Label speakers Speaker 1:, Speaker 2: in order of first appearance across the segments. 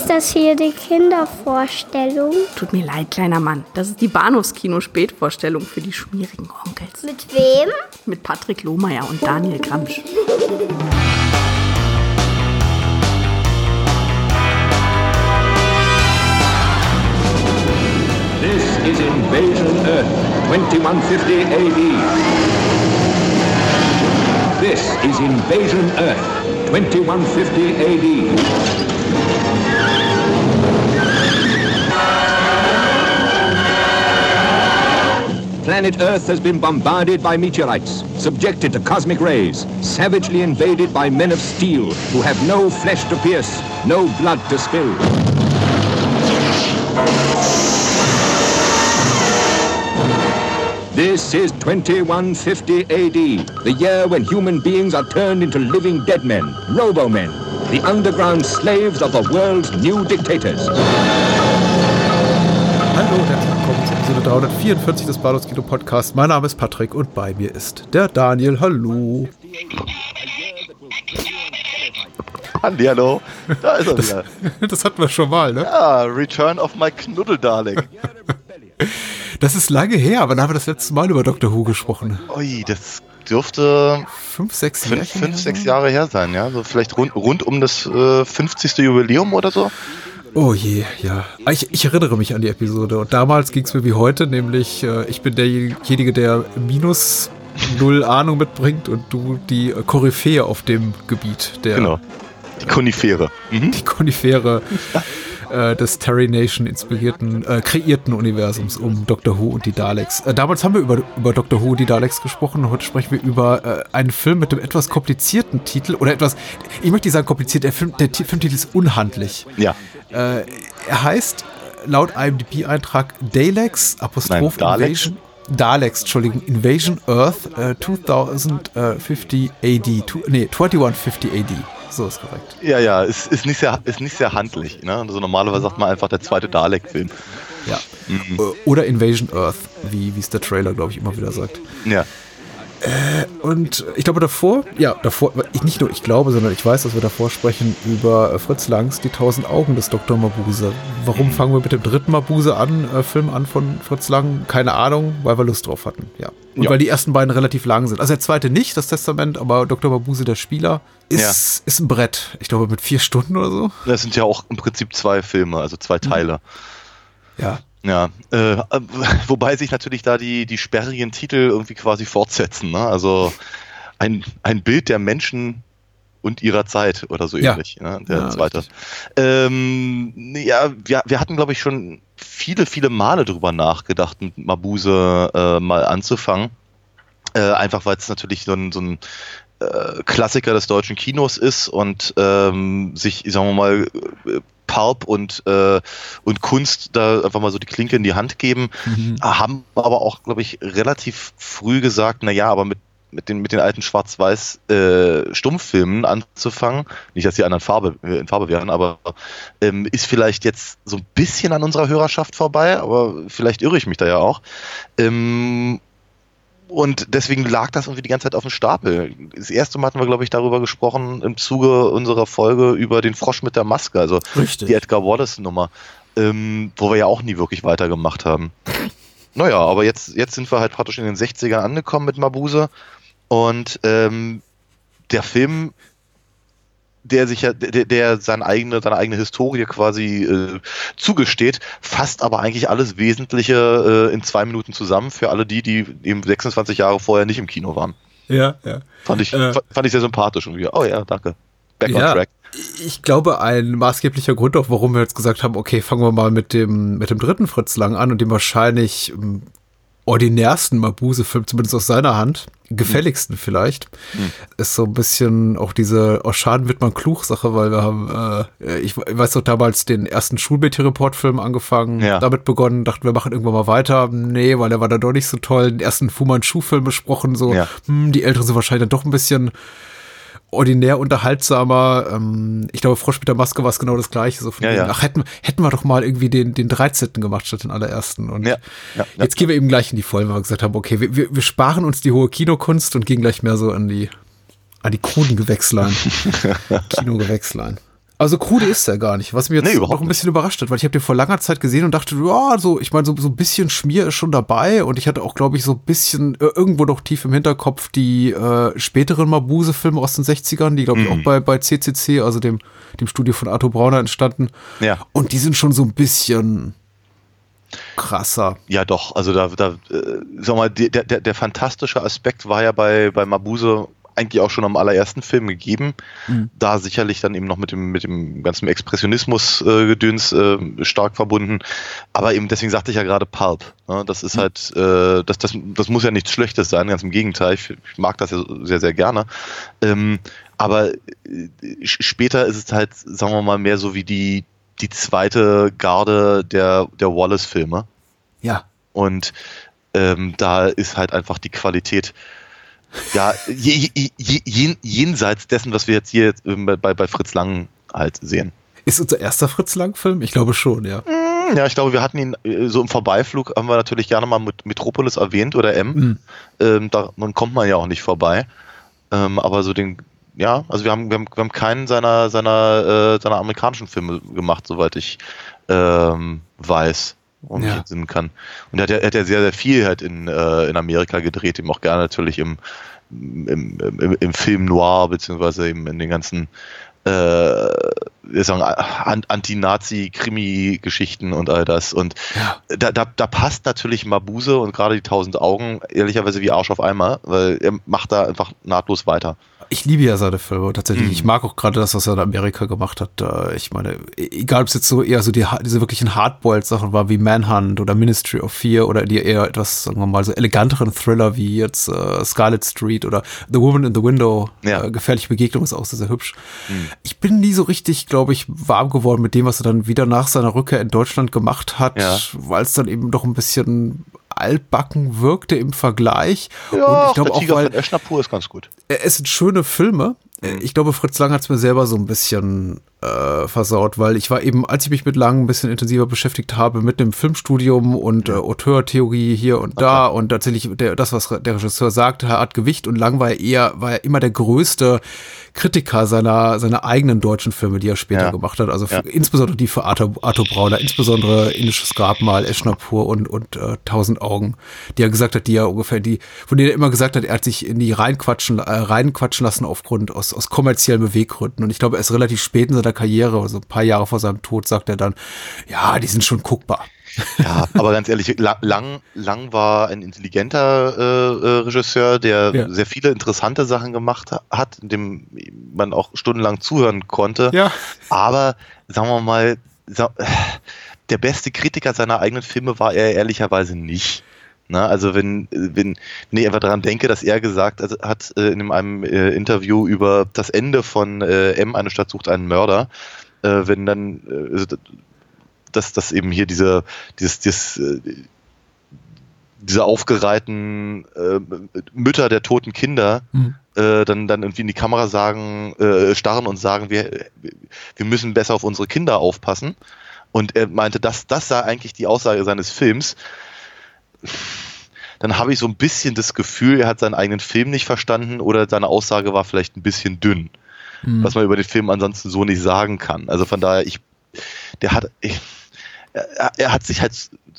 Speaker 1: Ist das hier die Kindervorstellung?
Speaker 2: Tut mir leid, kleiner Mann. Das ist die Bahnhofskino-Spätvorstellung für die schmierigen Onkels.
Speaker 1: Mit wem?
Speaker 2: Mit Patrick Lohmeier und Daniel Gramsch.
Speaker 3: This is Invasion Earth, 2150 AD. This is Invasion Earth, 2150 AD. Planet Earth has been bombarded by meteorites, subjected to cosmic rays, savagely invaded by men of steel who have no flesh to pierce, no blood to spill. This is 2150 AD, the year when human beings are turned into living dead men, robo-men, the underground slaves of the world's new dictators.
Speaker 4: Hallo Episode 344 des Balos Kino Podcasts. Mein Name ist Patrick und bei mir ist der Daniel. Hallo.
Speaker 5: Andi, hallo. Da ist er
Speaker 4: Das,
Speaker 5: wieder.
Speaker 4: das hatten wir schon mal, ne?
Speaker 5: Ja, Return of my Knuddel-Darling.
Speaker 4: Das ist lange her, wann haben wir das letzte Mal über Doctor Who gesprochen?
Speaker 5: Ui, das dürfte
Speaker 4: Fünf, sechs
Speaker 5: fünf, fünf sechs? Jahre her sein, ja. So vielleicht rund, rund um das äh, 50. Jubiläum oder so.
Speaker 4: Oh je, ja. Ah, Ich, ich erinnere mich an die Episode. Und damals ging es mir wie heute, nämlich äh, ich bin derjenige, der minus null Ahnung mitbringt und du die äh, Koryphäe auf dem Gebiet der
Speaker 5: Genau. Die Konifere. Mhm.
Speaker 4: die Konifere äh, des Terry Nation inspirierten, äh, kreierten Universums um Doctor Who und die Daleks. Äh, damals haben wir über, über Doctor Who und die Daleks gesprochen. Heute sprechen wir über äh, einen Film mit einem etwas komplizierten Titel oder etwas, ich möchte nicht sagen kompliziert, der, Film, der Ti- Filmtitel ist unhandlich.
Speaker 5: Ja.
Speaker 4: Äh, er heißt äh, laut IMDb-Eintrag Daleks, Apostroph
Speaker 5: Nein.
Speaker 4: Invasion. Daleks, Entschuldigung, Invasion Earth äh, 2050 AD. Tu, nee, 2150 AD. So ist korrekt.
Speaker 5: Ja, ja, ist, ist, nicht sehr, ist nicht sehr handlich. Ne? Also normalerweise sagt man einfach der zweite Dalek-Film.
Speaker 4: Ja. Äh, Oder Invasion Earth, wie wie es der Trailer, glaube ich, immer wieder sagt.
Speaker 5: Ja.
Speaker 4: Und ich glaube davor, ja, davor, ich, nicht nur ich glaube, sondern ich weiß, dass wir davor sprechen über äh, Fritz Langs Die tausend Augen des Dr. Mabuse. Warum fangen wir mit dem dritten Mabuse an, äh, Film an von Fritz Lang? Keine Ahnung, weil wir Lust drauf hatten, ja. Und
Speaker 5: Ja.
Speaker 4: weil die ersten beiden relativ lang sind. Also der zweite nicht, das Testament, aber Dr. Mabuse, der Spieler, ist, ist ein Brett. Ich glaube mit vier Stunden oder so.
Speaker 5: Das sind ja auch im Prinzip zwei Filme, also zwei Teile.
Speaker 4: Ja.
Speaker 5: Ja, äh, wobei sich natürlich da die, die sperrigen Titel irgendwie quasi fortsetzen. Ne? Also ein, ein Bild der Menschen und ihrer Zeit oder so
Speaker 4: Ja.
Speaker 5: ähnlich. Ne? Der
Speaker 4: Ja,
Speaker 5: zweite. Ähm, ja, wir, wir hatten, glaube ich, schon viele, viele Male drüber nachgedacht, mit Mabuse äh, mal anzufangen. Äh, einfach weil es natürlich so ein, so ein äh, Klassiker des deutschen Kinos ist und ähm, sich, sagen wir mal, äh, Pulp und, äh, und Kunst da einfach mal so die Klinke in die Hand geben, haben aber auch, glaube ich, relativ früh gesagt, na ja, aber mit mit den, mit den alten Schwarz-Weiß äh, Stummfilmen anzufangen, nicht, dass die anderen Farbe, in Farbe wären, aber ähm, ist vielleicht jetzt so ein bisschen an unserer Hörerschaft vorbei, aber vielleicht irre ich mich da ja auch. Ähm, und deswegen lag das irgendwie die ganze Zeit auf dem Stapel. Das erste Mal hatten wir, glaube ich, darüber gesprochen im Zuge unserer Folge über den Frosch mit der Maske, also
Speaker 4: Richtig.
Speaker 5: die Edgar Wallace-Nummer, ähm, wo wir ja auch nie wirklich weitergemacht haben. Naja, aber jetzt, jetzt sind wir halt praktisch in den 60ern angekommen mit Mabuse und ähm, der Film, der sich ja, der, der seine eigene, seine eigene Historie quasi äh, zugesteht, fasst aber eigentlich alles Wesentliche äh, in zwei Minuten zusammen für alle die, die eben 26 Jahre vorher nicht im Kino waren.
Speaker 4: Ja, ja.
Speaker 5: Fand ich,
Speaker 4: Äh.
Speaker 5: fand ich sehr sympathisch irgendwie. Oh ja, danke. Back
Speaker 4: Ja.
Speaker 5: on track.
Speaker 4: Ich glaube, ein maßgeblicher Grund auch, warum wir jetzt gesagt haben, okay, fangen wir mal mit dem, mit dem dritten Fritz Lang an und dem wahrscheinlich ähm, ordinärsten Mabuse-Film, zumindest aus seiner Hand, gefälligsten vielleicht, ist so ein bisschen auch diese aus Schaden wird man klug Sache, weil wir haben, äh, ich weiß noch damals den ersten Schulmädchen-Report-Film angefangen,
Speaker 5: Ja.
Speaker 4: damit begonnen, dachten wir machen irgendwann mal weiter. Nee, weil der war dann doch nicht so toll. Den ersten Fu Manchu-Film besprochen, so,
Speaker 5: Ja.
Speaker 4: hm, die Älteren sind wahrscheinlich dann doch ein bisschen ordinär unterhaltsamer. Ähm, ich glaube, Frosch mit der Maske war es genau das gleiche. So von
Speaker 5: Ja, ja.
Speaker 4: Ach, hätten, hätten wir doch mal irgendwie den, den 13. gemacht statt den allerersten. Und
Speaker 5: ja.
Speaker 4: jetzt gehen wir eben gleich in die Vollen, weil wir gesagt haben, okay, wir, wir, wir sparen uns die hohe Kinokunst und gehen gleich mehr so an die, an die kruden Gewächslein. Kinogewächslein. Also krude ist er gar nicht, was mich jetzt
Speaker 5: Nee,
Speaker 4: noch ein bisschen überrascht hat, weil ich habe den vor langer Zeit gesehen und dachte, ja, so, ich meine, so, so ein bisschen Schmier ist schon dabei und ich hatte auch, glaube ich, so ein bisschen äh, irgendwo noch tief im Hinterkopf die äh, späteren Mabuse-Filme aus den 60ern, die, glaube ich, auch bei, bei CCC, also dem, dem Studio von Arthur Brauner entstanden.
Speaker 5: Ja.
Speaker 4: Und die sind schon so ein bisschen krasser.
Speaker 5: Ja, doch. Also da, da äh, sag mal, der, der, der fantastische Aspekt war ja bei, bei Mabuse eigentlich auch schon am allerersten Film gegeben. Da sicherlich dann eben noch mit dem, mit dem ganzen Expressionismus-Gedöns äh, stark verbunden. Aber eben deswegen sagte ich ja gerade Pulp. Ne? Das ist halt, äh, das, das, das muss ja nichts Schlechtes sein, ganz im Gegenteil. Ich, ich mag das ja sehr, sehr gerne. Ähm, aber äh, später ist es halt, sagen wir mal, mehr so wie die, die zweite Garde der, der Wallace-Filme.
Speaker 4: Ja.
Speaker 5: Und ähm, da ist halt einfach die Qualität, ja, je, je, je, jen- jenseits dessen, was wir jetzt hier ähm, bei, bei Fritz Lang halt sehen.
Speaker 4: Ist unser erster Fritz Lang-Film? Ich glaube schon, ja.
Speaker 5: Hm, Ja, ich glaube, wir hatten ihn äh, so im Vorbeiflug, haben wir natürlich gerne mal mit Metropolis erwähnt oder M.
Speaker 4: Mhm.
Speaker 5: Ähm, daran kommt man ja auch nicht vorbei. Ähm, aber so den, ja, also wir haben, wir haben, wir haben keinen seiner, seiner, äh, seiner amerikanischen Filme gemacht, soweit ich ähm, weiß und mich
Speaker 4: Ja.
Speaker 5: entsinnen kann. Und er hat ja, er hat ja sehr, sehr viel halt in, äh, in Amerika gedreht, eben auch gerne natürlich im, im, im, im Film Noir, beziehungsweise eben in den ganzen äh, wir sagen, An- Anti-Nazi-Krimi-Geschichten und all das. Und da, da, da passt natürlich Mabuse und gerade die Tausend Augen ehrlicherweise wie Arsch auf Eimer, weil er macht da einfach nahtlos weiter.
Speaker 4: Ich liebe ja seine Filme tatsächlich.
Speaker 5: Mhm.
Speaker 4: Ich mag auch gerade das, was er in Amerika gemacht hat. Äh, Ich meine, egal ob es jetzt so eher so die, diese wirklichen Hardboiled-Sachen war wie Manhunt oder Ministry of Fear oder die eher etwas, sagen wir mal, so eleganteren Thriller wie jetzt äh, Scarlet Street oder The Woman in the Window.
Speaker 5: Ja.
Speaker 4: Äh, Gefährliche Begegnung ist auch sehr, sehr hübsch. Ich bin nie so richtig, glaube ich, warm geworden mit dem, was er dann wieder nach seiner Rückkehr in Deutschland gemacht hat,
Speaker 5: Ja.
Speaker 4: weil es dann eben doch ein bisschen altbacken wirkte im Vergleich. Und ich
Speaker 5: auch
Speaker 4: glaube auch,
Speaker 5: Tiger
Speaker 4: weil
Speaker 5: von Eschnapur ist ganz gut.
Speaker 4: äh, es sind schöne Filme. Äh, Ich glaube, Fritz Lang hat es mir selber so ein bisschen äh, versaut, weil ich war eben, als ich mich mit Lang ein bisschen intensiver beschäftigt habe, mit dem Filmstudium und äh, Auteurtheorie hier und da und tatsächlich der, das, was der Regisseur sagte, hat Gewicht und Lang war ja eher, war ja immer der größte Kritiker seiner, seiner eigenen deutschen Filme, die er später
Speaker 5: Ja.
Speaker 4: gemacht hat. Also für,
Speaker 5: Ja.
Speaker 4: insbesondere die für Arthur, Arthur Brauner, insbesondere Indisches Grabmal, Eschnapur und, und äh, Tausend Augen, die er gesagt hat, die er ungefähr, die, von denen er immer gesagt hat, er hat sich in die reinquatschen, äh, reinquatschen lassen aufgrund aus, aus kommerziellen Beweggründen. Und ich glaube, erst relativ spät in seiner Karriere, also ein paar Jahre vor seinem Tod, sagt er dann, ja, die sind schon guckbar.
Speaker 5: Ja, aber ganz ehrlich, La- Lang, Lang war ein intelligenter äh, äh, Regisseur, der
Speaker 4: Ja.
Speaker 5: sehr viele interessante Sachen gemacht ha- hat, dem man auch stundenlang zuhören konnte.
Speaker 4: Ja.
Speaker 5: Aber sagen wir mal, der beste Kritiker seiner eigenen Filme war er ehrlicherweise nicht. Na, also wenn, wenn, nee, einfach daran denke, dass er gesagt hat äh, in einem äh, Interview über das Ende von äh, M, eine Stadt sucht einen Mörder, wenn dann, also, dass, dass eben hier diese, dieses, dieses, diese aufgereihten äh, Mütter der toten Kinder
Speaker 4: Mhm.
Speaker 5: äh, dann, dann irgendwie in die Kamera sagen, äh, starren und sagen, wir, wir müssen besser auf unsere Kinder aufpassen. Und er meinte, das, das sei eigentlich die Aussage seines Films. Dann habe ich so ein bisschen das Gefühl, er hat seinen eigenen Film nicht verstanden oder seine Aussage war vielleicht ein bisschen dünn, was man über den Film ansonsten so nicht sagen kann. Also von daher, ich, der hat, ich, er, er hat sich halt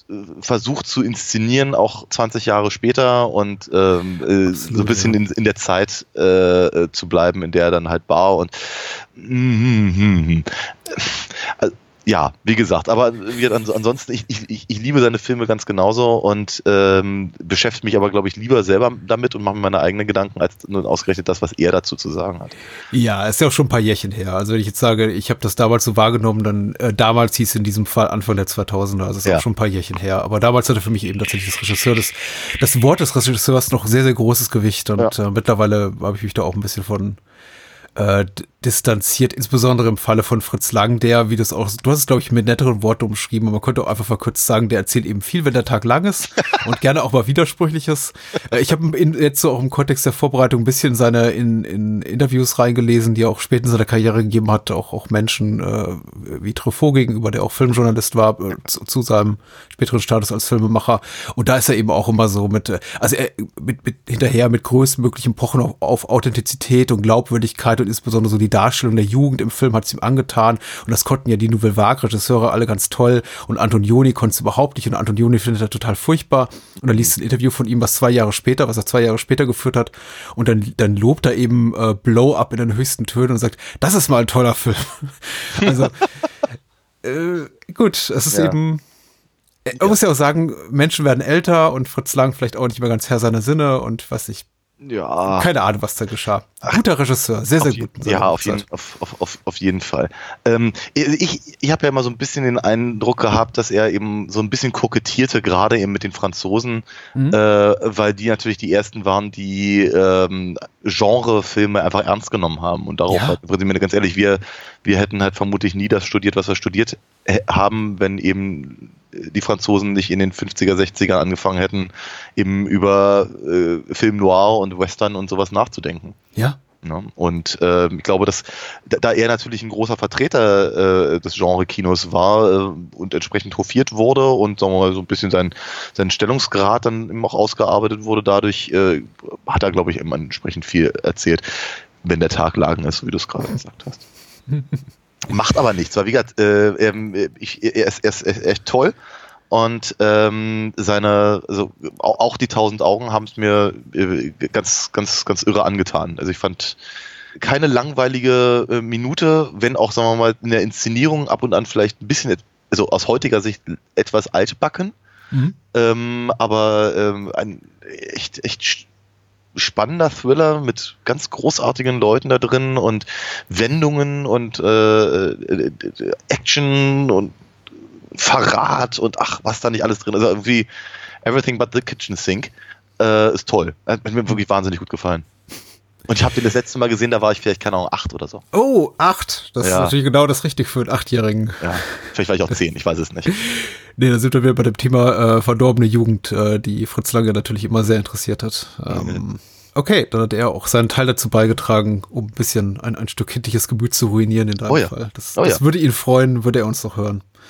Speaker 5: äh, versucht zu inszenieren, auch 20 Jahre später und ähm, äh, so ein bisschen in, in der Zeit äh, äh, zu bleiben, in der er dann halt war und also, ja, wie gesagt, aber ansonsten, ich, ich, ich- liebe seine Filme ganz genauso und ähm, beschäftige mich aber, glaube ich, lieber selber damit und mache mir meine eigenen Gedanken, als nur ausgerechnet das, was er dazu zu sagen hat.
Speaker 4: Ja, ist ja auch schon ein paar Jährchen her. Also wenn ich jetzt sage, ich habe das damals so wahrgenommen, dann äh, damals hieß in diesem Fall Anfang der 2000er, also ist
Speaker 5: Ja.
Speaker 4: auch schon ein paar Jährchen her. Aber damals hatte für mich eben tatsächlich das Regisseur, das, das Wort des Regisseurs noch sehr, sehr großes Gewicht und äh, mittlerweile habe ich mich da auch ein bisschen von äh, distanziert, insbesondere im Falle von Fritz Lang, der, wie das auch, du hast es, glaube ich, mit netteren Worten umschrieben, aber man könnte auch einfach verkürzt sagen, der erzählt eben viel, wenn der Tag lang ist und gerne auch mal Widersprüchliches. Äh, ich habe jetzt so auch im Kontext der Vorbereitung ein bisschen seine in, in Interviews reingelesen, die er auch später in seiner Karriere gegeben hat, auch, auch Menschen äh, wie Truffaut gegenüber, der auch Filmjournalist war, äh, zu, zu seinem späteren Status als Filmemacher. Und da ist er eben auch immer so mit, äh, also er, mit, mit hinterher mit größtmöglichen Pochen auf, auf Authentizität und Glaubwürdigkeit und insbesondere so die Darstellung der Jugend im Film hat es ihm angetan. Und das konnten ja die Nouvelle Vague-Regisseure alle ganz toll. Und Antonioni konnte es überhaupt nicht. Und Antonioni findet er total furchtbar. Und dann liest ein Interview von ihm, was zwei Jahre später, was er zwei Jahre später geführt hat. Und dann, dann lobt er eben äh, Blow Up in den höchsten Tönen und sagt, das ist mal ein toller Film. also äh, gut, es ist
Speaker 5: Ja.
Speaker 4: eben man muss ja auch sagen, Menschen werden älter und Fritz Lang vielleicht auch nicht mehr ganz Herr seiner Sinne und was ich,
Speaker 5: Ja.
Speaker 4: keine Ahnung, was da geschah. Guter Regisseur, sehr, sehr gut.
Speaker 5: Ja, auf jeden, auf, auf, auf, jeden Fall. Ähm, ich ich habe ja immer so ein bisschen den Eindruck gehabt, dass er eben so ein bisschen kokettierte, gerade eben mit den Franzosen,
Speaker 4: Mhm.
Speaker 5: äh, weil die natürlich die ersten waren, die ähm, Genrefilme einfach ernst genommen haben. Und darauf
Speaker 4: Ja.
Speaker 5: halt, Prinzip, ganz ehrlich, wir, wir hätten halt vermutlich nie das studiert, was wir studiert äh, haben, wenn eben die Franzosen nicht in den 50er, 60er angefangen hätten, eben über äh, Film Noir und Western und sowas nachzudenken.
Speaker 4: Ja,
Speaker 5: Ne? Und ähm, ich glaube, dass da, er natürlich ein großer Vertreter äh, des Genre-Kinos war äh, und entsprechend hofiert wurde und sagen wir mal, so ein bisschen sein, sein Stellungsgrad dann eben auch ausgearbeitet wurde, dadurch äh, hat er, glaube ich, eben entsprechend viel erzählt, wenn der Tag lagen ist, so wie du es gerade gesagt hast. Macht aber nichts, weil wie gesagt, äh, ähm, ich, er, ist, er ist echt toll. Und ähm, seine, also au- auch die tausend Augen haben es mir äh, ganz, ganz, ganz irre angetan. Also ich fand keine langweilige äh, Minute, wenn auch, sagen wir mal, in der Inszenierung ab und an vielleicht ein bisschen, also aus heutiger Sicht etwas altbacken,
Speaker 4: Mhm.
Speaker 5: ähm, aber ähm, ein echt, echt spannender Thriller mit ganz großartigen Leuten da drin und Wendungen und äh, äh, Action und Verrat und ach, was da nicht alles drin ist. Also irgendwie Everything but the Kitchen Sink äh, ist toll. Hat mir wirklich wahnsinnig gut gefallen. Und ich habe den das letzte Mal gesehen, da war ich vielleicht, keine Ahnung, acht oder so.
Speaker 4: Oh, acht. Das ist
Speaker 5: Ja.
Speaker 4: natürlich genau das Richtige für einen Achtjährigen.
Speaker 5: Ja, vielleicht war ich auch zehn, ich weiß es nicht.
Speaker 4: Nee, da sind wir wieder bei dem Thema äh, verdorbene Jugend, äh, die Fritz Lange natürlich immer sehr interessiert hat. Ähm, okay, dann hat er auch seinen Teil dazu beigetragen, um ein bisschen ein, ein Stück kindliches Gemüt zu ruinieren in deinem
Speaker 5: Oh ja.
Speaker 4: Fall. Das,
Speaker 5: Oh
Speaker 4: das
Speaker 5: ja.
Speaker 4: würde ihn freuen, würde er uns noch hören.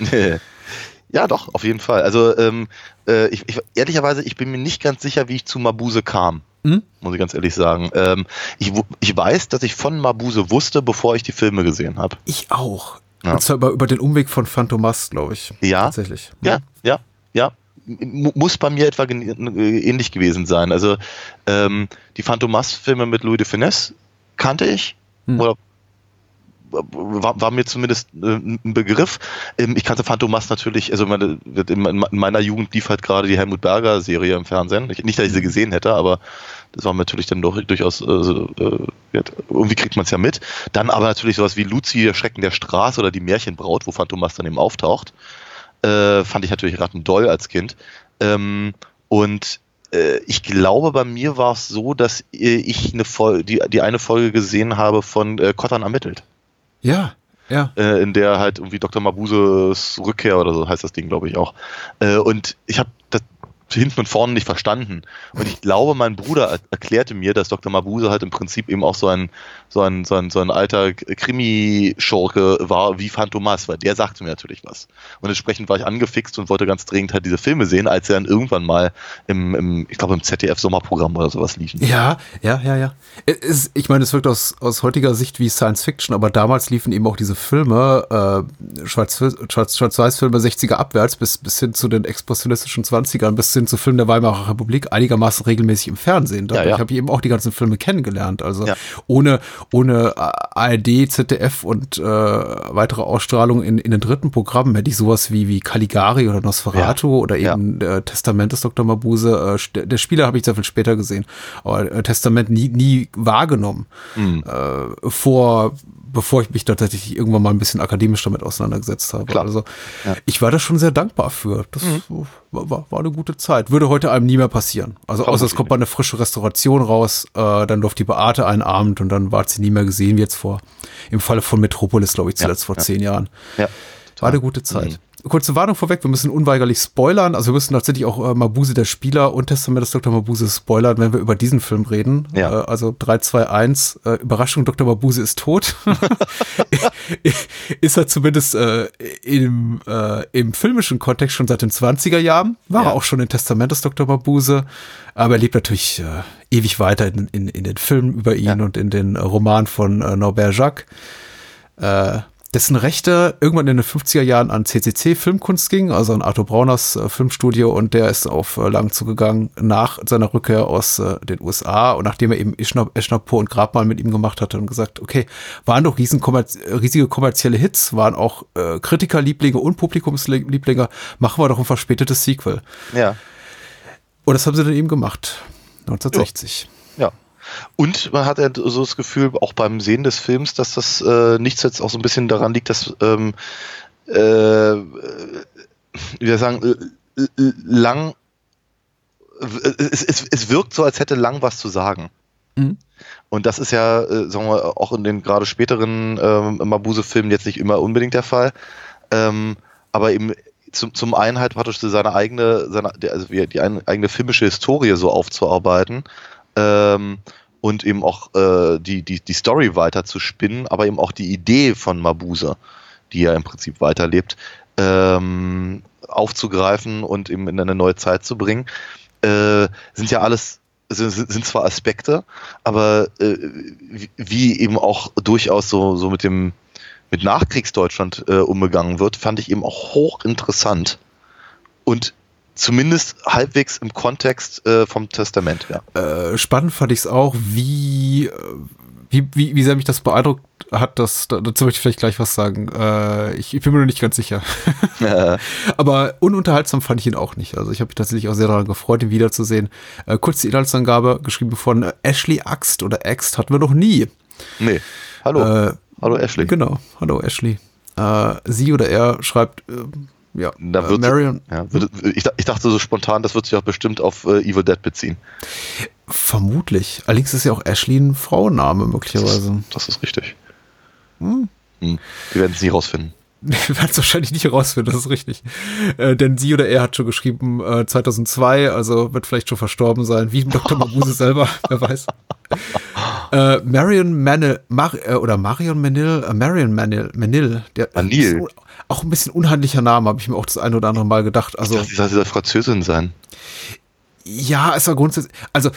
Speaker 5: ja, doch, auf jeden Fall. Also ähm, äh, ich, ich, ehrlicherweise, ich bin mir nicht ganz sicher, wie ich zu Mabuse kam.
Speaker 4: Hm?
Speaker 5: Muss ich ganz ehrlich sagen. Ähm, ich, ich weiß, dass ich von Mabuse wusste, bevor ich die Filme gesehen habe.
Speaker 4: Ich auch.
Speaker 5: Ja.
Speaker 4: Und zwar über, über den Umweg von Phantomas, glaube ich.
Speaker 5: Ja.
Speaker 4: Tatsächlich.
Speaker 5: Ja, ja, ja. M muss bei mir etwa äh, ähnlich gewesen sein. Also ähm, die Phantomas-Filme mit Louis de Finesse kannte ich.
Speaker 4: Hm.
Speaker 5: Oder war, war mir zumindest äh, ein Begriff. Ähm, ich kannte Phantomas natürlich, also in in meiner Jugend lief halt gerade die Helmut Berger Serie im Fernsehen. Ich, nicht, dass ich sie gesehen hätte, aber das war natürlich dann doch durchaus, äh, äh, irgendwie kriegt man es ja mit. Dann aber natürlich sowas wie Luzi, der Schrecken der Straße oder die Märchenbraut, wo Phantomas dann eben auftaucht. Äh, fand ich natürlich rattendoll als Kind. Ähm, und äh, ich glaube, bei mir war es so, dass ich eine Folge, die, die eine Folge gesehen habe von äh, Kottern ermittelt
Speaker 4: Ja, ja.
Speaker 5: äh, in der halt irgendwie Dr. Mabuses Rückkehr oder so heißt das Ding, glaube ich auch. Äh, und ich habe das hinten und vorne nicht verstanden. Und ich glaube, mein Bruder er erklärte mir, dass Dr. Mabuse halt im Prinzip eben auch so ein, so ein, so ein, so ein alter Krimi-Schurke war wie Phantomas, weil der sagte mir natürlich was. Und entsprechend war ich angefixt und wollte ganz dringend halt diese Filme sehen, als sie dann irgendwann mal im, im ich glaube, im ZDF-Sommerprogramm oder sowas liefen.
Speaker 4: Ja, ja, ja, ja. Es, ich meine, es wirkt aus, aus heutiger Sicht wie Science Fiction, aber damals liefen eben auch diese Filme, äh, Schwarz- Schwarz- Schwarz-Weiß-Filme 60er abwärts bis, bis hin zu den expressionistischen 20ern, bis hin zu Filmen der Weimarer Republik einigermaßen regelmäßig im Fernsehen. Dadurch
Speaker 5: Ja, ja.
Speaker 4: habe ich eben auch die ganzen Filme kennengelernt. Also
Speaker 5: Ja.
Speaker 4: ohne, ohne ARD, ZDF und äh, weitere Ausstrahlung in, in den dritten Programmen hätte ich sowas wie, wie Caligari oder Nosferatu oder eben äh, Testament des Dr. Mabuse. Äh, der Spieler habe ich sehr viel später gesehen, aber äh, Testament nie, nie wahrgenommen.
Speaker 5: Hm.
Speaker 4: Äh, vor, bevor ich mich tatsächlich irgendwann mal ein bisschen akademisch damit auseinandergesetzt habe.
Speaker 5: Klar.
Speaker 4: Also
Speaker 5: Ja.
Speaker 4: ich war da schon sehr dankbar für. Das war, war, war eine gute Zeit. Würde heute einem nie mehr passieren. Also außer es kommt mal eine frische Restauration raus, äh, dann läuft die Beate einen Abend und dann war sie nie mehr gesehen, wie jetzt vor, im Falle von Metropolis, glaube ich, zuletzt vor
Speaker 5: ja.
Speaker 4: zehn Jahren.
Speaker 5: Ja.
Speaker 4: War eine gute Zeit. Kurze Warnung vorweg, wir müssen unweigerlich spoilern. Also wir müssen tatsächlich auch äh, Mabuse der Spieler und Testament des Dr. Mabuse spoilern, wenn wir über diesen Film reden.
Speaker 5: Ja.
Speaker 4: Äh, also 3, 2, 1, äh, Überraschung, Dr. Mabuse ist tot. ist er zumindest äh, im, äh, im filmischen Kontext schon seit den 20er Jahren. War
Speaker 5: Ja.
Speaker 4: er auch schon in Testament des Dr. Mabuse. Aber er lebt natürlich äh, ewig weiter in, in, in den Filmen über ihn und in den Roman von äh, Norbert Jacques äh, dessen Rechte irgendwann in den 50er Jahren an CCC Filmkunst ging, also an Arthur Brauners äh, Filmstudio und der ist auf äh, lang zugegangen nach seiner Rückkehr aus äh, den USA und nachdem er eben Eschnapur und Grabmal mit ihm gemacht hatte und gesagt, okay, waren doch riesen kommerz riesige kommerzielle Hits, waren auch äh, Kritikerlieblinge und Publikumslieblinge, machen wir doch ein verspätetes Sequel.
Speaker 5: Ja.
Speaker 4: Und das haben sie dann eben gemat 1960.
Speaker 5: Ja. Und man hat ja so das Gefühl, auch beim Sehen des Films, dass das äh, nichts jetzt auch so ein bisschen daran liegt, dass ähm, äh, wie wir sagen, äh, äh, lang es, es, es wirkt so, als hätte lang was zu sagen.
Speaker 4: Mhm.
Speaker 5: Und das ist ja, äh, sagen wir, auch in den gerade späteren ähm, Mabuse-Filmen jetzt nicht immer unbedingt der Fall. Ähm, aber eben zum, zum einen halt praktisch seine eigene, seine, also die ein- eigene filmische Historie so aufzuarbeiten ähm, und eben auch äh, die, die, die Story weiter zu spinnen, aber eben auch die Idee von Mabuse, die ja im Prinzip weiterlebt, ähm, aufzugreifen und eben in eine neue Zeit zu bringen, äh, sind ja alles sind, zwar Aspekte, aber äh, wie- wie eben auch durchaus so, so mit dem mit Nachkriegsdeutschland äh, umgegangen wird, fand ich eben auch hochinteressant. Und zumindest halbwegs im Kontext äh, vom Testament, ja.
Speaker 4: Äh, spannend fand ich es auch, wie, äh, wie, wie, wie sehr mich das beeindruckt hat, dass, da- dazu möchte ich vielleicht gleich was sagen. Äh, ich, ich bin mir noch nicht ganz sicher. Aber ununterhaltsam fand ich ihn auch nicht. Also ich habe mich tatsächlich auch sehr daran gefreut, ihn wiederzusehen. Äh, kurz die Inhaltsangabe, geschrieben von Ashley Axt oder Axt hatten wir noch nie.
Speaker 5: nee. Hallo.
Speaker 4: Äh,
Speaker 5: Hallo Ashley.
Speaker 4: Genau, hallo Ashley. Äh, sie oder er schreibt, ähm, ja,
Speaker 5: Da
Speaker 4: äh,
Speaker 5: wird,
Speaker 4: Marion,
Speaker 5: ja, wird, ich, ich dachte so spontan, das wird sich auch bestimmt auf äh, Evil Dead beziehen.
Speaker 4: vermutlich. Allerdings ist ja auch Ashley ein Frauenname möglicherweise.
Speaker 5: Das ist richtig. Hm. Wir werden es nie rausfinden.
Speaker 4: Wir werden es wahrscheinlich nicht herausfinden, das ist richtig. Äh, denn sie oder er hat schon geschrieben, äh, 2002, also wird vielleicht schon verstorben sein, wie Dr. Mabuse selber, wer weiß. Äh, Marion Manil, Mar äh, oder Marion Manil, äh, Marion Manil, Manil, der
Speaker 5: Manil.
Speaker 4: ist auch ein bisschen unhandlicher Name, habe ich mir auch das ein oder andere Mal gedacht. Also
Speaker 5: Also, das soll Französin sein.
Speaker 4: ja, es war grundsätzlich, also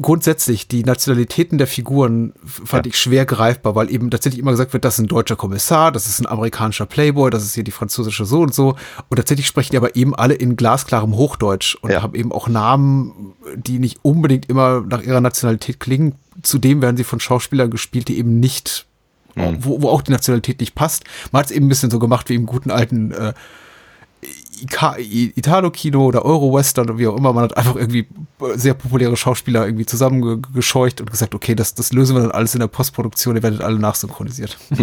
Speaker 4: grundsätzlich die Nationalitäten der Figuren fand
Speaker 5: Ja.
Speaker 4: ich schwer greifbar, weil eben tatsächlich immer gesagt wird, das ist ein deutscher Kommissar, das ist ein amerikanischer Playboy, das ist hier die französische so und so. Und tatsächlich sprechen die aber eben alle in glasklarem Hochdeutsch und
Speaker 5: Ja.
Speaker 4: haben eben auch Namen, die nicht unbedingt immer nach ihrer Nationalität klingen. Zudem werden sie von Schauspielern gespielt, die eben nicht wo, wo auch die Nationalität nicht passt. Man hat es eben ein bisschen so gemacht wie im guten alten äh, Italo-Kino oder Euro-Western oder wie auch immer. Man hat einfach irgendwie sehr populäre Schauspieler irgendwie zusammengescheucht und gesagt, okay, das, das lösen wir dann alles in der Postproduktion, ihr werdet alle nachsynchronisiert.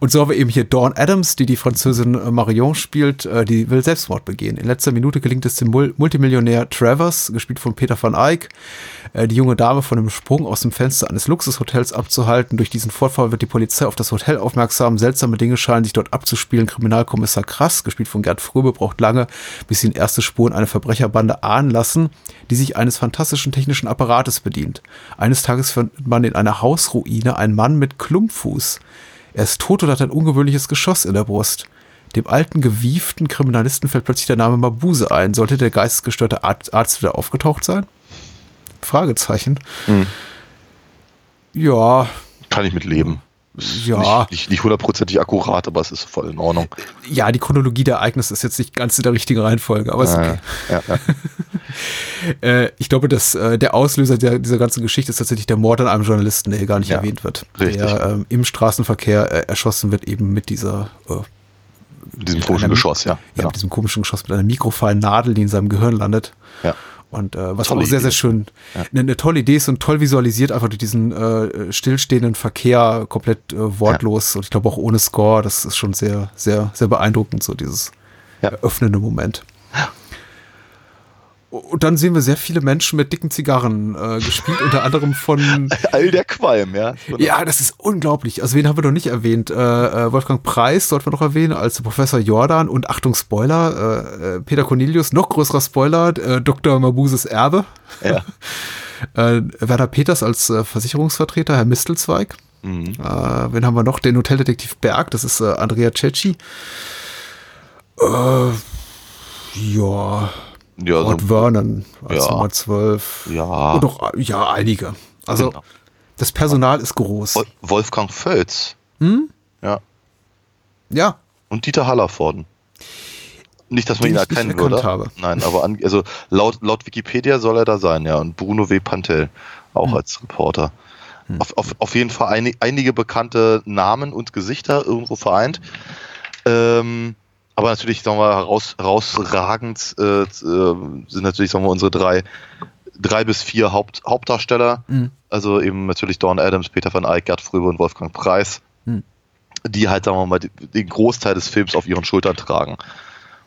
Speaker 4: und so haben wir eben hier Dawn Adams, die die Französin Marion spielt, äh, die will Selbstmord begehen. In letzter Minute gelingt es dem Mul Multimillionär Travers, gespielt von Peter van Eyck, äh, die junge Dame von einem Sprung aus dem Fenster eines Luxushotels abzuhalten. Durch diesen Vorfall wird die Polizei auf das Hotel aufmerksam. Seltsame Dinge scheinen sich dort abzuspielen. Kriminalkommissar Krass, gespielt von Gerd Fröbe, braucht lange, bis sie in erste Spuren eine Verbrecherbande ahnen lassen, die sich eines fantastischen technischen Apparates bedient. Eines Tages findet man in einer Hausruine einen Mann mit Klumpfuß. Er ist tot und hat ein ungewöhnliches Geschoss in der Brust. Dem alten, gewieften Kriminalisten fällt plötzlich der Name Mabuse ein. Sollte der geistesgestörte Arzt, Arzt wieder aufgetaucht sein? Fragezeichen. Ja,
Speaker 5: Kann ich mit leben.
Speaker 4: Ja.
Speaker 5: Nicht, nicht, nicht hundertprozentig akkurat, aber es ist voll in Ordnung.
Speaker 4: ja, die Chronologie der Ereignisse ist jetzt nicht ganz in der richtigen Reihenfolge, aber ist okay.
Speaker 5: Ja, ja.
Speaker 4: Äh, ich glaube, dass äh, der Auslöser der, dieser ganzen Geschichte ist tatsächlich der Mord an einem Journalisten, der hier gar nicht
Speaker 5: Ja,
Speaker 4: erwähnt wird.
Speaker 5: richtig.
Speaker 4: Der ähm, im Straßenverkehr äh, erschossen wird, eben mit dieser äh,
Speaker 5: In diesem
Speaker 4: Mit
Speaker 5: komischen Geschoss, ja.
Speaker 4: ja,
Speaker 5: Genau.
Speaker 4: mit diesem komischen Geschoss mit einer mikrofeinen Nadel, die in seinem Gehirn landet.
Speaker 5: ja.
Speaker 4: Und äh, was
Speaker 5: Tolle
Speaker 4: auch sehr, sehr schön, eine, eine tolle Idee ist und toll visualisiert, einfach durch diesen äh, stillstehenden Verkehr, komplett äh, wortlos und ich glaube auch ohne Score. Das ist schon sehr, sehr, sehr beeindruckend, so dieses
Speaker 5: Ja.
Speaker 4: eröffnende Moment. Und dann sehen wir sehr viele Menschen mit dicken Zigarren äh, gespielt, unter anderem von.
Speaker 5: All der Qualm, ja.
Speaker 4: Ja, das ist unglaublich. Also wen haben wir noch nicht erwähnt? Äh, äh, Wolfgang Preis sollten wir noch erwähnen als Professor Jordan und Achtung Spoiler, äh, äh, Peter Cornelius, noch größerer Spoiler, äh, Dr. Mabuses Erbe.
Speaker 5: Ja.
Speaker 4: äh, Werner Peters als äh, Versicherungsvertreter, Herr Mistelzweig.
Speaker 5: Mhm.
Speaker 4: Äh, wen haben wir noch? Den Hoteldetektiv Berg, das ist äh, Andrea Cecchi. Äh, ja,
Speaker 5: Ja,
Speaker 4: Lord
Speaker 5: so,
Speaker 4: Vernon als
Speaker 5: Ja.
Speaker 4: Nummer 12.
Speaker 5: ja.
Speaker 4: Und noch, ja, einige. Also,
Speaker 5: Genau.
Speaker 4: das Personal ist groß.
Speaker 5: Wol- Wolfgang Völz.
Speaker 4: Hm?
Speaker 5: Ja.
Speaker 4: Ja,
Speaker 5: Und Dieter Hallervorden. Nicht, dass man
Speaker 4: Den
Speaker 5: ihn erkennen würde.
Speaker 4: habe.
Speaker 5: Nein, aber an, also laut, laut Wikipedia soll er da sein, ja. Und Bruno W. Pantel auch
Speaker 4: Hm.
Speaker 5: als Reporter. Auf, auf, auf jeden Fall einig, einige bekannte Namen und Gesichter irgendwo vereint. Ähm, aber natürlich, sagen wir, heraus, herausragend äh, äh, sind natürlich, sagen wir, unsere drei, drei bis vier Haupt, Hauptdarsteller.
Speaker 4: Mhm.
Speaker 5: Also eben natürlich Dawn Adams, Peter van Eyck, Gerd Fröbe und Wolfgang Preis,
Speaker 4: Mhm.
Speaker 5: die halt, sagen wir mal, den Großteil des Films auf ihren Schultern tragen.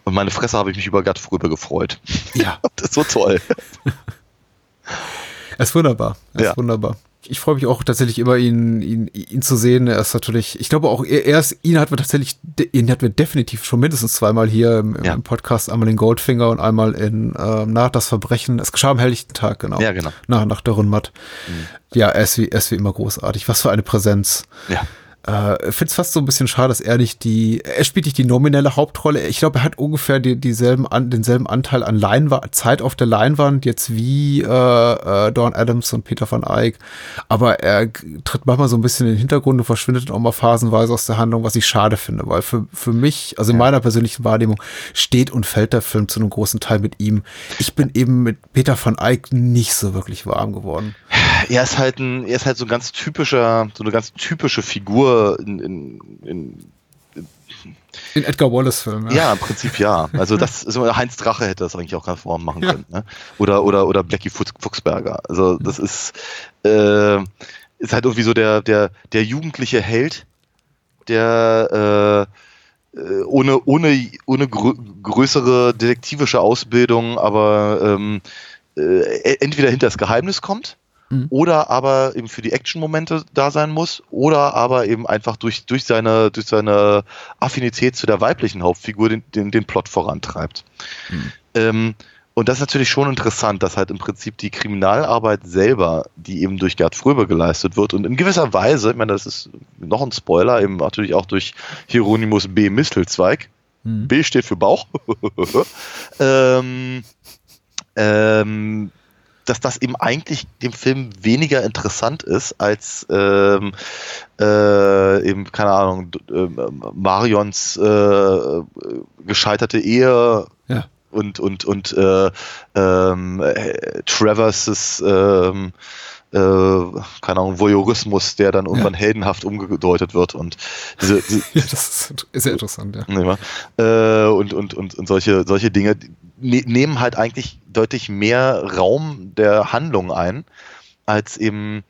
Speaker 5: Und meine Fresse habe ich mich über Gerd Fröbe gefreut.
Speaker 4: ja,
Speaker 5: Das ist so toll.
Speaker 4: er ist wunderbar. Er
Speaker 5: Ja.
Speaker 4: ist wunderbar. Ich freue mich auch tatsächlich immer, ihn, ihn, ihn zu sehen. Er ist natürlich, ich glaube auch, er, er ist, ihn hatten wir tatsächlich, ihn hatten wir definitiv schon mindestens zweimal hier im,
Speaker 5: Ja.
Speaker 4: im Podcast, einmal in Goldfinger und einmal in ähm, Nach das Verbrechen. Es geschah am helllichten Tag, genau.
Speaker 5: Ja, genau.
Speaker 4: Nach, nach der Rundmatt. Ja, er ist, wie, er ist wie immer großartig. Was für eine Präsenz.
Speaker 5: Ja.
Speaker 4: Äh, finde es fast so ein bisschen schade, dass er nicht die, er spielt nicht die nominelle Hauptrolle. Ich glaube, er hat ungefähr die, dieselben an, denselben Anteil an Leinwand, Zeit auf der Leinwand, jetzt wie äh, äh, Dawn Adams und Peter van Eyck. Aber er tritt manchmal so ein bisschen in den Hintergrund und verschwindet auch mal phasenweise aus der Handlung, was ich schade finde, weil für, für mich, also in meiner persönlichen Wahrnehmung, steht und fällt der Film zu einem großen Teil mit ihm. Ich bin eben mit Peter van Eyck nicht so wirklich warm geworden.
Speaker 5: Er ist halt ein, er ist halt so ein ganz typischer, so eine ganz typische Figur in, in, in
Speaker 4: In Edgar Wallace-Filmen.
Speaker 5: Ja, im Prinzip ja. Also das Heinz Drache hätte das eigentlich auch ganz vorn machen können. Ne? Oder oder oder Blackie Fuchs- Fuchsberger. Also das ist äh, ist halt irgendwie so der der der jugendliche Held, der äh, äh, ohne ohne ohne grö größere detektivische Ausbildung, aber ähm, äh, entweder hinter das Geheimnis kommt
Speaker 4: Mhm.
Speaker 5: oder aber eben für die Action-Momente da sein muss oder aber eben einfach durch, durch, seine, durch seine Affinität zu der weiblichen Hauptfigur den, den, den Plot vorantreibt. Ähm, und das ist natürlich schon interessant, dass halt im Prinzip die Kriminalarbeit selber, die eben durch Gerd Fröbe geleistet wird und in gewisser Weise, ich meine, das ist noch ein Spoiler, eben natürlich auch durch Hieronymus B. Mistelzweig,
Speaker 4: Mhm.
Speaker 5: B steht für Bauch, ähm, ähm, dass das eben eigentlich dem Film weniger interessant ist als ähm, äh, eben, keine Ahnung, ähm, Marions äh, gescheiterte Ehe
Speaker 4: Ja.
Speaker 5: und und und äh, äh, Travers ähm, äh, keine Ahnung, Voyeurismus, der dann irgendwann heldenhaft umgedeutet wird und diese, diese
Speaker 4: Ja, das ist, sehr interessant, ja.
Speaker 5: Äh, und, und, und, und solche, solche Dinge ne nehmen halt eigentlich deutlich mehr Raum der Handlung ein, als eben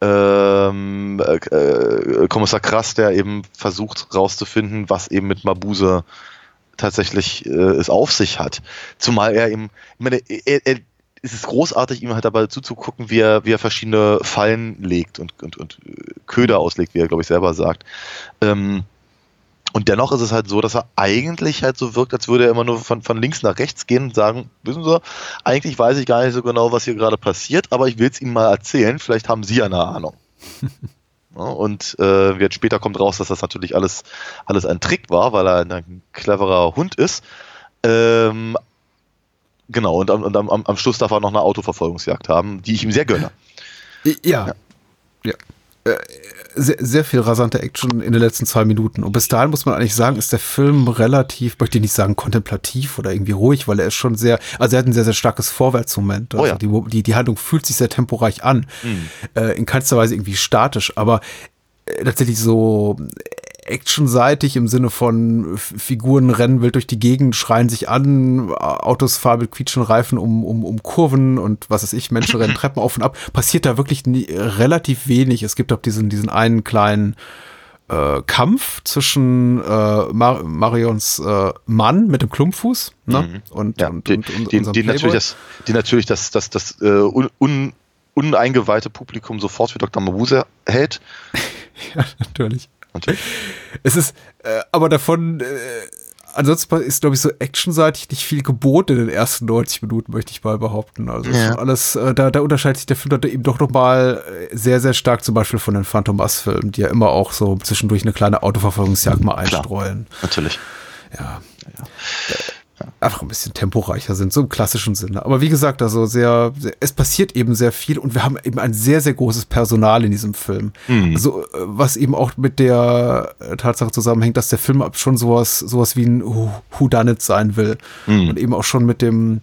Speaker 5: ähm, äh, Kommissar Krass, der eben versucht rauszufinden, was eben mit Mabuse tatsächlich äh, es auf sich hat. Zumal er eben, ich meine, er, er, es ist großartig, ihm halt dabei zuzugucken, wie er, wie er verschiedene Fallen legt und, und, und äh, Köder auslegt, wie er, glaube ich, selber sagt. Ähm, und dennoch ist es halt so, dass er eigentlich halt so wirkt, als würde er immer nur von, von links nach rechts gehen und sagen, wissen Sie, eigentlich weiß ich gar nicht so genau, was hier gerade passiert, aber ich will es Ihnen mal erzählen, vielleicht haben Sie ja eine Ahnung. Ja, und äh, jetzt später kommt raus, dass das natürlich alles, alles ein Trick war, weil er ein cleverer Hund ist. Ähm, genau, und, am, und am, am Schluss darf er noch eine Autoverfolgungsjagd haben, die ich ihm sehr gönne.
Speaker 4: Ja. Ja. Äh, Sehr, sehr viel rasante Action in den letzten zwei Minuten. Und bis dahin muss man eigentlich sagen, ist der Film relativ, möchte ich nicht sagen kontemplativ oder irgendwie ruhig, weil er ist schon sehr, also er hat ein sehr, sehr starkes Vorwärtsmoment. Also
Speaker 5: Oh ja.
Speaker 4: die, die, die Handlung fühlt sich sehr temporeich an. Äh, in keinster Weise irgendwie statisch, aber äh, tatsächlich so actionseitig im Sinne von Figuren rennen wild durch die Gegend, schreien sich an, Autos fahren mit quietschenden Reifen um, um, um Kurven und was weiß ich, Menschen rennen Treppen auf und ab. Passiert da wirklich nie, relativ wenig. Es gibt auch diesen, diesen einen kleinen äh, Kampf zwischen äh, Mar Marions äh, Mann mit dem Klumpfuß ne?
Speaker 5: Mhm.
Speaker 4: und,
Speaker 5: Ja,
Speaker 4: und,
Speaker 5: die,
Speaker 4: und, und
Speaker 5: die, die, natürlich das, die natürlich das, das, das äh, un, un, uneingeweihte Publikum sofort für Dr. Mabuse hält.
Speaker 4: Ja, natürlich.
Speaker 5: Natürlich.
Speaker 4: Es ist, äh, aber davon, äh, ansonsten ist, glaube ich, so actionseitig nicht viel geboten in den ersten 90 Minuten, möchte ich mal behaupten. Also
Speaker 5: Ja.
Speaker 4: alles, äh, da, da unterscheidet sich der Film eben doch noch mal äh, sehr, sehr stark zum Beispiel von den Phantomas-Filmen, die ja immer auch so zwischendurch eine kleine Autoverfolgungsjagd mal
Speaker 5: Klar.
Speaker 4: einstreuen.
Speaker 5: Natürlich.
Speaker 4: Ja. Einfach ein bisschen temporeicher sind, so im klassischen Sinne. Aber wie gesagt, also sehr, sehr, es passiert eben sehr viel und wir haben eben ein sehr, sehr großes Personal in diesem Film.
Speaker 5: Mhm.
Speaker 4: Also, äh, was eben auch mit der äh, Tatsache zusammenhängt, dass der Film schon sowas, sowas wie ein Who- Whodunit sein will.
Speaker 5: Mhm.
Speaker 4: Und eben auch schon mit dem,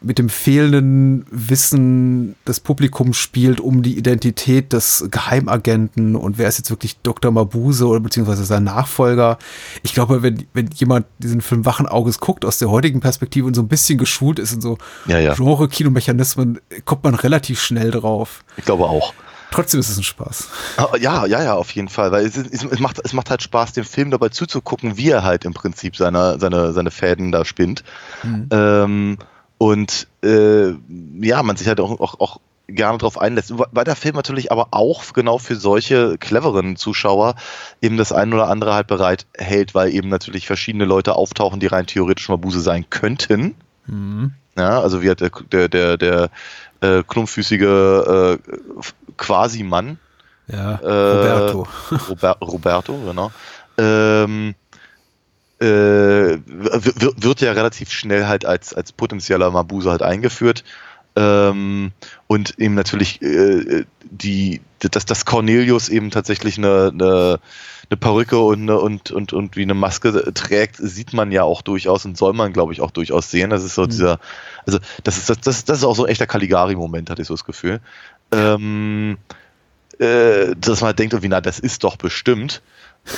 Speaker 4: mit dem fehlenden Wissen des Publikums spielt um die Identität des Geheimagenten und wer ist jetzt wirklich Dr. Mabuse oder beziehungsweise sein Nachfolger. Ich glaube, wenn, wenn jemand diesen Film wachen Auges guckt, aus der heutigen Perspektive und so ein bisschen geschult ist in so
Speaker 5: Ja, ja.
Speaker 4: Genre-Kinomechanismen, kommt man relativ schnell drauf.
Speaker 5: Ich glaube auch.
Speaker 4: Trotzdem ist es ein Spaß.
Speaker 5: Ah, Ja, ja, ja, auf jeden Fall. Weil es, es, macht, es macht halt Spaß, dem Film dabei zuzugucken, wie er halt im Prinzip seine, seine, seine Fäden da spinnt. Ähm, und äh, ja, man sich halt auch, auch, auch gerne darauf einlässt. Weil der Film natürlich aber auch genau für solche cleveren Zuschauer eben das ein oder andere halt bereit hält, weil eben natürlich verschiedene Leute auftauchen, die rein theoretisch Mabuse sein könnten. Ja, also wie hat der, der, der, der äh, klumpfüßige äh, Quasi-Mann,
Speaker 4: Ja,
Speaker 5: äh,
Speaker 4: Roberto.
Speaker 5: Rober Roberto, genau. Ähm, äh, wird ja relativ schnell halt als, als potenzieller Mabuse halt eingeführt. Ähm, und eben natürlich äh, die, dass, dass Cornelius eben tatsächlich eine, eine, eine Perücke und, eine, und, und, und wie eine Maske trägt, sieht man ja auch durchaus und soll man, glaube ich, auch durchaus sehen. Das ist so dieser, also das ist, das, das, das ist auch so ein echter Caligari-Moment, hatte ich so das Gefühl. Ähm, äh, dass man halt denkt, irgendwie, na, das ist doch bestimmt.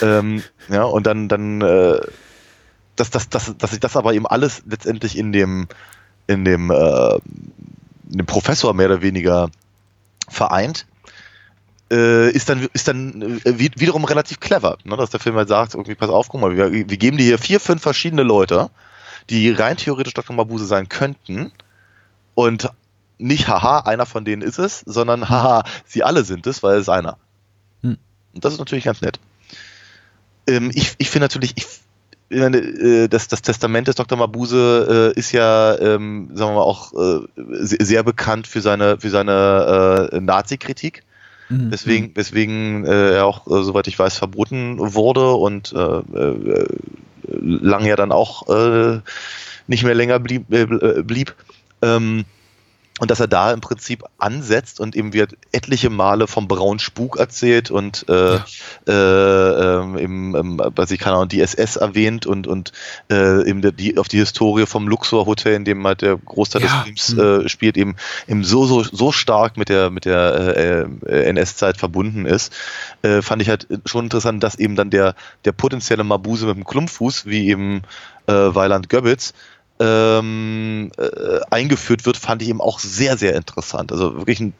Speaker 5: Ähm, ja, und dann, dann, äh, dass, dass, dass, dass sich das aber eben alles letztendlich in dem, in dem, äh, in dem Professor mehr oder weniger vereint, äh, ist dann, ist dann äh, wi- wiederum relativ clever, ne? dass der Film halt sagt, irgendwie, pass auf, guck mal, wir, wir geben dir hier vier, fünf verschiedene Leute, die rein theoretisch Dr. Mabuse sein könnten und nicht, haha, einer von denen ist es, sondern, haha, sie alle sind es, weil es ist einer.
Speaker 4: Hm.
Speaker 5: Und das ist natürlich ganz nett. Ähm, ich ich finde natürlich, ich, das, das Testament des Dr. Mabuse äh, ist ja, ähm, sagen wir mal, auch äh, se- sehr bekannt für seine, für seine äh, Nazi-Kritik.
Speaker 4: Mhm.
Speaker 5: Weswegen, weswegen äh, er auch, äh, soweit ich weiß, verboten wurde und äh, äh, lange ja dann auch äh, nicht mehr länger blieb. Äh, blieb. Ähm, und dass er da im Prinzip ansetzt und eben wird etliche Male vom braunen Spuk erzählt und äh, äh, ähm, im, im, was ich keine Ahnung, die SS erwähnt und, und äh, eben die, auf die Historie vom Luxor Hotel, in dem halt der Großteil
Speaker 4: Ja.
Speaker 5: des Films äh, spielt, eben, eben so, so, so stark mit der, mit der äh, äh, NS-Zeit verbunden ist, äh, fand ich halt schon interessant, dass eben dann der, der potenzielle Mabuse mit dem Klumpfuß, wie eben äh, Weiland Goebbels, ähm, äh, eingeführt wird, fand ich eben auch sehr, sehr interessant. Also wirklich ein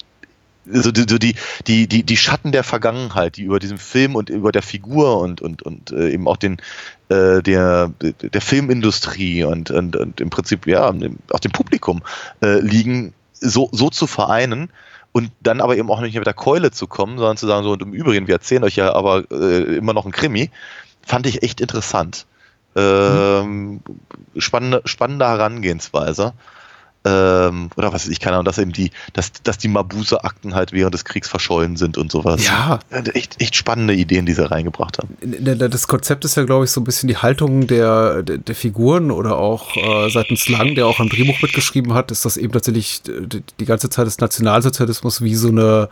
Speaker 5: so die, so die, die, die, die Schatten der Vergangenheit, die über diesem Film und über der Figur und, und, und äh, eben auch den, äh, der, der Filmindustrie und, und, und im Prinzip ja auch dem Publikum äh, liegen, so, so zu vereinen und dann aber eben auch nicht mehr mit der Keule zu kommen, sondern zu sagen, so und im Übrigen, wir erzählen euch ja aber äh, immer noch ein Krimi, fand ich echt interessant. Ähm, spannende, spannende Herangehensweise. Ähm, oder was weiß ich, keine Ahnung, dass eben die, dass, dass die Mabuse-Akten halt während des Kriegs verschollen sind und sowas.
Speaker 4: Ja.
Speaker 5: Echt, echt spannende Ideen, die sie reingebracht haben.
Speaker 4: Das Konzept ist ja, glaube ich, so ein bisschen die Haltung der, der, der Figuren oder auch äh, seitens Lang, der auch am Drehbuch mitgeschrieben hat, ist das eben tatsächlich die, die ganze Zeit des Nationalsozialismus wie so eine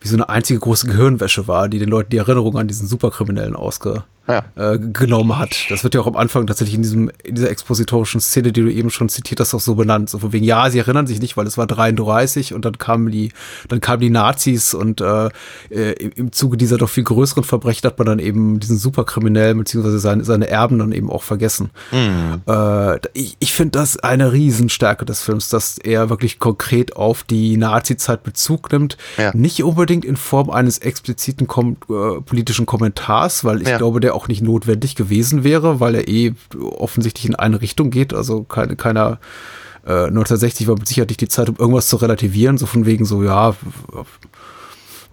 Speaker 4: wie so eine einzige große Gehirnwäsche war, die den Leuten die Erinnerung an diesen Superkriminellen ausge,
Speaker 5: Ja.
Speaker 4: äh, genommen hat. Das wird ja auch am Anfang tatsächlich in diesem in dieser expositorischen Szene, die du eben schon zitiert hast, auch so benannt. So von wegen, ja, sie erinnern sich nicht, weil es war 33 und dann kamen die, dann kamen die Nazis und äh, äh, im, Zuge dieser doch viel größeren Verbrechen hat man dann eben diesen Superkriminellen beziehungsweise seine, seine Erben dann eben auch vergessen. Äh, ich ich finde das eine Riesenstärke des Films, dass er wirklich konkret auf die Nazi-Zeit Bezug nimmt.
Speaker 5: Ja.
Speaker 4: Nicht unbedingt in Form eines expliziten kom äh, politischen Kommentars, weil ich
Speaker 5: Ja.
Speaker 4: glaube, der auch nicht notwendig gewesen wäre, weil er eh offensichtlich in eine Richtung geht. Also keine, keiner. Äh, 1960 war mit Sicherheit nicht die Zeit, um irgendwas zu relativieren, so von wegen so, ja,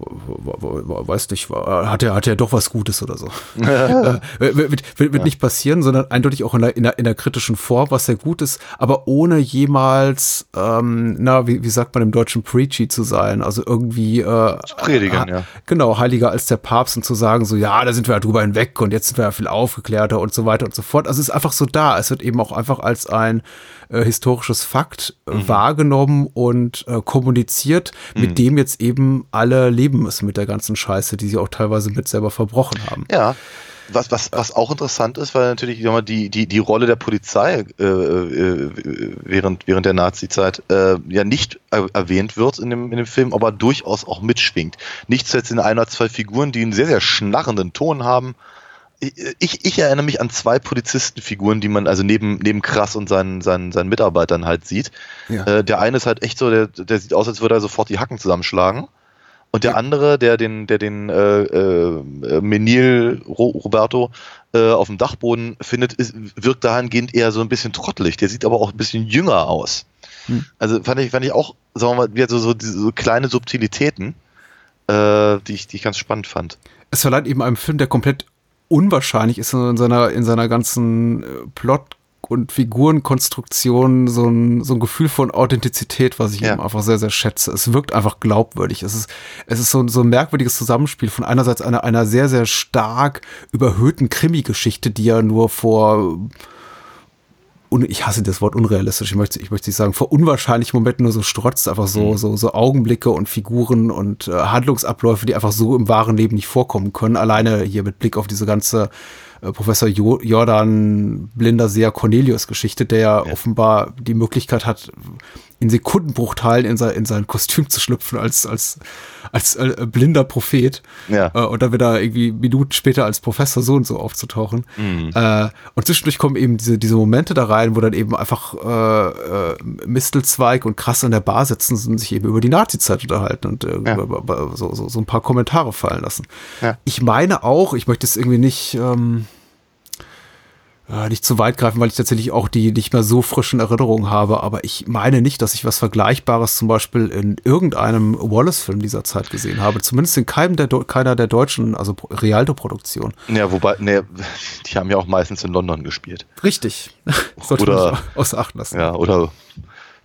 Speaker 4: weiß nicht, war- hat er hat er doch was Gutes oder so. äh, wird wird, wird nicht passieren, sondern eindeutig auch in der, in der, in der kritischen Form, was sehr gut ist, aber ohne jemals, ähm, na, wie, wie sagt man im Deutschen, preachy zu sein, also irgendwie äh,
Speaker 5: predigen, ja.
Speaker 4: Genau, heiliger als der Papst und zu sagen, so, ja, da sind wir ja drüber hinweg und jetzt sind wir ja viel aufgeklärter und so weiter und so fort. Also es ist einfach so da. Es wird eben auch einfach als ein äh, historisches Fakt äh,
Speaker 5: Mhm.
Speaker 4: wahrgenommen und äh, kommuniziert, mit dem jetzt eben alle leben müssen mit der ganzen Scheiße, die sie auch teilweise mit selber verbrochen haben.
Speaker 5: Ja. Was, was, was auch interessant ist, weil natürlich mal, die, die, die Rolle der Polizei äh, äh, während, während der Nazi-Zeit äh, ja nicht er erwähnt wird in dem, in dem Film, aber durchaus auch mitschwingt. Nicht zuletzt in ein oder zwei Figuren, die einen sehr, sehr schnarrenden Ton haben. Ich, ich erinnere mich an zwei Polizistenfiguren, die man also neben, neben Krass und seinen, seinen, seinen Mitarbeitern halt sieht.
Speaker 4: Ja.
Speaker 5: Äh, der eine ist halt echt so, der, der sieht aus, als würde er sofort die Hacken zusammenschlagen. Und der andere, der den, der den äh, äh, Menil Ro Roberto äh, auf dem Dachboden findet, ist, wirkt dahingehend eher so ein bisschen trottelig. Der sieht aber auch ein bisschen jünger aus.
Speaker 4: Hm.
Speaker 5: Also fand ich, fand ich auch, sagen wir mal, so, so, diese, so kleine Subtilitäten, äh, die, ich, die ich ganz spannend fand.
Speaker 4: Es verleiht eben einem Film, der komplett unwahrscheinlich ist in seiner, in seiner ganzen äh, Plot- und Figurenkonstruktion so ein, so ein Gefühl von Authentizität, was ich
Speaker 5: Ja.
Speaker 4: eben einfach sehr, sehr schätze. Es wirkt einfach glaubwürdig. Es ist, es ist so, ein- so ein merkwürdiges Zusammenspiel von einerseits einer, einer sehr, sehr stark überhöhten Krimi-Geschichte, die ja nur vor un, ich hasse das Wort unrealistisch, ich möchte, ich möchte nicht sagen, vor unwahrscheinlichen Momenten nur so strotzt, einfach so, so, so Augenblicke und Figuren und äh, Handlungsabläufe, die einfach so im wahren Leben nicht vorkommen können. Alleine hier mit Blick auf diese ganze äh, Professor jo Jordan Blinder Seher Cornelius Geschichte, der ja, offenbar die Möglichkeit hat, in Sekundenbruchteilen in sein, in sein Kostüm zu schlüpfen als, als, als äh, blinder Prophet.
Speaker 5: Ja.
Speaker 4: Äh, und dann wieder irgendwie Minuten später als Professor so und so aufzutauchen. Äh, und zwischendurch kommen eben diese, diese Momente da rein, wo dann eben einfach äh, äh, Mistelzweig und krass an der Bar sitzen und sich eben über die Nazi-Zeit unterhalten und äh,
Speaker 5: Ja.
Speaker 4: so, so, so ein paar Kommentare fallen lassen.
Speaker 5: Ja.
Speaker 4: Ich meine auch, ich möchte es irgendwie nicht. Ähm, äh, nicht zu weit greifen, weil ich tatsächlich auch die nicht mehr so frischen Erinnerungen habe, aber ich meine nicht, dass ich was Vergleichbares zum Beispiel in irgendeinem Wallace-Film dieser Zeit gesehen habe. Zumindest in keinem der, keiner der deutschen, also Pro- Rialto-Produktionen.
Speaker 5: Ja, wobei, ne, die haben ja auch meistens in London gespielt.
Speaker 4: Richtig. Sollte
Speaker 5: Oder-
Speaker 4: man außer Acht lassen.
Speaker 5: Ja, oder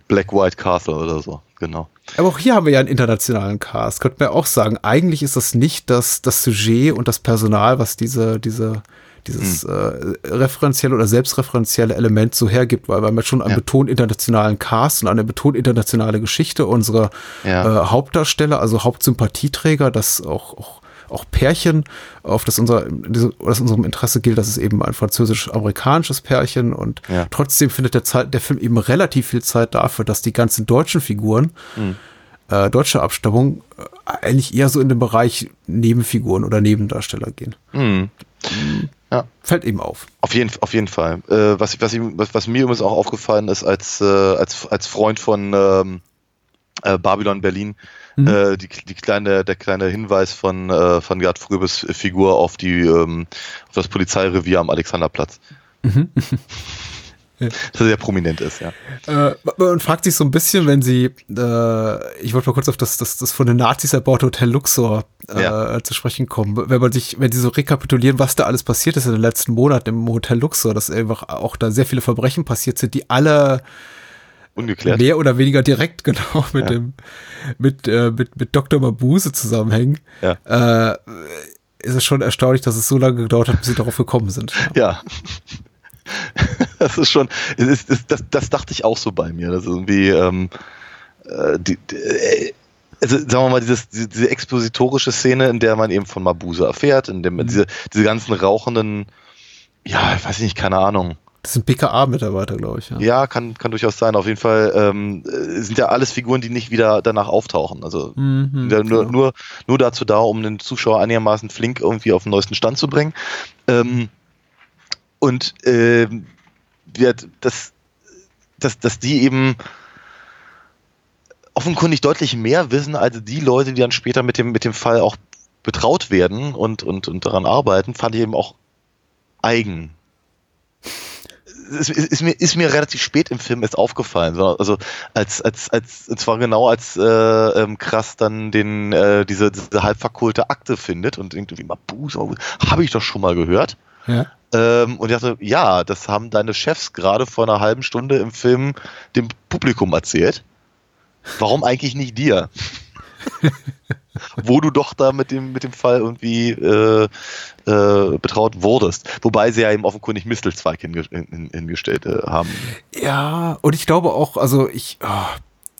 Speaker 5: Black White Castle oder so, genau.
Speaker 4: Aber auch hier haben wir ja einen internationalen Cast. Könnte man ja auch sagen, eigentlich ist das nicht das, das Sujet und das Personal, was diese, diese, dieses
Speaker 5: Hm.
Speaker 4: äh, referenzielle oder selbstreferenzielle Element so hergibt, weil wir haben ja schon einen
Speaker 5: Ja.
Speaker 4: betont internationalen Cast und eine betont internationale Geschichte. Unsere
Speaker 5: Ja.
Speaker 4: äh, Hauptdarsteller, also Hauptsympathieträger, das auch, auch auch Pärchen, auf das unser, das unserem Interesse gilt, das ist eben ein französisch-amerikanisches Pärchen und
Speaker 5: Ja.
Speaker 4: trotzdem findet der, Zeit, der Film eben relativ viel Zeit dafür, dass die ganzen deutschen Figuren äh, deutscher Abstammung äh, eigentlich eher so in den Bereich Nebenfiguren oder Nebendarsteller gehen.
Speaker 5: Mhm. Ja.
Speaker 4: Fällt eben auf.
Speaker 5: Auf jeden, auf jeden Fall. Äh, was, was, ihm- was, was mir übrigens auch aufgefallen ist, als, äh, als, als Freund von ähm, äh, Babylon Berlin, äh, die, die kleine, der kleine Hinweis von, äh, von Gerd Fröbes Figur auf, die, ähm, auf das Polizeirevier am Alexanderplatz. Das sehr prominent ist, ja.
Speaker 4: Äh, man fragt sich so ein bisschen, wenn sie, äh, ich wollte mal kurz auf das, das, das von den Nazis erbaute Hotel Luxor äh,
Speaker 5: Ja.
Speaker 4: zu sprechen kommen. Wenn man sich, wenn sie so rekapitulieren, was da alles passiert ist in den letzten Monaten im Hotel Luxor, dass einfach auch da sehr viele Verbrechen passiert sind, die alle
Speaker 5: Ungeklärt.
Speaker 4: mehr oder weniger direkt genau mit
Speaker 5: Ja.
Speaker 4: dem mit, äh, mit, mit Dr. Mabuse zusammenhängen,
Speaker 5: Ja.
Speaker 4: äh, ist es schon erstaunlich, dass es so lange gedauert hat, bis sie darauf gekommen sind.
Speaker 5: Ja. Das ist schon, es ist, das, das, dachte ich auch so bei mir. Das ist irgendwie, ähm, äh, die, die, äh, also sagen wir mal, dieses, diese, diese expositorische Szene, in der man eben von Mabuse erfährt, in dem man diese, diese ganzen rauchenden, ja, ich weiß nicht, keine Ahnung.
Speaker 4: Das sind BKA-Mitarbeiter, glaube ich. Ja.
Speaker 5: Ja, kann, kann durchaus sein. Auf jeden Fall ähm, äh, sind ja alles Figuren, die nicht wieder danach auftauchen. Also
Speaker 4: Mhm,
Speaker 5: nur,
Speaker 4: genau.
Speaker 5: nur, nur dazu da, um den Zuschauer einigermaßen flink irgendwie auf den neuesten Stand zu bringen. Ähm, und ähm, ja, dass, dass, dass die eben offenkundig deutlich mehr wissen als die Leute, die dann später mit dem, mit dem Fall auch betraut werden und, und, und daran arbeiten, fand ich eben auch eigen. Es ist, ist, mir, ist mir relativ spät im Film erst aufgefallen. So, Also als, als, als, und zwar genau als äh, ähm, krass dann den, äh, diese, diese halb verkohlte Akte findet und irgendwie Mabuse, habe ich doch schon mal gehört.
Speaker 4: Ja.
Speaker 5: Ähm, und ich dachte, ja, das haben deine Chefs gerade vor einer halben Stunde im Film dem Publikum erzählt. Warum eigentlich nicht dir? Wo du doch da mit dem, mit dem Fall irgendwie äh, äh, betraut wurdest. Wobei sie ja eben offenkundig Mistelzweig hinge hin, hingestellt äh, haben.
Speaker 4: Ja, und ich glaube auch, also ich, ah,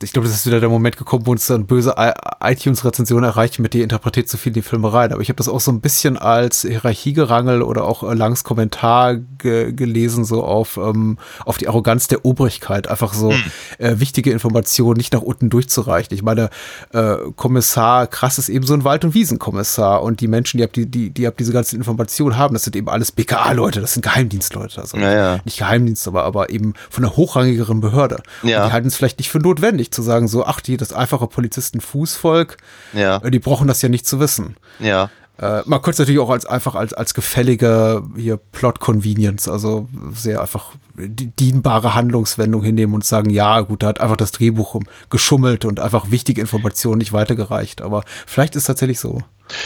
Speaker 4: ich glaube, das ist wieder der Moment gekommen, wo uns dann böse I- iTunes-Rezension erreicht mit dir interpretiert zu viel in die Filme rein. Aber ich habe das auch so ein bisschen als Hierarchiegerangel oder auch äh, Langs Kommentar ge gelesen, so auf, ähm, auf die Arroganz der Obrigkeit, einfach so äh, wichtige Informationen nicht nach unten durchzureichen. Ich meine, äh, Kommissar Krass ist eben so ein Wald- und Wiesenkommissar und die Menschen, die ab die, die, die ab diese ganzen Informationen haben, das sind eben alles BKA-Leute, das sind Geheimdienstleute. Also
Speaker 5: Ja, ja.
Speaker 4: nicht Geheimdienst, aber, aber eben von einer hochrangigeren Behörde.
Speaker 5: Ja.
Speaker 4: Und die halten es vielleicht nicht für notwendig zu sagen, so, ach, die, das einfache Polizisten Fußvolk,
Speaker 5: Ja,
Speaker 4: äh, die brauchen das ja nicht zu wissen.
Speaker 5: ja.
Speaker 4: Äh, man könnte es natürlich auch als einfach als, als gefällige hier Plot Convenience, also sehr einfach die- dienbare Handlungswendung hinnehmen und sagen, ja, gut, da hat einfach das Drehbuch um- geschummelt und einfach wichtige Informationen nicht weitergereicht. Aber vielleicht ist es tatsächlich so.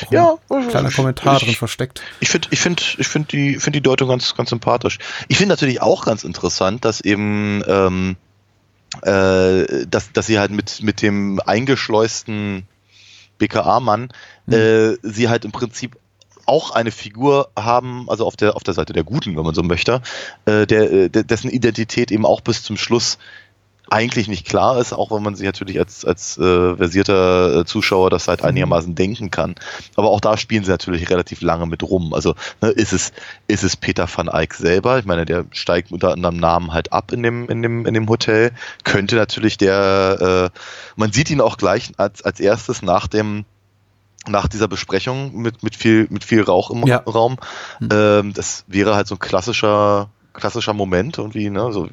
Speaker 4: Auch
Speaker 5: Ja,
Speaker 4: ein kleiner Kommentar
Speaker 5: ich-
Speaker 4: drin versteckt.
Speaker 5: Ich finde ich find, ich find die, find die Deutung ganz, ganz sympathisch. Ich finde natürlich auch ganz interessant, dass eben, ähm, äh, dass, dass sie halt mit, mit dem eingeschleusten BKA-Mann, äh, sie halt im Prinzip auch eine Figur haben, also auf der, auf der Seite der Guten, wenn man so möchte, äh, der, äh, der, dessen Identität eben auch bis zum Schluss eigentlich nicht klar ist, auch wenn man sich natürlich als, als äh, versierter äh, Zuschauer das halt einigermaßen denken kann. Aber auch da spielen sie natürlich relativ lange mit rum. Also ne, ist es ist es Peter van Eyck selber? Ich meine, der steigt unter anderem Namen halt ab in dem in dem in dem Hotel. Könnte natürlich der, äh, man sieht ihn auch gleich als als erstes nach dem nach dieser Besprechung mit mit viel mit viel Rauch im
Speaker 4: Ja.
Speaker 5: Raum. Ähm, das wäre halt so ein klassischer klassischer Moment irgendwie, ne? So,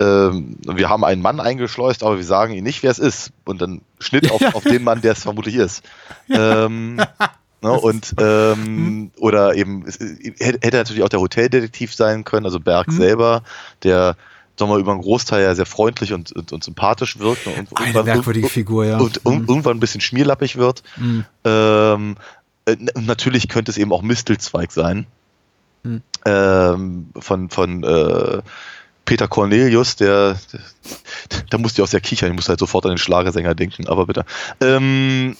Speaker 5: ähm, wir haben einen Mann eingeschleust, aber wir sagen ihm nicht, wer es ist. Und dann Schnitt auf, auf den Mann, der es vermutlich ist. Ähm, ne? Und ähm, oder eben es, hätte natürlich auch der Hoteldetektiv sein können, also Berg selber, der sagen wir, mal, über einen Großteil ja sehr freundlich und, und, und sympathisch wirkt ne? und
Speaker 4: Eine
Speaker 5: irgendwann-
Speaker 4: merkwürdige Figur, ja.
Speaker 5: und un-
Speaker 4: Mhm.
Speaker 5: irgendwann ein bisschen schmierlappig wird.
Speaker 4: Mhm.
Speaker 5: Ähm, äh, natürlich könnte es eben auch Mistelzweig sein.
Speaker 4: Mhm.
Speaker 5: Ähm, von von äh, Peter Cornelius, der, da musste ich auch sehr kichern, ich musste halt sofort an den Schlagersänger denken, aber bitte. Ähm,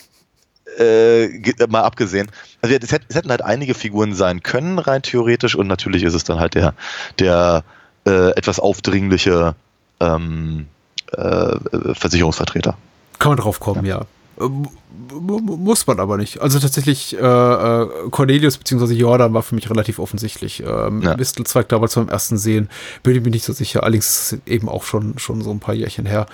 Speaker 5: äh, mal abgesehen. Also ja, es, hätt, es hätten halt einige Figuren sein können, rein theoretisch, und natürlich ist es dann halt der, der äh, etwas aufdringliche ähm, äh, Versicherungsvertreter.
Speaker 4: Kann man drauf kommen, ja. Mu- Muss man aber nicht. Also tatsächlich, äh, äh, Cornelius bzw. Jordan war für mich relativ offensichtlich. Ähm,
Speaker 5: Ja.
Speaker 4: Mistelzweig damals beim ersten Sehen, bin ich mir nicht so sicher. Allerdings ist es eben auch schon, schon so ein paar Jährchen her.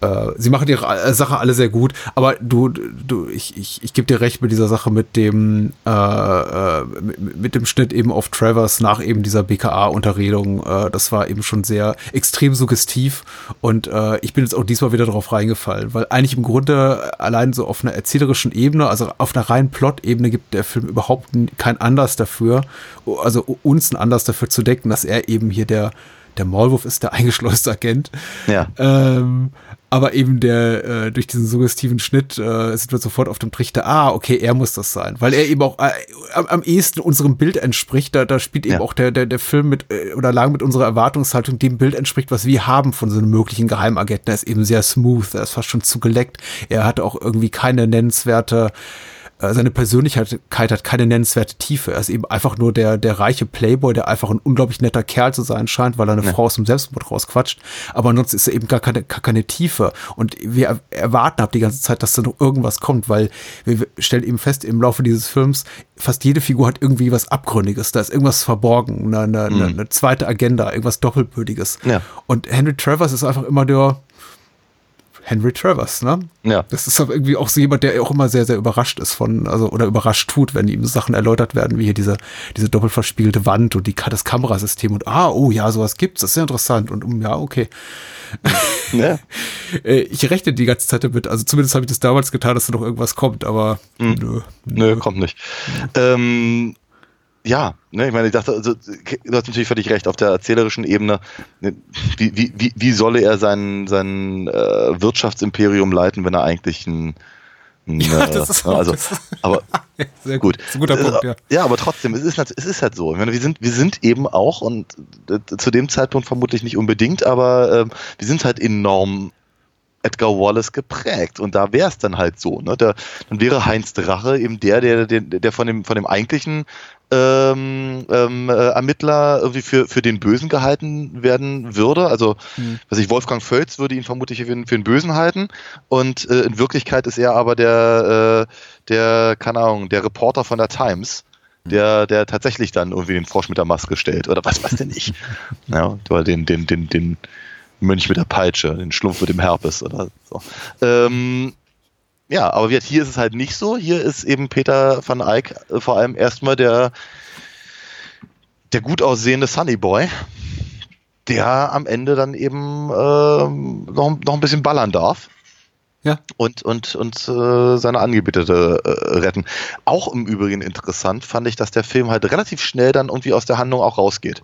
Speaker 4: Äh, sie machen ihre äh, Sache alle sehr gut, aber du, du, ich, ich, ich gebe dir recht mit dieser Sache mit dem, äh, äh, mit, mit dem Schnitt eben auf Travers nach eben dieser BKA-Unterredung. Äh, das war eben schon sehr extrem suggestiv und äh, ich bin jetzt auch diesmal wieder drauf reingefallen, weil eigentlich im Grunde allein so auf einer erzählerischen Ebene, also auf einer reinen Plot-Ebene gibt der Film überhaupt n- kein Anlass dafür, also uns einen Anlass dafür zu denken, dass er eben hier der, der Maulwurf ist, der eingeschleuste Agent.
Speaker 5: Ja.
Speaker 4: Ähm, aber eben der, äh, durch diesen suggestiven Schnitt äh, sind wir sofort auf dem Trichter, ah, okay, er muss das sein, weil er eben auch äh, am, am ehesten unserem Bild entspricht. Da, da spielt eben
Speaker 5: Ja.
Speaker 4: auch der, der, der Film mit, äh, oder lang mit unserer Erwartungshaltung dem Bild entspricht, was wir haben von so einem möglichen Geheimagenten. Er ist eben sehr smooth, er ist fast schon zugeleckt. Er hat auch irgendwie keine nennenswerte seine Persönlichkeit hat keine nennenswerte Tiefe. Er ist eben einfach nur der, der reiche Playboy, der einfach ein unglaublich netter Kerl zu sein scheint, weil er eine ja. Frau aus dem Selbstmord rausquatscht. Aber ansonsten ist er eben gar keine, gar keine Tiefe. Und wir erwarten ab die ganze Zeit, dass da noch irgendwas kommt, weil wir stellen eben fest, im Laufe dieses Films, fast jede Figur hat irgendwie was Abgründiges. Da ist irgendwas verborgen, eine, eine, mhm. eine zweite Agenda, irgendwas Doppelbödiges. Ja. Und Henry Travers ist einfach immer der, Henry Travers, ne? Ja. Das ist aber irgendwie auch so jemand, der auch immer sehr, sehr überrascht ist von, also, oder überrascht tut, wenn ihm Sachen erläutert werden, wie hier diese, diese doppelt verspiegelte Wand und die, das Kamerasystem und, ah, oh ja, sowas gibt's, das ist sehr interessant und, um, ja, okay. Ja. Äh, ich rechne die ganze Zeit damit, also zumindest habe ich das damals getan, dass da noch irgendwas kommt, aber
Speaker 5: mhm. nö, nö. Nö, kommt nicht. Mhm. Ähm, ja, ne, ich meine, ich dachte, also, du hast natürlich völlig recht, auf der erzählerischen Ebene, ne, wie, wie, wie, wie solle er sein, sein äh, Wirtschaftsimperium leiten, wenn er eigentlich ein, ein ja, äh, das ist ne, also, aber sehr gut. Das ist ein guter Punkt, ja. Ja, aber trotzdem, es ist, es ist halt so. Ich meine, wir sind, wir sind eben auch und zu dem Zeitpunkt vermutlich nicht unbedingt, aber äh, wir sind halt enorm Edgar Wallace geprägt. Und da wäre es dann halt so. Ne? Der, dann wäre Heinz Drache eben der, der, der, der von, dem, von dem eigentlichen ähm, ähm, äh, Ermittler irgendwie für, für den Bösen gehalten werden würde. Also, mhm. was ich, Wolfgang Völz würde ihn vermutlich für, für den Bösen halten. Und äh, in Wirklichkeit ist er aber der, äh, der, keine Ahnung, der Reporter von der Times hm. der, der tatsächlich dann irgendwie den Frosch mit der Maske stellt oder was weiß denn ich. ja, oder den, den, den, den Mönch mit der Peitsche, den Schlumpf mit dem Herpes oder so. Ähm, ja, aber hier ist es halt nicht so. Hier ist eben Peter van Eyck äh, vor allem erstmal der, der gut aussehende Sunny Boy, der am Ende dann eben ähm, noch, noch ein bisschen ballern darf. Ja. Und, und, und äh, seine Angebetete äh, retten. Auch im Übrigen interessant fand ich, dass der Film halt relativ schnell dann irgendwie aus der Handlung auch rausgeht.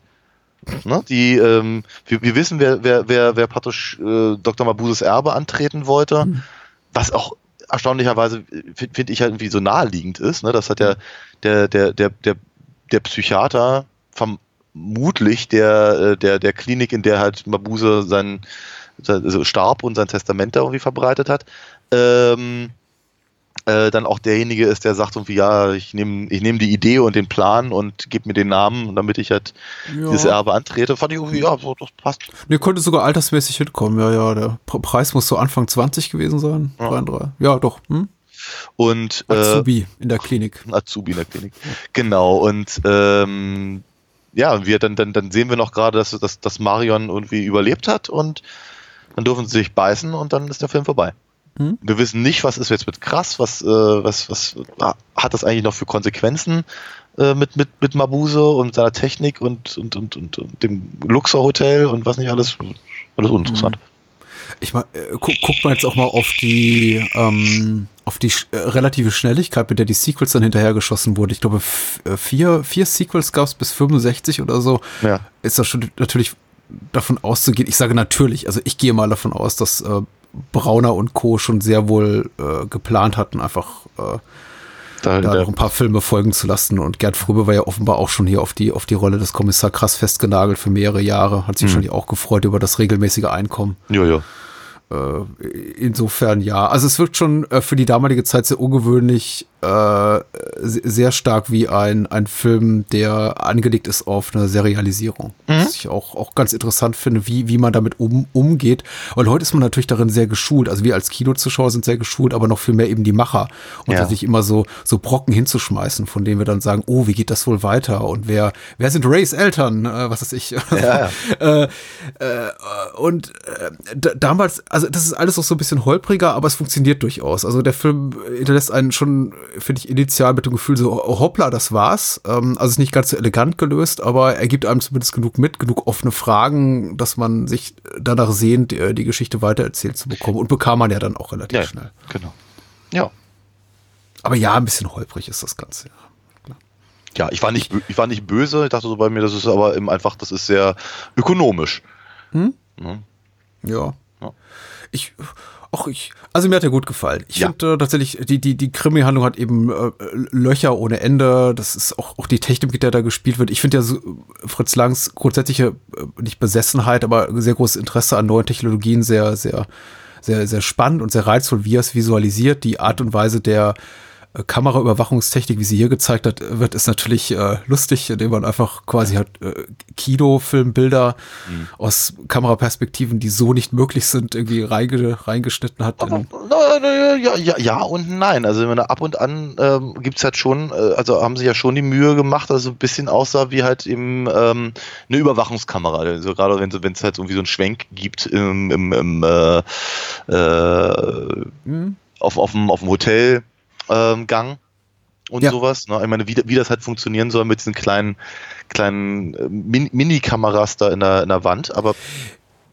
Speaker 5: Ne? Die, ähm, wir, wir wissen, wer, wer, wer, wer praktisch äh, Dr. Mabuses Erbe antreten wollte, mhm. was auch erstaunlicherweise finde find ich halt irgendwie so naheliegend ist. Ne? Das hat ja der, der, der, der, der Psychiater vermutlich der, äh, der, der Klinik, in der halt Mabuse sein, also starb und sein Testament da irgendwie verbreitet hat, ähm, äh, dann auch derjenige ist, der sagt irgendwie, ja, ich nehme ich nehm die Idee und den Plan und gebe mir den Namen, damit ich halt ja. dieses Erbe antrete. Fand ich irgendwie, ja, so, das passt.
Speaker 4: Ne, könnte sogar altersmäßig hinkommen, ja, ja. Der Preis muss so Anfang 20 gewesen sein. Ja, 3, ja doch. Hm?
Speaker 5: Und
Speaker 4: äh, Azubi in der Klinik.
Speaker 5: Azubi in der Klinik. Genau. Und ähm, ja, wir dann, dann, dann sehen wir noch gerade, dass, dass, dass Marion irgendwie überlebt hat und dann dürfen sie sich beißen und dann ist der Film vorbei. Hm? Wir wissen nicht, was ist jetzt mit krass, was, äh, was, was hat das eigentlich noch für Konsequenzen äh, mit, mit, mit Mabuse und seiner Technik und, und, und, und, und dem Luxor Hotel und was nicht alles. Alles uninteressant. Hm.
Speaker 4: Ich mal, äh, guck, guck mal jetzt auch mal auf die, ähm, auf die äh, relative Schnelligkeit, mit der die Sequels dann hinterhergeschossen wurden. Ich glaube, äh, vier, vier Sequels gab es bis 65 oder so. Ja. Ist das schon natürlich davon auszugehen. Ich sage natürlich, also ich gehe mal davon aus, dass äh, Brauner und Co. schon sehr wohl äh, geplant hatten, einfach äh, da, da noch ein paar Filme folgen zu lassen. Und Gerd Fröbe war ja offenbar auch schon hier auf die, auf die Rolle des Kommissar krass festgenagelt für mehrere Jahre. Hat sich mhm. wahrscheinlich auch gefreut über das regelmäßige Einkommen.
Speaker 5: Ja, ja.
Speaker 4: Äh, insofern ja. Also es wirkt schon äh, für die damalige Zeit sehr ungewöhnlich, äh, sehr stark wie ein, ein Film, der angelegt ist auf eine Serialisierung. Mhm. Was ich auch, auch ganz interessant finde, wie, wie man damit um, umgeht. Weil heute ist man natürlich darin sehr geschult. Also wir als Kinozuschauer sind sehr geschult, aber noch viel mehr eben die Macher. Und ja. sich immer so, so Brocken hinzuschmeißen, von denen wir dann sagen, oh, wie geht das wohl weiter? Und wer, wer sind Rays Eltern? Äh, was weiß ich. Ja, äh, äh, und damals, also das ist alles noch so ein bisschen holpriger, aber es funktioniert durchaus. Also der Film hinterlässt einen schon finde ich, initial mit dem Gefühl so, oh, hoppla, das war's. Ähm, also ist nicht ganz so elegant gelöst, aber er gibt einem zumindest genug mit, genug offene Fragen, dass man sich danach sehnt, die, äh, die Geschichte weitererzählt zu bekommen. Und bekam man ja dann auch relativ ja, schnell.
Speaker 5: Genau. Ja.
Speaker 4: Aber ja, ein bisschen holprig ist das Ganze, ja.
Speaker 5: Ja, ich war nicht, ich war nicht böse. Ich dachte so bei mir, das ist aber eben einfach, das ist sehr ökonomisch. Hm?
Speaker 4: Ja. ja. ja. Ich, Ach, ich, also mir hat er gut gefallen. Ich ja. finde äh, tatsächlich, die, die, die Krimi-Handlung hat eben äh, Löcher ohne Ende. Das ist auch, auch die Technik, mit der da gespielt wird. Ich finde ja so, Fritz Langs grundsätzliche, äh, nicht Besessenheit, aber sehr großes Interesse an neuen Technologien sehr, sehr, sehr, sehr spannend und sehr reizvoll, wie er es visualisiert. Die Art und Weise der, Kameraüberwachungstechnik, wie sie hier gezeigt hat, wird, ist natürlich äh, lustig, indem man einfach quasi hat äh, Kinofilmbilder mhm. aus Kameraperspektiven, die so nicht möglich sind, irgendwie reinge, reingeschnitten hat.
Speaker 5: Aber, ja, ja, ja und nein. Also meine, ab und an ähm, gibt es halt schon, äh, also haben sie ja schon die Mühe gemacht, also ein bisschen aussah wie halt eben ähm, eine Überwachungskamera. Also gerade wenn es halt irgendwie so einen Schwenk gibt im, im, im äh, äh, mhm. auf, auf, dem, auf dem Hotel ähm, Gang und ja. sowas. Ne? Ich meine, wie, wie das halt funktionieren soll mit diesen kleinen, kleinen äh, Min Mini-Kameras da in der, in der Wand, aber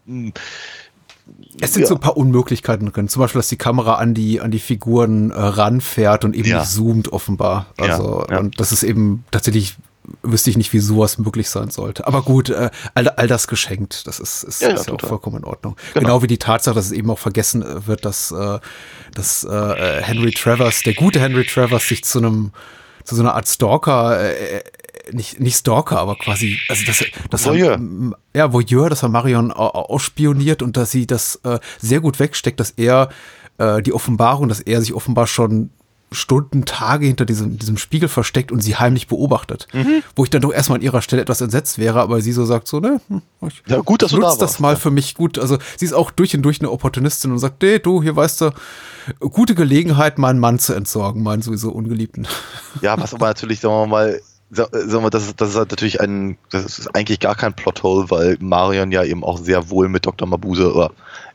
Speaker 5: mh, hm,
Speaker 4: es sind ja. so ein paar Unmöglichkeiten drin. Zum Beispiel, dass die Kamera an die, an die Figuren äh, ranfährt und eben ja. nicht zoomt, offenbar. Also, ja, und das ist eben tatsächlich wüsste ich nicht, wie sowas möglich sein sollte. Aber gut, äh, all, all das geschenkt, das ist, ist, ja, ja, ist ja auch vollkommen in Ordnung. Genau. genau. wie die Tatsache, dass es eben auch vergessen äh, wird, dass, äh, dass äh, Henry Travers, der gute Henry Travers, sich zu einem zu so einer Art Stalker, äh, äh nicht, nicht Stalker, aber quasi, also dass, dass Voyeur. er, ja, Voyeur, dass er Marion ausspioniert und dass sie das äh, sehr gut wegsteckt, dass er äh, die Offenbarung, dass er sich offenbar schon Stunden, Tage hinter diesem, diesem Spiegel versteckt und sie heimlich beobachtet. Mhm. Wo ich dann doch erstmal an ihrer Stelle etwas entsetzt wäre, aber sie so sagt so, ne, hm, ich
Speaker 5: ja, gut, dass du da
Speaker 4: das mal für mich gut. Also sie ist auch durch und durch eine Opportunistin und sagt, nee, du, hier weißt du, gute Gelegenheit, meinen Mann zu entsorgen, meinen sowieso Ungeliebten.
Speaker 5: Ja, was aber natürlich, sagen wir mal, sagen wir, das ist, das ist halt natürlich ein, das ist eigentlich gar kein Plothole, weil Marion ja eben auch sehr wohl mit Dr. Mabuse oder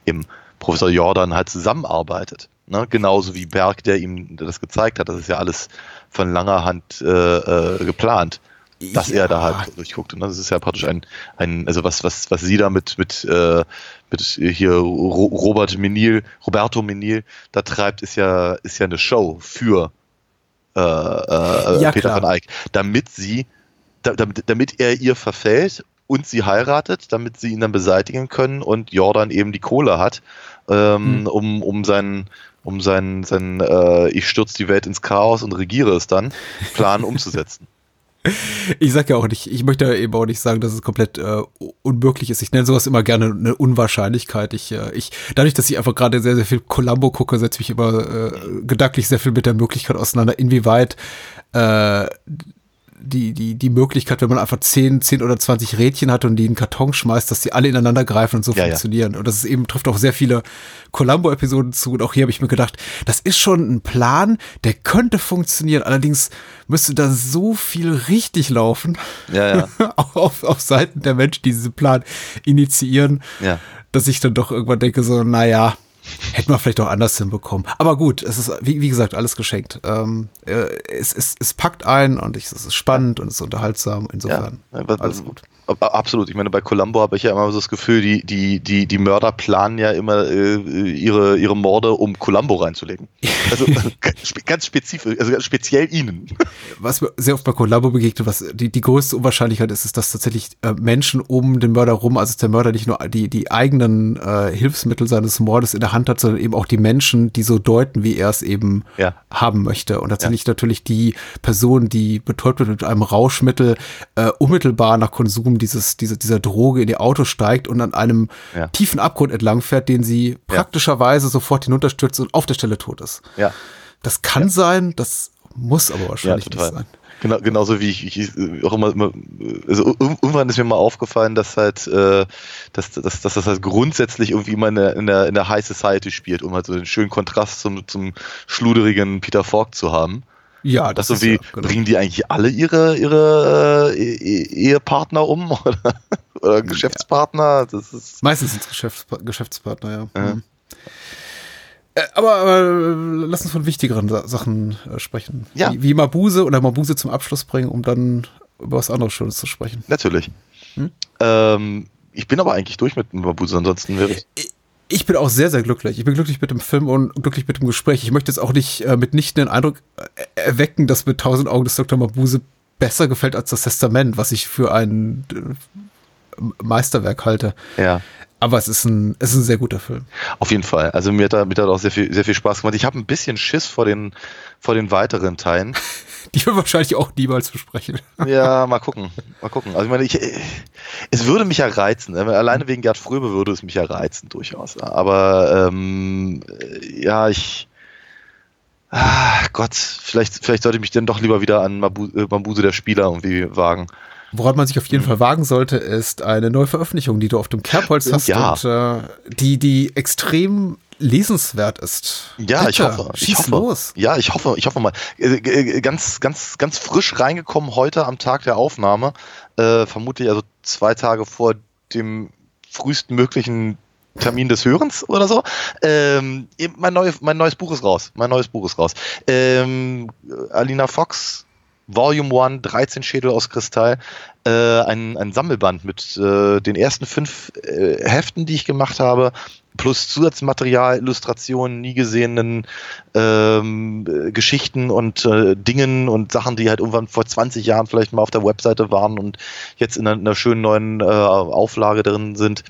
Speaker 5: eben Professor Jordan halt zusammenarbeitet. Ne? Genauso wie Berg, der ihm das gezeigt hat. Das ist ja alles von langer Hand äh, äh, geplant, dass ja. er da halt durchguckt. Und das ist ja praktisch ein, ein also was, was, was sie da mit, mit, äh, mit hier Robert Menil, Roberto Menil da treibt, ist ja, ist ja eine Show für äh, äh, ja, Peter klar. van Eyck, damit sie, damit, damit er ihr verfällt und sie heiratet, damit sie ihn dann beseitigen können und Jordan eben die Kohle hat, ähm, hm. um, um seinen um seinen, seinen äh, ich stürze die Welt ins Chaos und regiere es dann, Plan umzusetzen.
Speaker 4: Ich sag ja auch nicht, ich möchte eben auch nicht sagen, dass es komplett äh, unmöglich ist. Ich nenne sowas immer gerne eine Unwahrscheinlichkeit. Ich, äh, ich, dadurch, dass ich einfach gerade sehr, sehr viel Columbo gucke, setze mich immer äh, gedanklich sehr viel mit der Möglichkeit auseinander, inwieweit äh, die, die, die Möglichkeit, wenn man einfach 10, 10 oder 20 Rädchen hat und die in einen Karton schmeißt, dass die alle ineinander greifen und so ja, funktionieren. Ja. Und das ist eben, trifft auch sehr viele Columbo-Episoden zu. Und auch hier habe ich mir gedacht, das ist schon ein Plan, der könnte funktionieren. Allerdings müsste da so viel richtig laufen.
Speaker 5: Ja, ja.
Speaker 4: auf, auf Seiten der Menschen, die diesen Plan initiieren, ja. dass ich dann doch irgendwann denke, so, naja, Hätten wir vielleicht auch anders hinbekommen. Aber gut, es ist, wie, wie gesagt, alles geschenkt. Ähm, äh, es, es, es packt ein und es ist spannend und es ist unterhaltsam. Insofern, ja, alles gut.
Speaker 5: Absolut. Ich meine, bei Columbo habe ich ja immer so das Gefühl, die, die, die, die Mörder planen ja immer äh, ihre, ihre Morde, um Columbo reinzulegen. Also ganz spezifisch, also ganz speziell ihnen.
Speaker 4: Was mir sehr oft bei Columbo begegnet, was die, die größte Unwahrscheinlichkeit ist, ist, dass tatsächlich äh, Menschen um den Mörder rum, also der Mörder nicht nur die, die eigenen äh, Hilfsmittel seines Mordes in der Hand hat, sondern eben auch die Menschen, die so deuten, wie er es eben ja. haben möchte. Und tatsächlich ja. natürlich die Person, die betäubt wird mit einem Rauschmittel, äh, unmittelbar nach Konsum dieses, diese, dieser Droge in ihr Auto steigt und an einem ja. tiefen Abgrund entlang fährt, den sie praktischerweise sofort hinunterstürzt und auf der Stelle tot ist.
Speaker 5: Ja.
Speaker 4: Das kann sein, das muss aber wahrscheinlich nicht sein.
Speaker 5: Genau, genauso wie ich, ich auch immer, immer, also irgendwann ist mir mal aufgefallen, dass halt, äh, dass, dass, dass das halt grundsätzlich irgendwie immer in der, in der, in der High Society spielt, um halt so einen schönen Kontrast zum, zum schluderigen Peter Falk zu haben.
Speaker 4: Ja, das
Speaker 5: also wie ja, genau. bringen die eigentlich alle ihre ihre äh, Ehepartner um oder, oder Geschäftspartner? Das ist
Speaker 4: Meistens sind es Geschäftspa Geschäftspartner, ja. Mhm. Äh, aber, aber lass uns von wichtigeren Sachen äh, sprechen. Ja. Wie, wie Mabuse oder Mabuse zum Abschluss bringen, um dann über was anderes Schönes zu sprechen.
Speaker 5: Natürlich. Hm? Ähm, ich bin aber eigentlich durch mit Mabuse, ansonsten wäre ich
Speaker 4: ich bin auch sehr, sehr glücklich. Ich bin glücklich mit dem Film und glücklich mit dem Gespräch. Ich möchte jetzt auch nicht äh, mitnichten den Eindruck äh, erwecken, dass mit Tausend Augen des Dr. Mabuse besser gefällt als das Testament, was ich für ein äh, Meisterwerk halte.
Speaker 5: Ja.
Speaker 4: Aber es ist ein, es ist ein sehr guter Film.
Speaker 5: Auf jeden Fall. Also mir hat, da, mir hat auch sehr viel, sehr viel Spaß gemacht. Ich habe ein bisschen Schiss vor den, vor den weiteren Teilen.
Speaker 4: Die wir wahrscheinlich auch niemals besprechen.
Speaker 5: Ja, mal gucken. Mal gucken. Also ich meine, ich, es würde mich ja reizen. Ne? Alleine wegen Gerd Fröbe würde es mich ja reizen, durchaus. Aber ähm, ja, ich Ah, Gott, vielleicht, vielleicht sollte ich mich dann doch lieber wieder an Mabu, äh, Mabuse der Spieler irgendwie wagen.
Speaker 4: Woran man sich auf jeden Fall wagen sollte, ist eine neue Veröffentlichung, die du auf dem Kerbholz hast
Speaker 5: Ja.
Speaker 4: und äh, die, die extrem lesenswert ist.
Speaker 5: Ja, ich
Speaker 4: Bitte,
Speaker 5: hoffe. Ich
Speaker 4: Schieß
Speaker 5: hoffe.
Speaker 4: los.
Speaker 5: Ja, ich hoffe, ich hoffe mal. Äh, äh, Ganz, ganz, ganz frisch reingekommen heute am Tag der Aufnahme. Äh, vermutlich also zwei Tage vor dem frühesten möglichen Termin des Hörens oder so. Ähm, mein, neues, mein neues Buch ist raus. Mein neues Buch ist raus. Ähm, Alina Fox, Volume 1, 13 Schädel aus Kristall. Äh, ein, ein Sammelband mit äh, den ersten fünf äh, Heften, die ich gemacht habe, plus Zusatzmaterial, Illustrationen, nie gesehenen ähm, äh, Geschichten und äh, Dingen und Sachen, die halt irgendwann vor 20 Jahren vielleicht mal auf der Webseite waren und jetzt in einer, in einer schönen neuen äh, Auflage drin sind.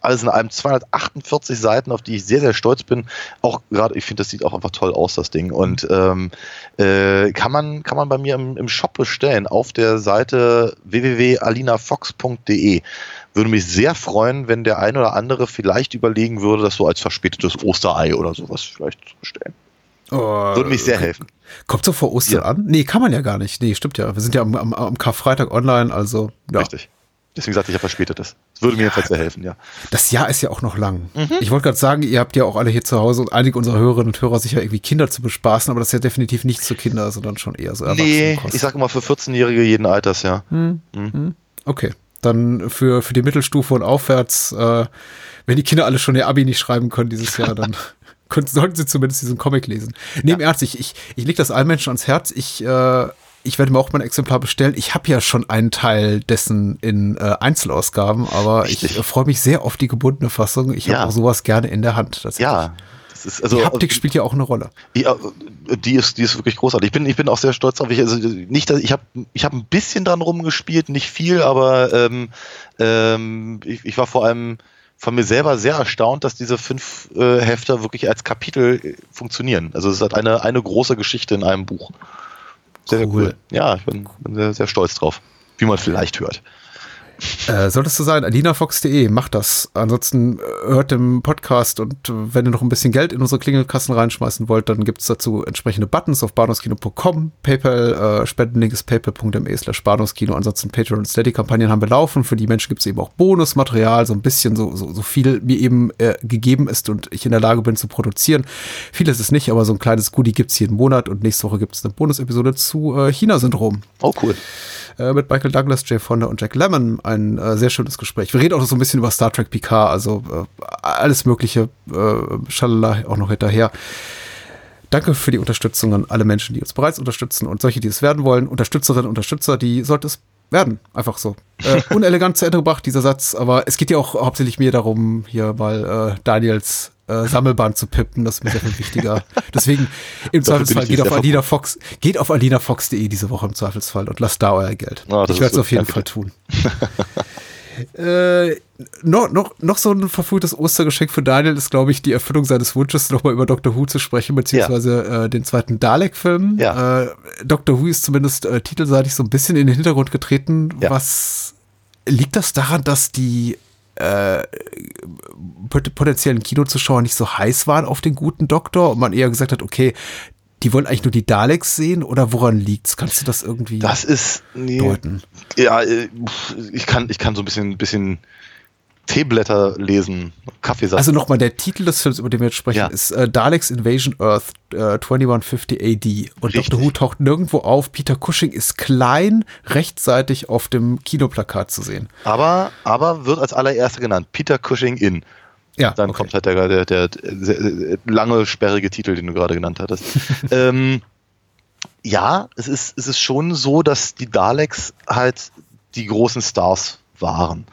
Speaker 5: Alles in einem 248 Seiten, auf die ich sehr, sehr stolz bin. Auch gerade, ich finde, das sieht auch einfach toll aus, das Ding. Und ähm, äh, kann, man, kann man bei mir im, im Shop bestellen auf der Seite www.alinafox.de. Würde mich sehr freuen, wenn der ein oder andere vielleicht überlegen würde, das so als verspätetes Osterei oder sowas vielleicht zu bestellen.
Speaker 4: Oh,
Speaker 5: Würde mich sehr helfen.
Speaker 4: Kommt so vor Ostern
Speaker 5: Ja.
Speaker 4: an? Nee, kann man ja gar nicht. Nee, stimmt ja. Wir sind ja am, am, am Karfreitag online, also ja.
Speaker 5: Richtig. Deswegen sagte ich ja verspätetes. Das würde mir jedenfalls sehr helfen, ja.
Speaker 4: Das Jahr ist ja auch noch lang.
Speaker 5: Mhm.
Speaker 4: Ich wollte gerade sagen, ihr habt ja auch alle hier zu Hause und einige unserer Hörerinnen und Hörer sicher irgendwie Kinder zu bespaßen, aber das ist ja definitiv nicht für Kinder, sondern schon eher so
Speaker 5: Nee, ich sag immer für 14-Jährige jeden Alters, ja.
Speaker 4: Okay. Dann für, für die Mittelstufe und aufwärts, äh, wenn die Kinder alle schon ihr Abi nicht schreiben können dieses Jahr, dann können, sollten sie zumindest diesen Comic lesen. Nee, im Ernst, ich, ich, ich lege das allen Menschen ans Herz. Ich, äh, ich werde mir auch mein Exemplar bestellen. Ich habe ja schon einen Teil dessen in äh, Einzelausgaben, aber
Speaker 5: Richtig.
Speaker 4: ich äh, freue mich sehr auf die gebundene Fassung. Ich
Speaker 5: Ja.
Speaker 4: habe auch sowas gerne in der Hand.
Speaker 5: Ja. Also,
Speaker 4: die Haptik spielt ja auch eine Rolle.
Speaker 5: Ja, die ist, die ist wirklich großartig. Ich bin, ich bin auch sehr stolz drauf. Ich, also nicht, ich habe, ich habe ein bisschen dran rumgespielt, nicht viel, aber ähm, ähm, ich, ich war vor allem von mir selber sehr erstaunt, dass diese fünf äh, Hefte wirklich als Kapitel äh, funktionieren. Also es hat eine, eine große Geschichte in einem Buch. Sehr, sehr
Speaker 4: Cool.
Speaker 5: cool. Ja, ich bin, bin sehr, sehr stolz drauf. Wie man vielleicht hört.
Speaker 4: Äh, solltest du sein, alinafox.de, macht das. Ansonsten äh, hört dem Podcast und äh, wenn ihr noch ein bisschen Geld in unsere Klingelkassen reinschmeißen wollt, dann gibt's dazu entsprechende Buttons auf bahnhofskino.com. PayPal, äh, Spendenlink ist paypal.me slash bahnhofskino. Ansonsten Patreon und Steady-Kampagnen haben wir laufen. Für die Menschen gibt's eben auch Bonusmaterial, so ein bisschen so, so, so viel mir eben äh, gegeben ist und ich in der Lage bin zu produzieren. Viel ist es nicht, aber so ein kleines Goodie gibt's jeden Monat und nächste Woche gibt's eine Bonusepisode zu äh, China-Syndrom
Speaker 5: Oh, cool.
Speaker 4: Äh, mit Michael Douglas, Jay Fonda und Jack Lemmon. Ein äh, sehr schönes Gespräch. Wir reden auch so ein bisschen über Star Trek Picard, also äh, alles mögliche, äh, schalala, auch noch hinterher. Danke für die Unterstützung an alle Menschen, die uns bereits unterstützen und solche, die es werden wollen. Unterstützerinnen, Unterstützer, die sollte es werden. Einfach so. Äh, unelegant zu Ende gebracht, dieser Satz, aber es geht ja auch hauptsächlich mir darum, hier mal äh, Daniels äh, Sammelband zu pippen. Das ist mir sehr viel wichtiger. Deswegen im Zweifelsfall geht auf Alina Fox, geht auf alinafox.de diese Woche im Zweifelsfall und lasst da euer Geld.
Speaker 5: Das
Speaker 4: ich werde es auf jeden
Speaker 5: gut,
Speaker 4: Fall tun. äh, noch, noch, noch so ein verfrühtes Ostergeschenk für Daniel ist, glaube ich, die Erfüllung seines Wunsches, nochmal über Doctor Who zu sprechen, beziehungsweise äh, den zweiten Dalek-Film.
Speaker 5: Ja.
Speaker 4: Äh, Doctor Who ist zumindest äh, titelseitig so ein bisschen in den Hintergrund getreten.
Speaker 5: Ja.
Speaker 4: Was liegt das daran, dass die äh, pot- potenziellen Kinozuschauer nicht so heiß waren auf den guten Doktor und man eher gesagt hat, okay, die wollen eigentlich nur die Daleks sehen oder woran liegt's? Kannst du das irgendwie
Speaker 5: Das ist nee,
Speaker 4: deuten?
Speaker 5: Ja, äh, ich kann, ich kann so ein bisschen, bisschen Teeblätter lesen, Kaffeesatz.
Speaker 4: Also nochmal, der Titel des Films, über den wir jetzt sprechen,
Speaker 5: Ja.
Speaker 4: ist äh, Daleks Invasion Earth äh, 2150 AD. Und
Speaker 5: Richtig.
Speaker 4: Dr. Who taucht nirgendwo auf. Peter Cushing ist klein, rechtzeitig auf dem Kinoplakat zu sehen.
Speaker 5: aber, aber wird als allererster genannt. Peter Cushing in.
Speaker 4: Ja,
Speaker 5: Dann
Speaker 4: okay.
Speaker 5: kommt halt der, der, der, sehr lange, sperrige Titel, den du gerade genannt hattest. ähm, ja, es ist, es ist schon so, dass die Daleks halt die großen Stars waren.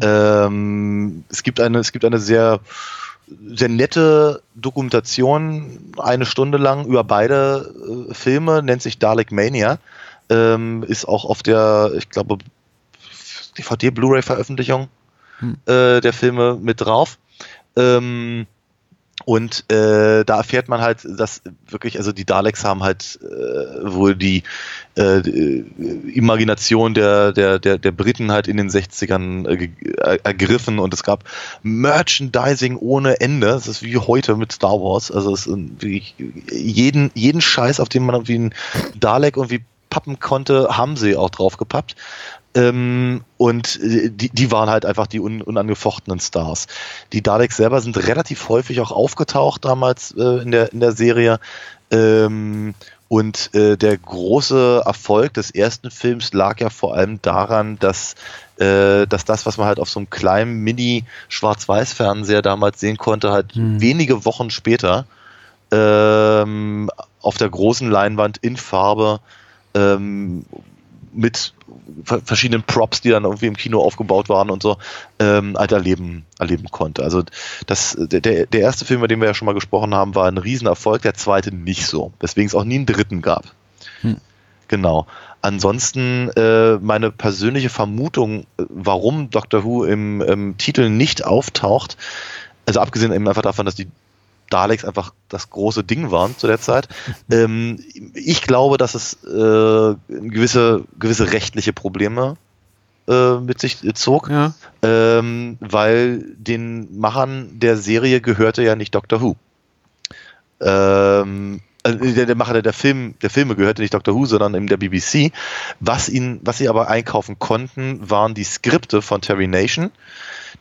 Speaker 5: Ähm, es gibt eine, es gibt eine sehr, sehr nette Dokumentation, eine Stunde lang über beide äh, Filme, nennt sich Dalek Mania. Ähm, ist auch auf der, ich glaube, DVD-Blu-ray-Veröffentlichung äh, der Filme mit drauf. Ähm, Und äh, da erfährt man halt, dass wirklich, also die Daleks haben halt äh, wohl die, äh, die Imagination der, der, der, der Briten halt in den 60ern äh, äh, ergriffen und es gab Merchandising ohne Ende. Das ist wie heute mit Star Wars. Also es ist jeden, jeden Scheiß, auf den man irgendwie einen Dalek irgendwie pappen konnte, haben sie auch drauf gepappt. Ähm, und äh, die, die waren halt einfach die un, unangefochtenen Stars. Die Daleks selber sind relativ häufig auch aufgetaucht damals äh, in, der, in der Serie. Ähm, und äh, der große Erfolg des ersten Films lag ja vor allem daran, dass, äh, dass das, was man halt auf so einem kleinen Mini-Schwarz-Weiß-Fernseher damals sehen konnte, halt hm. wenige Wochen später ähm, auf der großen Leinwand in Farbe ähm, mit verschiedenen Props, die dann irgendwie im Kino aufgebaut waren und so, ähm, halt erleben, erleben konnte. Also das, der, der erste Film, über den wir ja schon mal gesprochen haben, war ein Riesenerfolg, der zweite nicht so, weswegen es auch nie einen dritten gab. Hm. Genau. Ansonsten äh, meine persönliche Vermutung, warum Doctor Who im, im Titel nicht auftaucht, also abgesehen eben einfach davon, dass die Daleks einfach das große Ding waren zu der Zeit. Ähm, ich glaube, dass es äh, gewisse, gewisse rechtliche Probleme äh, mit sich zog, ja. ähm, weil den Machern der Serie gehörte ja nicht Doctor Who. Ähm, äh, der, der, Macher der, Film, der Filme gehörte nicht Doctor Who, sondern eben der BBC. Was, ihn, was sie aber einkaufen konnten, waren die Skripte von Terry Nation,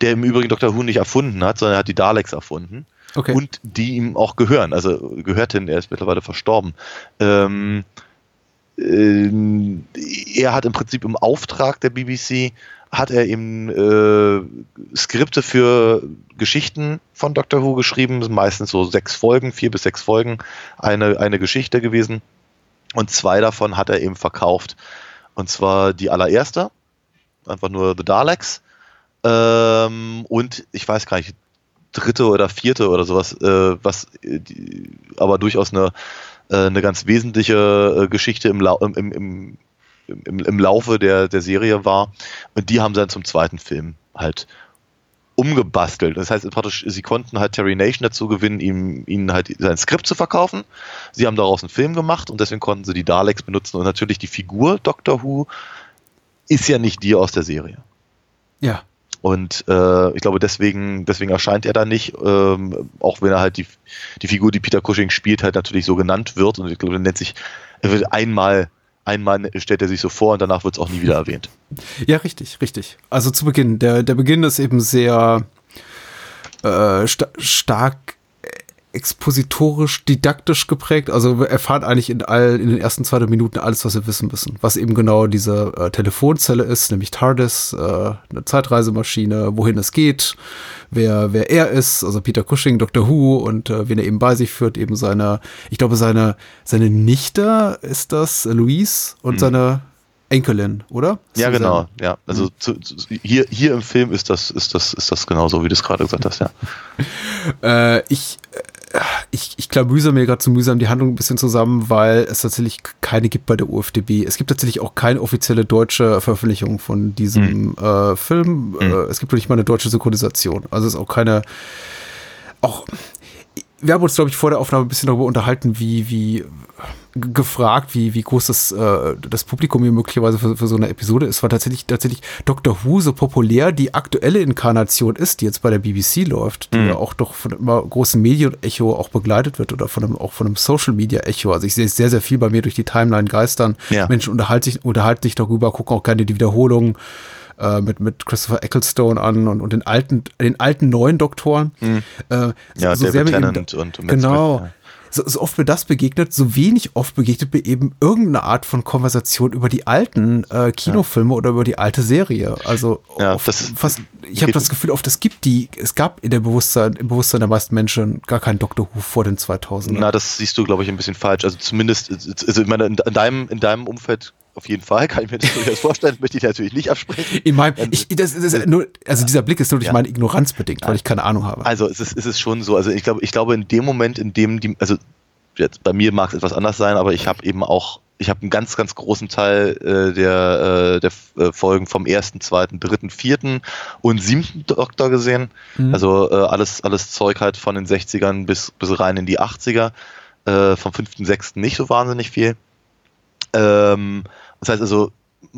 Speaker 5: der im Übrigen Doctor Who nicht erfunden hat, sondern er hat die Daleks erfunden okay. und die ihm auch gehören. Also gehörten, er ist mittlerweile verstorben. Ähm, äh, er hat im Prinzip im Auftrag der BBC hat er eben äh, Skripte für Geschichten von Doctor Who geschrieben, meistens so sechs Folgen, vier bis sechs Folgen, eine, eine Geschichte gewesen. Und zwei davon hat er eben verkauft. Und zwar die allererste, einfach nur The Daleks. Ähm, und ich weiß gar nicht, dritte oder vierte oder sowas, äh, was äh, die, aber durchaus eine, äh, eine ganz wesentliche äh, Geschichte im, Lau im, im, im, im Laufe der, der Serie war. Und die haben sie dann zum zweiten Film halt umgebastelt. Das heißt praktisch, sie konnten halt Terry Nation dazu gewinnen, ihm, ihnen halt sein Skript zu verkaufen. Sie haben daraus einen Film gemacht und deswegen konnten sie die Daleks benutzen. Und natürlich die Figur Doctor Who ist ja nicht die aus der Serie.
Speaker 4: Ja.
Speaker 5: Und äh, ich glaube, deswegen, deswegen erscheint er da nicht, ähm, auch wenn er halt die, die Figur, die Peter Cushing spielt, halt natürlich so genannt wird. Und ich glaube, er nennt sich, er wird einmal, einmal stellt er sich so vor und danach wird es auch nie wieder erwähnt.
Speaker 4: Ja, richtig, richtig. Also zu Beginn. Der, der Beginn ist eben sehr äh, sta stark expositorisch, didaktisch geprägt. Also wir erfahren eigentlich in all, in den ersten zwei Minuten alles, was wir wissen müssen. Was eben genau diese äh, Telefonzelle ist, nämlich TARDIS, äh, eine Zeitreisemaschine, wohin es geht, wer, wer er ist, also Peter Cushing, Dr. Who und äh, wen er eben bei sich führt, eben seine, ich glaube, seine, seine Nichte ist das, Louise, und mhm. seine Enkelin, oder?
Speaker 5: Ja, genau, ja. Also mhm. zu, zu, hier, hier im Film ist das, ist das, ist das genauso, wie du es gerade gesagt hast, ja.
Speaker 4: äh, ich, ich, ich klamüse mir gerade zu mühsam die Handlung ein bisschen zusammen, weil es tatsächlich keine gibt bei der UFDB. Es gibt tatsächlich auch keine offizielle deutsche Veröffentlichung von diesem mhm. äh, Film. Mhm. Äh, es gibt nicht mal eine deutsche Synchronisation. Also es ist auch keine, auch, wir haben uns, glaube ich, vor der Aufnahme ein bisschen darüber unterhalten, wie, wie gefragt, wie, wie groß das, äh, das Publikum hier möglicherweise für, für so eine Episode ist, war tatsächlich, tatsächlich Doctor Who so populär die aktuelle Inkarnation ist, die jetzt bei der BBC läuft, die mhm. ja auch doch von immer großen Medienecho auch begleitet wird oder von einem, auch von einem Social Media Echo. Also ich sehe sehr, sehr viel bei mir durch die Timeline geistern. Ja. Menschen unterhalten sich, unterhalten sich darüber, gucken auch gerne die Wiederholungen äh, mit, mit Christopher Ecclestone an und, und den alten, den alten neuen Doktoren. Mhm.
Speaker 5: Äh, ja, so David sehr Tennant und,
Speaker 4: und Genau. Smith, ja so, so oft mir das begegnet, so wenig oft begegnet mir eben irgendeine Art von Konversation über die alten äh, Kinofilme ja. oder über die alte Serie. Also ja, oft, fast, ich habe das Gefühl, oft es gibt die, es gab in der Bewusstsein, im Bewusstsein der meisten Menschen gar keinen Doctor Who vor den 2000
Speaker 5: Na, das siehst du, glaube ich, ein bisschen falsch. Also zumindest, also ich meine, in deinem, in deinem Umfeld auf jeden Fall, kann ich mir das durchaus vorstellen, möchte ich natürlich nicht absprechen.
Speaker 4: In meinem, ähm, ich, das, das ist nur, also dieser Blick ist nur durch ja. meine Ignoranz bedingt, weil ich keine Ahnung habe.
Speaker 5: Also es ist, es ist schon so, also ich glaube, ich glaube in dem Moment, in dem die, also jetzt bei mir mag es etwas anders sein, aber ich habe eben auch ich habe einen ganz, ganz großen Teil äh, der, äh, der äh, Folgen vom ersten, zweiten, dritten, vierten und siebten Doktor gesehen. Mhm. Also äh, alles, alles Zeug halt von den 60ern bis, bis rein in die 80er. Äh, vom fünften, sechsten nicht so wahnsinnig viel. Ähm, das heißt also,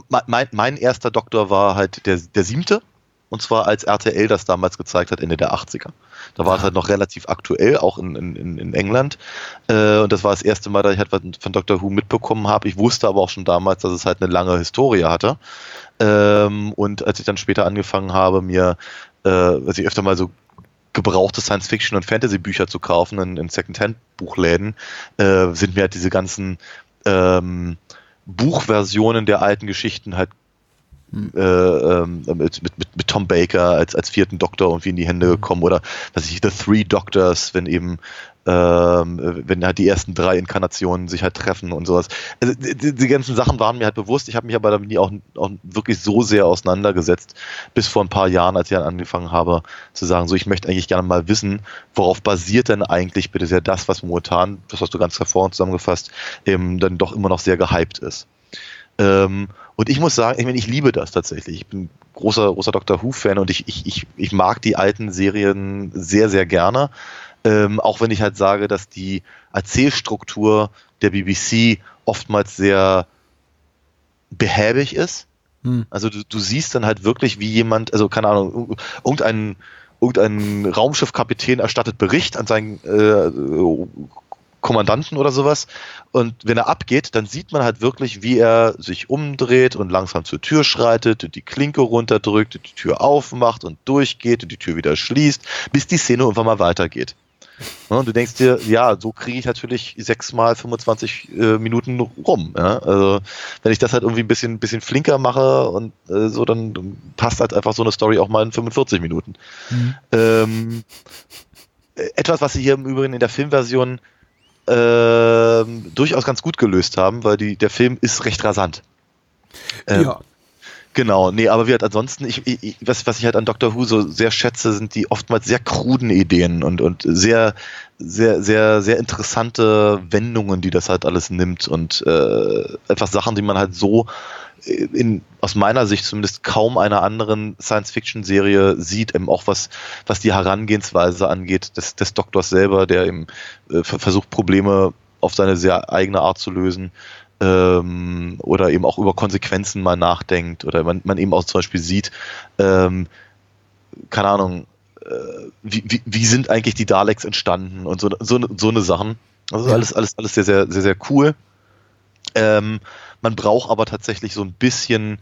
Speaker 5: mein, mein erster Doktor war halt der, der siebte. Und zwar als RTL das damals gezeigt hat, Ende der 80er. Da war es halt noch relativ aktuell, auch in, in, in England. Äh, und das war das erste Mal, dass ich halt von Dr. Who mitbekommen habe. Ich wusste aber auch schon damals, dass es halt eine lange Historie hatte. Ähm, und als ich dann später angefangen habe, mir, äh, als ich öfter mal so gebrauchte Science-Fiction- und Fantasy-Bücher zu kaufen in, in Second-Hand-Buchläden, äh, sind mir halt diese ganzen ähm, Buchversionen der alten Geschichten halt äh, ähm, mit, mit, mit Tom Baker als, als vierten Doktor irgendwie in die Hände gekommen oder was ich, The Three Doctors, wenn eben ähm, wenn halt die ersten drei Inkarnationen sich halt treffen und sowas. Also die, die ganzen Sachen waren mir halt bewusst. Ich habe mich aber damit nie auch, auch wirklich so sehr auseinandergesetzt, bis vor ein paar Jahren, als ich dann angefangen habe zu sagen, so ich möchte eigentlich gerne mal wissen, worauf basiert denn eigentlich bitte sehr das, was momentan, das hast du ganz hervorragend zusammengefasst, eben dann doch immer noch sehr gehypt ist. Ähm, und ich muss sagen, ich meine, ich liebe das tatsächlich. Ich bin großer, großer Doctor Who-Fan und ich, ich, ich, ich mag die alten Serien sehr, sehr gerne. Ähm, auch wenn ich halt sage, dass die Erzählstruktur der BBC oftmals sehr behäbig ist. Hm. Also du, du siehst dann halt wirklich, wie jemand, also keine Ahnung, irgendein, irgendein Raumschiffkapitän erstattet Bericht an seinen äh, Kommandanten oder sowas. Und wenn er abgeht, dann sieht man halt wirklich, wie er sich umdreht und langsam zur Tür schreitet und die Klinke runterdrückt und die Tür aufmacht und durchgeht und die Tür wieder schließt, bis die Szene irgendwann mal weitergeht. Und du denkst dir, ja, so kriege ich natürlich sechs mal 25 äh, Minuten rum. Ja? Also wenn ich das halt irgendwie ein bisschen, bisschen flinker mache und äh, so, dann, dann passt halt einfach so eine Story auch mal in 45 Minuten. Mhm. Ähm, etwas, was sie hier im Übrigen in der Filmversion äh, durchaus ganz gut gelöst haben, weil die, der Film ist recht rasant. Ähm, ja. Genau, nee, aber wie halt ansonsten, ich, ich, was, was ich halt an Doctor Who so sehr schätze, sind die oftmals sehr kruden Ideen und, und sehr, sehr, sehr, sehr interessante Wendungen, die das halt alles nimmt und äh, einfach Sachen, die man halt so in, aus meiner Sicht zumindest kaum einer anderen Science-Fiction-Serie sieht, eben auch was, was die Herangehensweise angeht, des, des Doktors selber, der eben äh, versucht, Probleme auf seine sehr eigene Art zu lösen ähm, oder eben auch über Konsequenzen mal nachdenkt oder man, man eben auch zum Beispiel sieht, ähm, keine Ahnung, äh, wie, wie, wie sind eigentlich die Daleks entstanden und so, so, so eine Sachen. Das ist alles, alles, alles sehr, sehr, sehr, sehr cool. Ähm, man braucht aber tatsächlich so ein bisschen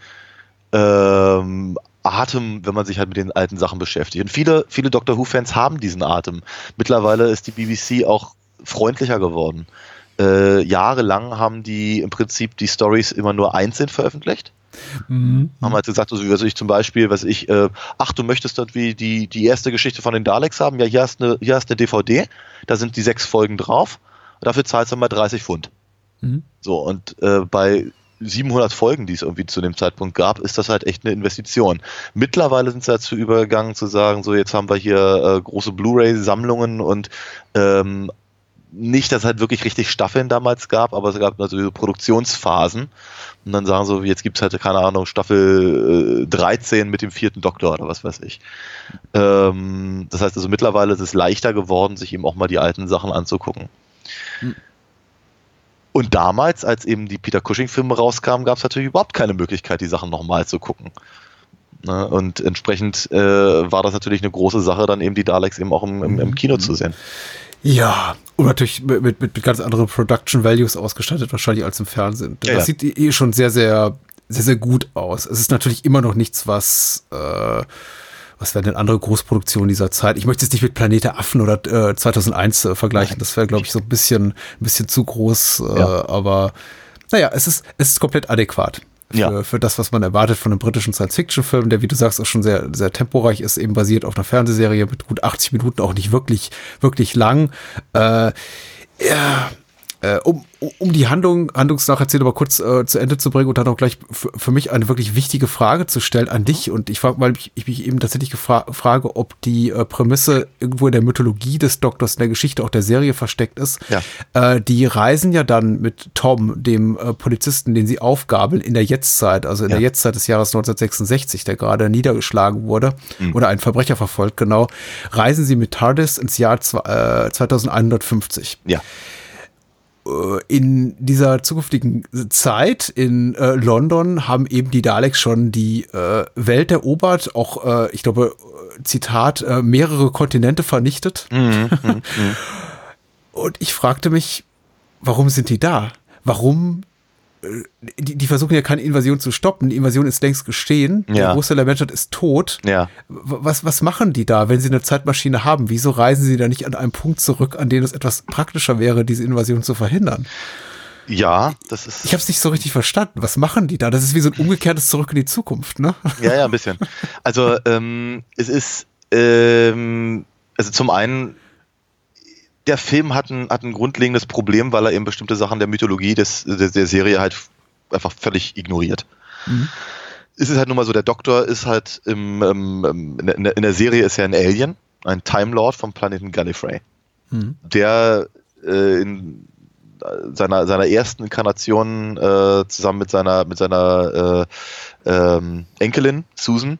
Speaker 5: ähm, Atem, wenn man sich halt mit den alten Sachen beschäftigt. Und viele, viele Doctor Who-Fans haben diesen Atem. Mittlerweile ist die BBC auch freundlicher geworden. Äh, jahrelang haben die im Prinzip die Stories immer nur einzeln veröffentlicht. Mhm. Haben halt gesagt, also, also ich zum Beispiel, was ich, äh, ach, du möchtest wie die, die erste Geschichte von den Daleks haben, ja, hier hast eine, hier hast eine DVD, da sind die sechs Folgen drauf, dafür zahlst du mal 30 Pfund. Mhm. So, und äh, bei 700 Folgen, die es irgendwie zu dem Zeitpunkt gab, ist das halt echt eine Investition. Mittlerweile sind sie dazu übergegangen zu sagen, so jetzt haben wir hier äh, große Blu-ray-Sammlungen und ähm, nicht, dass es halt wirklich richtig Staffeln damals gab, aber es gab natürlich Produktionsphasen. Und dann sagen so, jetzt gibt es halt, keine Ahnung, Staffel äh, 13 mit dem vierten Doktor oder was weiß ich. Ähm, das heißt also, mittlerweile ist es leichter geworden, sich eben auch mal die alten Sachen anzugucken. Hm. Und damals, als eben die Peter Cushing-Filme rauskamen, gab es natürlich überhaupt keine Möglichkeit, die Sachen nochmal zu gucken. Ne? Und entsprechend äh, war das natürlich eine große Sache, dann eben die Daleks eben auch im, im, im Kino zu sehen.
Speaker 4: Ja, und natürlich mit, mit, mit ganz anderen Production Values ausgestattet, wahrscheinlich als im Fernsehen. Das ja, ja. sieht eh schon sehr, sehr, sehr, sehr gut aus. Es ist natürlich immer noch nichts, was äh, was wären denn andere Großproduktionen dieser Zeit? Ich möchte es nicht mit Planete Affen oder äh, 2001 äh, vergleichen. Das wäre, glaube ich, so ein bisschen, ein bisschen zu groß. Äh, ja. Aber naja, es ist, es ist komplett adäquat. Für, ja. für das, was man erwartet von einem britischen Science-Fiction-Film, der, wie du sagst, auch schon sehr, sehr temporeich ist, eben basiert auf einer Fernsehserie mit gut 80 Minuten, auch nicht wirklich, wirklich lang. Äh, ja, Äh, um, um die Handlung, Handlungsnacherzählung aber kurz äh, zu Ende zu bringen und dann auch gleich für mich eine wirklich wichtige Frage zu stellen an dich. Und ich frage, weil ich, ich mich eben tatsächlich frage, ob die äh, Prämisse irgendwo in der Mythologie des Doktors, in der Geschichte auch der Serie versteckt ist. Ja. Äh, die reisen ja dann mit Tom, dem äh, Polizisten, den sie aufgabeln, in der Jetztzeit, also in ja. der Jetztzeit des Jahres 1966, der gerade niedergeschlagen wurde mhm. oder einen Verbrecher verfolgt, genau, reisen sie mit TARDIS ins Jahr äh, 2150.
Speaker 5: Ja.
Speaker 4: Äh, in dieser zukünftigen Zeit in äh, London haben eben die Daleks schon die äh, Welt erobert, auch, äh, ich glaube, Zitat, äh, mehrere Kontinente vernichtet. Mhm, mh, mh. Und ich fragte mich, warum sind die da? Warum die, die versuchen ja keine Invasion zu stoppen. Die Invasion ist längst geschehen. Ja. Der Großteil der Menschheit ist tot.
Speaker 5: Ja.
Speaker 4: Was, was machen die da, wenn sie eine Zeitmaschine haben? Wieso reisen sie da nicht an einen Punkt zurück, an dem es etwas praktischer wäre, diese Invasion zu verhindern?
Speaker 5: Ja, das ist.
Speaker 4: Ich habe es nicht so richtig verstanden. Was machen die da? Das ist wie so ein umgekehrtes Zurück in die Zukunft, ne?
Speaker 5: Ja, ja, ein bisschen. Also ähm, es ist, ähm, also zum einen der Film hat ein, hat ein grundlegendes Problem, weil er eben bestimmte Sachen der Mythologie des, der, der Serie halt einfach völlig ignoriert. Mhm. Es ist halt nun mal so, der Doktor ist halt im, im, in, der, in, der, Serie ist er ein Alien, ein Time Lord vom Planeten Gallifrey. Mhm. Der äh, in seiner, seiner ersten Inkarnation äh, zusammen mit seiner, mit seiner äh, ähm, Enkelin Susan,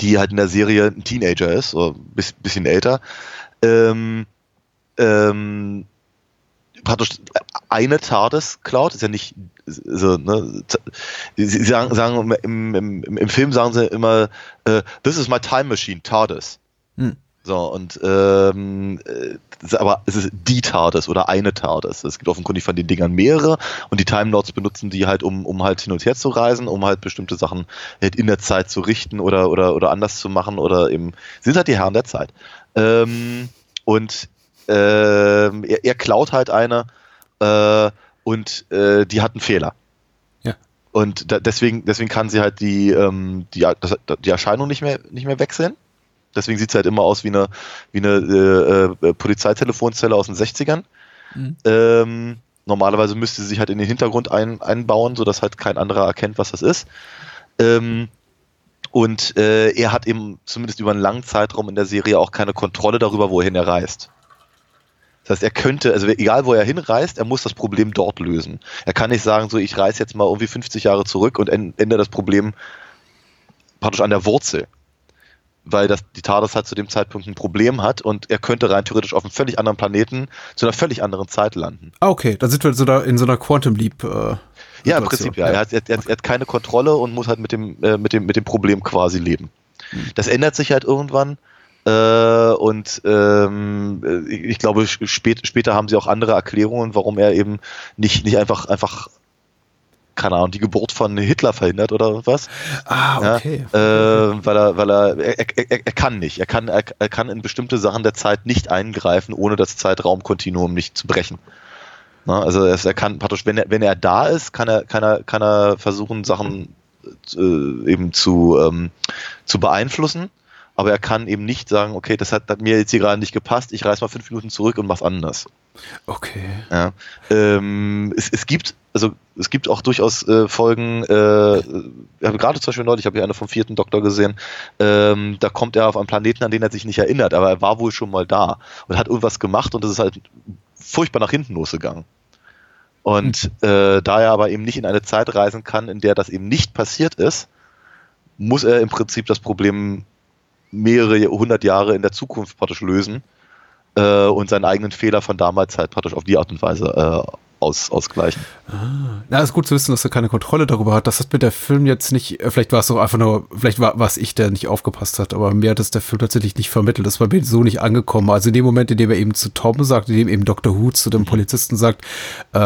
Speaker 5: die halt in der Serie ein Teenager ist, oder ein bisschen älter, ähm, ähm, praktisch eine TARDIS klaut, ist ja nicht so, ne, sie sagen, sagen im, im, im Film sagen sie immer, uh, this is my time machine, TARDIS. Hm. So, und ähm, äh, aber es ist die TARDIS oder eine TARDIS. Es gibt offenkundig von den Dingern mehrere und die Time Lords benutzen die halt, um, um halt hin und her zu reisen, um halt bestimmte Sachen halt in der Zeit zu richten oder, oder, oder anders zu machen oder eben, sind halt die Herren der Zeit. Ähm, und ähm, er, er, klaut halt eine äh, und äh, die hat einen Fehler.
Speaker 4: Ja.
Speaker 5: Und da, deswegen, deswegen kann sie halt die, ähm, die, das, die Erscheinung nicht mehr, nicht mehr wechseln. Deswegen sieht es halt immer aus wie eine, wie eine äh, äh Polizeitelefonzelle aus den 60ern. Mhm. Ähm, normalerweise müsste sie sich halt in den Hintergrund ein, einbauen, sodass halt kein anderer erkennt, was das ist. Ähm, und äh, er hat eben zumindest über einen langen Zeitraum in der Serie auch keine Kontrolle darüber, wohin er reist. Das heißt, er könnte, also egal wo er hinreist, er muss das Problem dort lösen. Er kann nicht sagen, so ich reise jetzt mal irgendwie 50 Jahre zurück und ändere das Problem praktisch an der Wurzel. Weil das, die TARDIS halt zu dem Zeitpunkt ein Problem hat und er könnte rein theoretisch auf einem völlig anderen Planeten zu einer völlig anderen Zeit landen.
Speaker 4: Ah, okay, da sind wir so da in so einer Quantum Leap. Äh,
Speaker 5: ja, im Prinzip, ja. Er hat, er, er, hat, keine Kontrolle und muss halt mit dem, äh, mit dem, mit dem Problem quasi leben. Hm. Das ändert sich halt irgendwann äh, und ähm, ich glaube, spät, später haben sie auch andere Erklärungen, warum er eben nicht, nicht einfach, einfach keine Ahnung, die Geburt von Hitler verhindert oder was.
Speaker 4: Ah, okay.
Speaker 5: Ja, äh, weil er, weil er, er, er, er kann nicht. Er kann, er, er kann in bestimmte Sachen der Zeit nicht eingreifen, ohne das Zeitraumkontinuum nicht zu brechen. Na, also er kann praktisch, wenn er, wenn er da ist, kann er, kann er, kann er versuchen, Sachen äh, eben zu, ähm, zu beeinflussen aber er kann eben nicht sagen, okay, das hat, hat mir jetzt hier gerade nicht gepasst, ich reise mal fünf Minuten zurück und mach's anders.
Speaker 4: Okay.
Speaker 5: Ja. Ähm, es, es gibt, also es gibt auch durchaus äh, Folgen, äh, wir haben gerade zum Beispiel neulich, ich habe hier eine vom vierten Doktor gesehen, ähm, da kommt er auf einen Planeten, an den er sich nicht erinnert, aber er war wohl schon mal da und hat irgendwas gemacht und das ist halt furchtbar nach hinten losgegangen. Und äh, da er aber eben nicht in eine Zeit reisen kann, in der das eben nicht passiert ist, muss er im Prinzip das Problem mehrere hundert Jahre in der Zukunft praktisch lösen äh, und seinen eigenen Fehler von damals halt praktisch auf die Art und Weise äh, aus, ausgleichen.
Speaker 4: Ah, na, ist gut zu wissen, dass er keine Kontrolle darüber hat. Das hat mir der Film jetzt nicht, äh, vielleicht war es doch einfach nur, vielleicht war es ich, der nicht aufgepasst hat, aber mir hat es der Film tatsächlich nicht vermittelt. Das war mir so nicht angekommen. Also in dem Moment, in dem er eben zu Tom sagt, in dem eben Dr. Who zu dem Polizisten sagt, äh,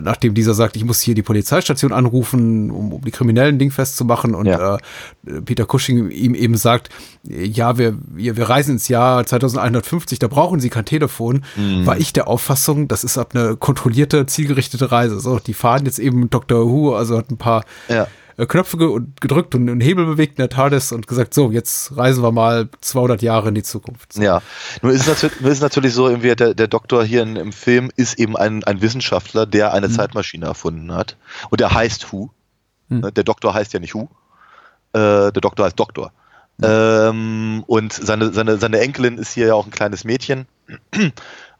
Speaker 4: nachdem dieser sagt, ich muss hier die Polizeistation anrufen, um, um die kriminellen Ding festzumachen und ja. äh, Peter Cushing ihm eben sagt, ja, wir, wir, wir reisen ins Jahr 2150, da brauchen Sie kein Telefon, mhm. war ich der Auffassung, das ist ab eine kontrollierte zielgerichtete Reise. So, die fahren jetzt eben Dr. Who, also hat ein paar
Speaker 5: ja.
Speaker 4: äh, Knöpfe ge gedrückt und einen Hebel bewegt in der TARDIS und gesagt, so, jetzt reisen wir mal 200 Jahre in die Zukunft.
Speaker 5: Ja, nur ist es natürlich, ist natürlich so, irgendwie der, der Doktor hier in, im Film ist eben ein, ein Wissenschaftler, der eine Zeitmaschine erfunden hat. Und der heißt Who.
Speaker 4: Hm.
Speaker 5: Der Doktor heißt ja nicht Who. Äh, der Doktor heißt Doktor. Ähm, und seine, seine, seine Enkelin ist hier ja auch ein kleines Mädchen.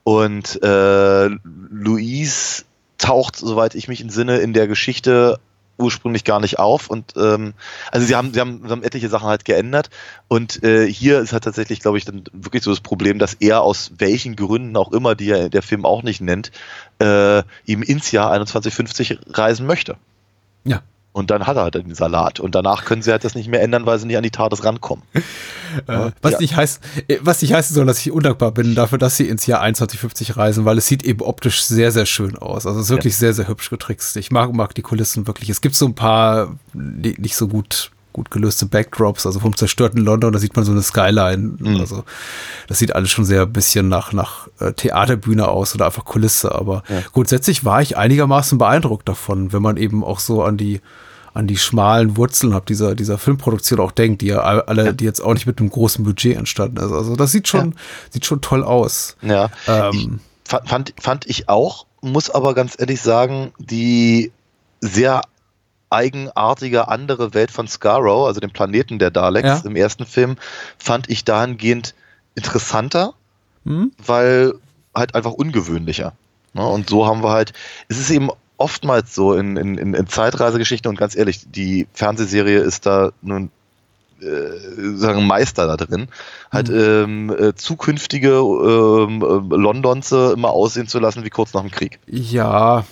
Speaker 5: Und äh, Louise taucht, soweit ich mich entsinne, in der Geschichte ursprünglich gar nicht auf und ähm, also sie haben, sie haben sie haben etliche Sachen halt geändert und äh, hier ist halt tatsächlich glaube ich dann wirklich so das Problem, dass er aus welchen Gründen auch immer, die er der Film auch nicht nennt, äh, ihm ins Jahr 2150 reisen möchte.
Speaker 4: Ja.
Speaker 5: Und dann hat er halt den Salat. Und danach können sie halt das nicht mehr ändern, weil sie nicht an die TARDIS rankommen.
Speaker 4: Äh, was,
Speaker 5: Ja.
Speaker 4: nicht heißt, äh, was nicht heißen soll, dass ich undankbar bin dafür, dass sie ins Jahr 2150 reisen, weil es sieht eben optisch sehr, sehr schön aus. Also es ist wirklich sehr, sehr hübsch getrickst. Ich mag, mag die Kulissen wirklich. Es gibt so ein paar nicht so gut gut gelöste Backdrops, also vom zerstörten London, da sieht man so eine Skyline.
Speaker 5: Mhm.
Speaker 4: Also das sieht alles schon sehr ein bisschen nach, nach äh, Theaterbühne aus oder einfach Kulisse. Aber grundsätzlich war ich einigermaßen beeindruckt davon, wenn man eben auch so an die an die schmalen Wurzeln ab dieser, dieser Filmproduktion auch denkt, die ja alle, die jetzt auch nicht mit einem großen Budget entstanden ist. Also das sieht schon, sieht schon toll aus.
Speaker 5: Ja.
Speaker 4: Ähm,
Speaker 5: fand, fand, ich auch, muss aber ganz ehrlich sagen, die sehr eigenartige andere Welt von Scarrow, also dem Planeten der Daleks
Speaker 4: Ja.
Speaker 5: im ersten Film, fand ich dahingehend interessanter,
Speaker 4: Hm?
Speaker 5: weil halt einfach ungewöhnlicher. Ne? Und so haben wir halt, es ist eben oftmals so in, in, in, Zeitreisegeschichten und ganz ehrlich, die Fernsehserie ist da nun äh, sagen Meister da drin, halt ähm, äh, zukünftige ähm, äh, Londonse immer aussehen zu lassen wie kurz nach dem Krieg.
Speaker 4: ja,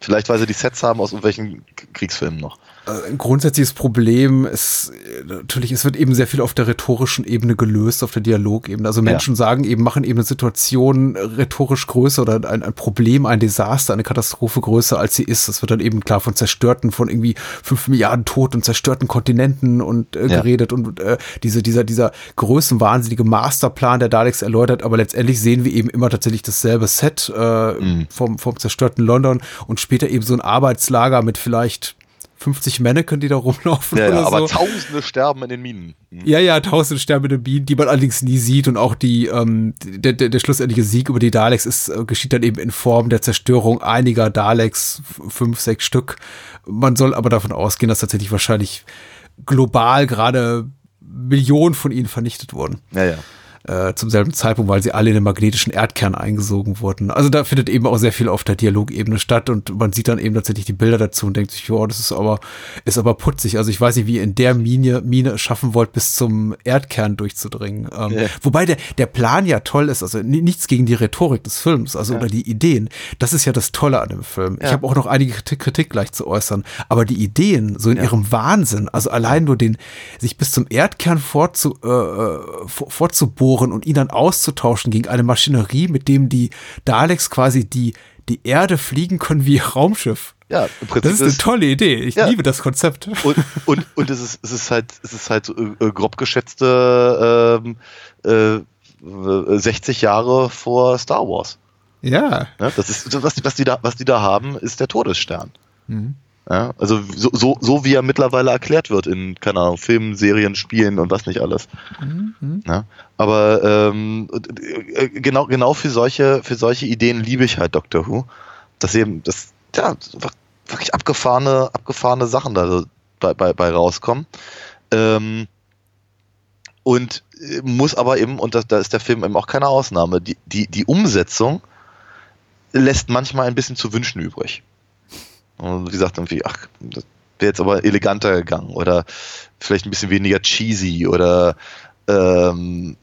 Speaker 5: Vielleicht, weil sie die Sets haben aus irgendwelchen Kriegsfilmen noch.
Speaker 4: Äh, ein grundsätzliches Problem ist äh, natürlich, es wird eben sehr viel auf der rhetorischen Ebene gelöst, auf der Dialogebene. Also Menschen sagen eben, machen eben eine Situation rhetorisch größer oder ein, ein Problem, ein Desaster, eine Katastrophe größer, als sie ist. Es wird dann eben klar von zerstörten, von irgendwie fünf Milliarden Toten und zerstörten Kontinenten und äh,
Speaker 5: Ja.
Speaker 4: geredet und äh, diese, dieser, dieser größenwahnsinnige Masterplan der Daleks erläutert, aber letztendlich sehen wir eben immer tatsächlich dasselbe Set äh,
Speaker 5: Mhm.
Speaker 4: vom, vom zerstörten London und später eben so ein Arbeitslager mit vielleicht 50 Mannequin, die da rumlaufen
Speaker 5: Ja,
Speaker 4: oder
Speaker 5: ja, aber
Speaker 4: so.
Speaker 5: Tausende sterben in den Minen. Hm.
Speaker 4: Ja, ja, tausend sterbende Bienen, die man allerdings nie sieht und auch die, ähm, der, der, der schlussendliche Sieg über die Daleks ist, äh, geschieht dann eben in Form der Zerstörung einiger Daleks, fünf, sechs Stück. Man soll aber davon ausgehen, dass tatsächlich wahrscheinlich global gerade Millionen von ihnen vernichtet wurden
Speaker 5: Ja, ja.
Speaker 4: Äh, zum selben Zeitpunkt, weil sie alle in den magnetischen Erdkern eingesogen wurden. Also da findet eben auch sehr viel auf der Dialogebene statt und man sieht dann eben tatsächlich die Bilder dazu und denkt sich, ja, das ist aber, ist aber putzig. Also ich weiß nicht, wie ihr in der Mine, Mine es schaffen wollt, bis zum Erdkern durchzudringen. Ähm,
Speaker 5: Ja.
Speaker 4: Wobei der, der Plan ja toll ist, also ni- nichts gegen die Rhetorik des Films, also oder die Ideen. Das ist ja das Tolle an dem Film. Ich
Speaker 5: Ja.
Speaker 4: habe auch noch einige Kritik, Kritik gleich zu äußern, aber die Ideen, so in ihrem Wahnsinn, also allein nur den, sich bis zum Erdkern vorzu, äh, äh, vor- vorzubohren und ihn dann auszutauschen gegen eine Maschinerie, mit dem die Daleks quasi die, die Erde fliegen können wie ihr Raumschiff.
Speaker 5: Ja, im Prinzip
Speaker 4: Das ist eine tolle Idee. Ich
Speaker 5: Ja.
Speaker 4: liebe das Konzept.
Speaker 5: und, und, und es ist, es ist halt, es ist halt so, äh, grob geschätzte ähm, äh, 60 Jahre vor Star Wars.
Speaker 4: Ja.
Speaker 5: Ne? Das ist, was, was, die da, was die da haben, ist der Todesstern.
Speaker 4: Mhm.
Speaker 5: Ja? Also so, so, so wie er mittlerweile erklärt wird in, keine Ahnung, Filmen, Serien, Spielen und was nicht alles. Ja? Aber ähm, äh, genau, genau für solche, für solche Ideen liebe ich halt Doctor Who. Dass eben, das, ja, wirklich abgefahrene, abgefahrene Sachen da bei, bei, bei rauskommen. Ähm, und äh, muss aber eben, und das, da ist der Film eben auch keine Ausnahme, die, die, die Umsetzung lässt manchmal ein bisschen zu wünschen übrig. Und wie gesagt, irgendwie, ach, das wäre jetzt aber eleganter gegangen oder vielleicht ein bisschen weniger cheesy oder ähm,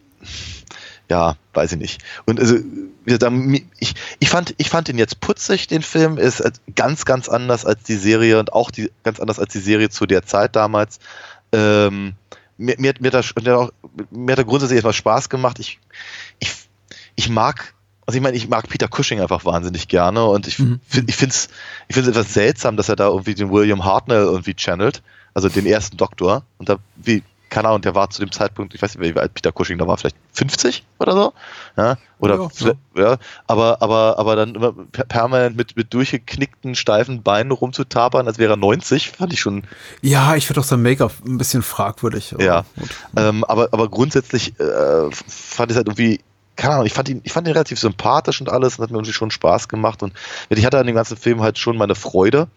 Speaker 5: ja, weiß ich nicht. Und also, wie gesagt, ich, ich, fand, ich fand ihn jetzt putzig, den Film, ist ganz, ganz anders als die Serie und auch die, ganz anders als die Serie zu der Zeit damals. Ähm, mir, mir, hat- mir, hat mir, hat auch, mir hat er grundsätzlich etwas Spaß gemacht. Ich, ich, ich mag, also ich meine, ich mag Peter Cushing einfach wahnsinnig gerne und ich,
Speaker 4: Mhm.
Speaker 5: ich finde es ich find's etwas seltsam, dass er da irgendwie den William Hartnell irgendwie channelt, also den ersten Doktor und da wie keine Ahnung, der war zu dem Zeitpunkt, ich weiß nicht, wie alt Peter Cushing da war, vielleicht 50 oder so. Ja, oder
Speaker 4: Ja,
Speaker 5: ja, aber, aber, aber dann immer per- permanent mit, mit durchgeknickten, steifen Beinen rumzutapern, als wäre er 90, fand ich schon
Speaker 4: Ja, ich finde auch sein Make-up ein bisschen fragwürdig. aber
Speaker 5: Ja. Ähm, aber, aber grundsätzlich äh, fand ich es halt irgendwie, keine Ahnung, ich fand ihn, ich fand ihn relativ sympathisch und alles und hat mir irgendwie schon Spaß gemacht und ich hatte an dem ganzen Film halt schon meine Freude.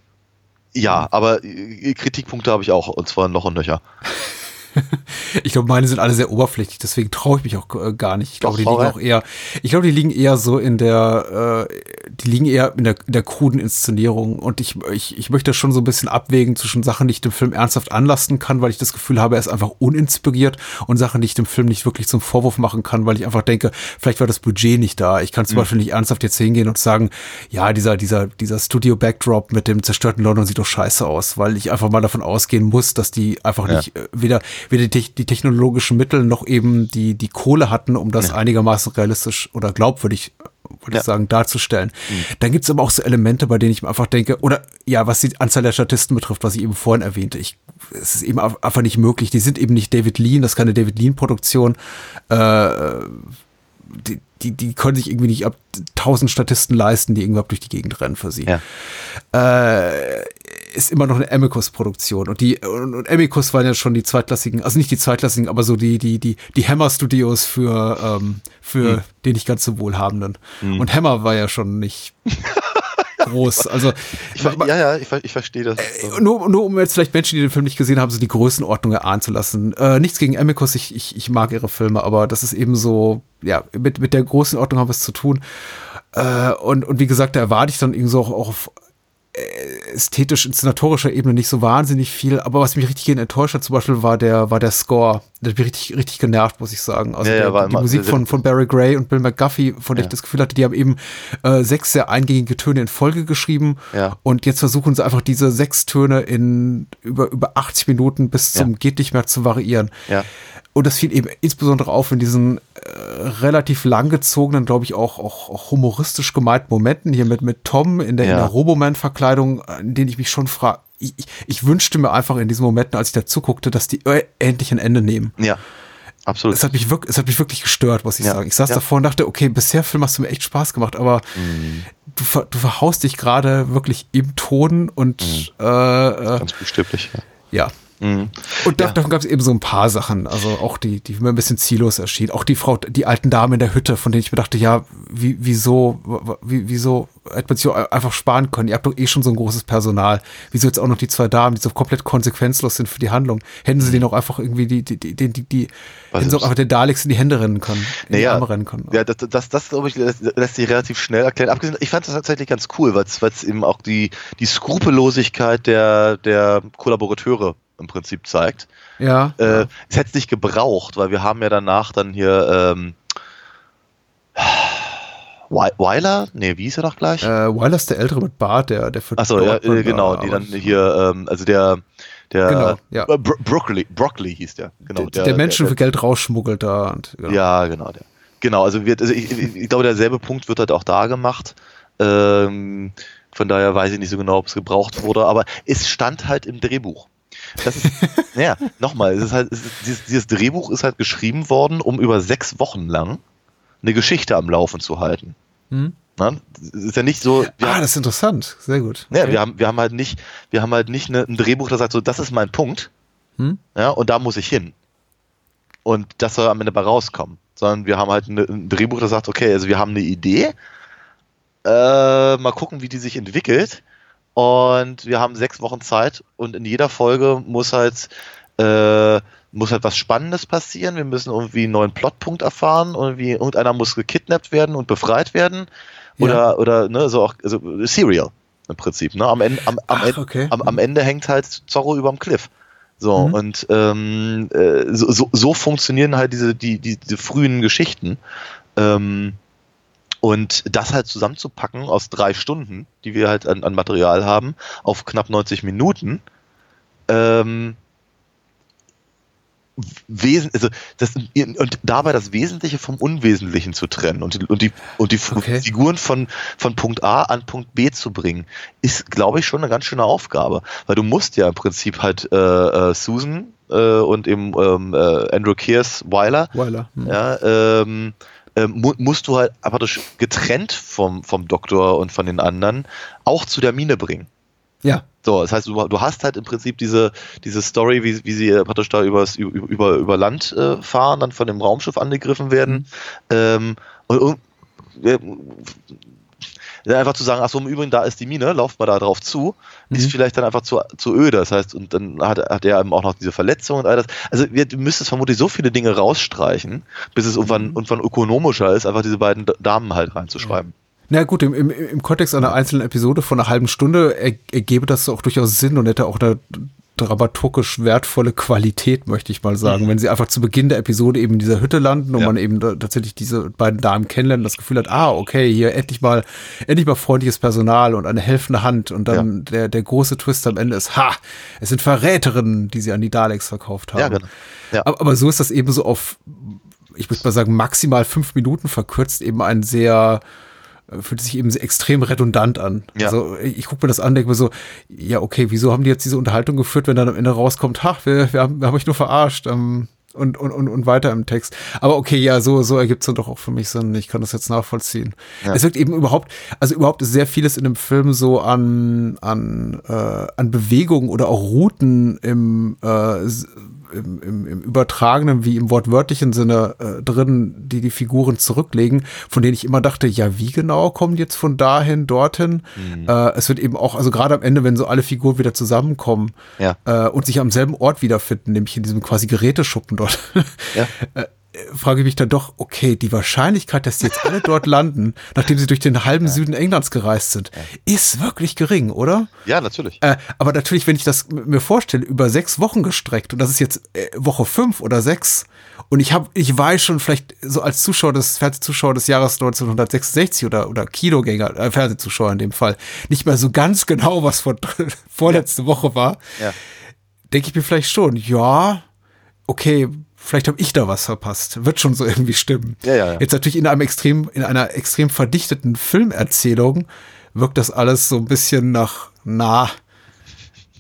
Speaker 5: Ja, aber äh, Kritikpunkte habe ich auch und zwar noch und nöcher.
Speaker 4: Ich glaube, meine sind alle sehr oberflächlich, deswegen traue ich mich auch äh, gar nicht. Ich glaube, die liegen auch eher, ich glaube, die liegen eher so in der, äh, die liegen eher in der, in der kruden Inszenierung. Und ich, ich, ich möchte schon so ein bisschen abwägen zwischen Sachen, die ich dem Film ernsthaft anlasten kann, weil ich das Gefühl habe, er ist einfach uninspiriert und Sachen, die ich dem Film nicht wirklich zum Vorwurf machen kann, weil ich einfach denke, vielleicht war das Budget nicht da. Ich kann
Speaker 5: Mhm.
Speaker 4: zum Beispiel nicht ernsthaft jetzt hingehen und sagen, ja, dieser, dieser, dieser Studio-Backdrop mit dem zerstörten London sieht doch scheiße aus, weil ich einfach mal davon ausgehen muss, dass die einfach
Speaker 5: Ja.
Speaker 4: nicht äh, weder, weder die, die technologischen Mittel noch eben die, die Kohle hatten, um das
Speaker 5: Ja.
Speaker 4: einigermaßen realistisch oder glaubwürdig, würde
Speaker 5: Ja.
Speaker 4: ich sagen, darzustellen.
Speaker 5: Mhm.
Speaker 4: Dann gibt's aber auch so Elemente, bei denen ich mir einfach denke, oder ja, was die Anzahl der Statisten betrifft, was ich eben vorhin erwähnte, ich, es ist eben einfach nicht möglich. Die sind eben nicht David Lean, das ist keine David Lean-Produktion. Äh, die, die, die können sich irgendwie nicht ab tausend Statisten leisten, die irgendwie durch die Gegend rennen für sie
Speaker 5: Ja.
Speaker 4: äh, ist immer noch eine Amicus-Produktion. Und die und, und Amicus waren ja schon die zweitklassigen, also nicht die zweitklassigen, aber so die, die, die, die Hammer-Studios für, ähm, für
Speaker 5: Hm.
Speaker 4: den nicht ganz so Wohlhabenden. Und Hammer war ja schon nicht groß. Also
Speaker 5: Ich, ver- ja, ja, ich, ich verstehe das.
Speaker 4: äh, nur, nur um jetzt vielleicht Menschen, die den Film nicht gesehen haben, so die Größenordnung erahnen zu lassen. Äh, nichts gegen Amicus, ich, ich, ich mag ihre Filme, aber das ist eben so, ja, mit, mit der Größenordnung haben wir es zu tun. Äh, und, und wie gesagt, da erwarte ich dann irgendwie so auch, auch auf äh, ästhetisch-inszenatorischer Ebene nicht so wahnsinnig viel, aber was mich richtig enttäuscht hat zum Beispiel war der, war der Score. Der hat mich richtig, richtig genervt, muss ich sagen. Also
Speaker 5: Ja, ja,
Speaker 4: der,
Speaker 5: war
Speaker 4: die
Speaker 5: immer
Speaker 4: Musik von, von Barry Gray und Bill McGuffey, von der
Speaker 5: Ja.
Speaker 4: ich das Gefühl hatte, die haben eben äh, sechs sehr eingängige Töne in Folge geschrieben
Speaker 5: Ja.
Speaker 4: und jetzt versuchen sie einfach diese sechs Töne in über, über 80 Minuten bis zum
Speaker 5: Ja.
Speaker 4: geht nicht mehr zu variieren.
Speaker 5: Ja.
Speaker 4: Und das fiel eben insbesondere auf in diesen äh, relativ langgezogenen, glaube ich, auch, auch, auch humoristisch gemeinten Momenten hier mit, mit Tom in der, in
Speaker 5: Ja.
Speaker 4: der Roboman-Verkleidung, in denen ich mich schon frage, ich, ich, wünschte mir einfach in diesen Momenten, als ich da zuguckte, dass die äh, endlich ein Ende nehmen.
Speaker 5: Ja, absolut.
Speaker 4: Es hat mich wirklich, es hat mich wirklich gestört, muss ich
Speaker 5: Ja,
Speaker 4: sagen. Ich saß
Speaker 5: ja.
Speaker 4: davor und dachte, okay, bisher Film hast du mir echt Spaß gemacht, aber
Speaker 5: Mhm.
Speaker 4: du, ver, du verhaust dich gerade wirklich im Ton und
Speaker 5: Mhm.
Speaker 4: äh, äh,
Speaker 5: Ganz buchstäblich. Ja.
Speaker 4: ja.
Speaker 5: Mhm.
Speaker 4: Und da,
Speaker 5: Ja.
Speaker 4: davon gab es eben so ein paar Sachen, also auch die, die mir ein bisschen ziellos erschienen. Auch die Frau, die alten Damen in der Hütte, von denen ich mir dachte, ja, wie, wieso, wie, wieso hätte man sich einfach sparen können? Ihr habt doch eh schon so ein großes Personal. Wieso jetzt auch noch die zwei Damen, die so komplett konsequenzlos sind für die Handlung? Hätten sie denen auch einfach irgendwie die, die, die, die, die, die hätten sie auch einfach den Daleks in die Hände rennen können, in die
Speaker 5: Naja,
Speaker 4: Arme rennen können.
Speaker 5: Ja, das, das, das glaube ich, lässt, lässt sich relativ schnell erklären. Abgesehen, ich fand das tatsächlich ganz cool, weil es eben auch die, die Skrupellosigkeit der, der Kollaborateure im Prinzip zeigt.
Speaker 4: ja.
Speaker 5: Äh, es hätte es nicht gebraucht, weil wir haben ja danach dann hier ähm, Wyler? Nee, wie hieß er doch gleich?
Speaker 4: Äh, Wyler ist der Ältere mit Bart, der, der für
Speaker 5: Achso, ja, äh, genau, die dann hier, ähm, also der, der
Speaker 4: Genau, ja.
Speaker 5: äh, Bro Broccoli, Broccoli hieß der, genau.
Speaker 4: der, der Menschen für Geld rausschmuggelt da. Und, genau.
Speaker 5: Ja, genau. Der. Genau, also, wird, also ich, ich, ich glaube, derselbe Punkt wird halt auch da gemacht. Ähm, von daher weiß ich nicht so genau, ob es gebraucht wurde, aber es stand halt im Drehbuch. Das ist, naja, nochmal, es ist halt, es ist, dieses, dieses Drehbuch ist halt geschrieben worden, um über sechs Wochen lang eine Geschichte am Laufen zu halten.
Speaker 4: Hm?
Speaker 5: Na? Ist ja nicht so. wir
Speaker 4: Ah, das ist interessant. Sehr gut.
Speaker 5: ja,
Speaker 4: Okay.
Speaker 5: wir haben, wir haben halt nicht, wir haben halt nicht eine, ein Drehbuch, das sagt so, das ist mein Punkt,
Speaker 4: Hm?
Speaker 5: ja, und da muss ich hin. Und das soll am Ende bei rauskommen. Sondern wir haben halt eine, ein Drehbuch, das sagt, okay, also wir haben eine Idee, äh, mal gucken, wie die sich entwickelt. Und wir haben sechs Wochen Zeit und in jeder Folge muss halt, äh, muss halt was Spannendes passieren. Wir müssen irgendwie einen neuen Plotpunkt erfahren, irgendwie irgendeiner muss gekidnappt werden und befreit werden. Oder,
Speaker 4: Ja.
Speaker 5: oder, ne, so auch, also Serial im Prinzip, ne? Am Ende, am, am,
Speaker 4: Ach,
Speaker 5: Ende,
Speaker 4: okay.
Speaker 5: am, am Ende hängt halt Zorro überm Cliff. So,
Speaker 4: Mhm.
Speaker 5: und ähm, äh, so, so, so funktionieren halt diese, die, die, diese frühen Geschichten. Ähm, und das halt zusammenzupacken aus drei Stunden, die wir halt an, an Material haben, auf knapp 90 Minuten, ähm, Wesen, also das, und dabei das Wesentliche vom Unwesentlichen zu trennen und die, und die, und die
Speaker 4: Okay.
Speaker 5: Figuren von, von Punkt A an Punkt B zu bringen, ist, glaube ich, schon eine ganz schöne Aufgabe. Weil du musst ja im Prinzip halt äh, äh, Susan, äh, und eben ähm, äh, Andrew Kears Weiler,
Speaker 4: Weiler. Hm.
Speaker 5: ja, ähm, ähm, mu musst du halt praktisch getrennt vom, vom Doktor und von den anderen auch zu der Mine bringen.
Speaker 4: Ja.
Speaker 5: So, das heißt, du, du hast halt im Prinzip diese, diese Story, wie, wie sie äh, praktisch da übers, über, über, Land äh, fahren, dann von dem Raumschiff angegriffen werden. Ähm, und, und äh, einfach zu sagen, ach so, im Übrigen, da ist die Mine, lauft mal da drauf zu,
Speaker 4: Mhm.
Speaker 5: ist vielleicht dann einfach zu, zu öde. Das heißt, und dann hat, hat er eben auch noch diese Verletzung und all das. Also wir, du müsstest vermutlich so viele Dinge rausstreichen, bis es irgendwann,
Speaker 4: Mhm.
Speaker 5: irgendwann ökonomischer ist, einfach diese beiden Damen halt reinzuschreiben.
Speaker 4: Na gut, im, im, im Kontext einer einzelnen Episode von einer halben Stunde er, ergebe das auch durchaus Sinn und hätte auch eine dramaturgisch wertvolle Qualität, möchte ich mal sagen. Wenn sie einfach zu Beginn der Episode eben in dieser Hütte landen und
Speaker 5: Ja.
Speaker 4: man eben tatsächlich diese beiden Damen kennenlernt und das Gefühl hat, ah, okay, hier endlich mal, endlich mal freundliches Personal und eine helfende Hand und dann der, der große Twist am Ende ist, ha, es sind Verräterinnen, die sie an die Daleks verkauft haben.
Speaker 5: Ja, genau. Ja.
Speaker 4: Aber, aber so ist das eben so auf, ich würde mal sagen, maximal fünf Minuten verkürzt eben ein sehr, fühlt sich eben extrem redundant an.
Speaker 5: Ja.
Speaker 4: Also ich, ich gucke mir das an, denke mir so, ja, okay, wieso haben die jetzt diese Unterhaltung geführt, wenn dann am Ende rauskommt, ha, wir, wir, haben, wir haben euch nur verarscht ähm, und, und, und, und weiter im Text. Aber okay, ja, so, so ergibt es dann doch auch für mich Sinn. Ich kann das jetzt nachvollziehen.
Speaker 5: Ja.
Speaker 4: Es wirkt eben überhaupt, also überhaupt ist sehr vieles in dem Film so an, an, äh, an Bewegungen oder auch Routen im, äh, im, im, im übertragenen wie im wortwörtlichen Sinne äh, drin, die die Figuren zurücklegen, von denen ich immer dachte, ja, wie genau kommen die jetzt von dahin, dorthin? Äh, es wird eben auch, also gerade am Ende, wenn so alle Figuren wieder zusammenkommen
Speaker 5: Ja.
Speaker 4: äh, und sich am selben Ort wiederfinden, nämlich in diesem quasi Geräteschuppen dort,
Speaker 5: Ja.
Speaker 4: frage ich mich dann doch, okay, die Wahrscheinlichkeit, dass die jetzt alle dort landen, nachdem sie durch den halben Süden Englands gereist sind, ist wirklich gering, oder?
Speaker 5: Ja, natürlich.
Speaker 4: Äh, aber natürlich, wenn ich das mir vorstelle, über sechs Wochen gestreckt und das ist jetzt äh, Woche fünf oder sechs und ich habe, ich weiß schon vielleicht so als Zuschauer des Fernsehzuschauer des Jahres 1966 oder oder Kinogänger, äh, Fernsehzuschauer in dem Fall, nicht mehr so ganz genau, was von vorletzte Woche war,
Speaker 5: Ja.
Speaker 4: denke ich mir vielleicht schon, ja, okay, vielleicht habe ich da was verpasst. Wird schon so irgendwie stimmen.
Speaker 5: Ja, ja, ja.
Speaker 4: Jetzt natürlich in einem extrem, in einer extrem verdichteten Filmerzählung wirkt das alles so ein bisschen nach, na,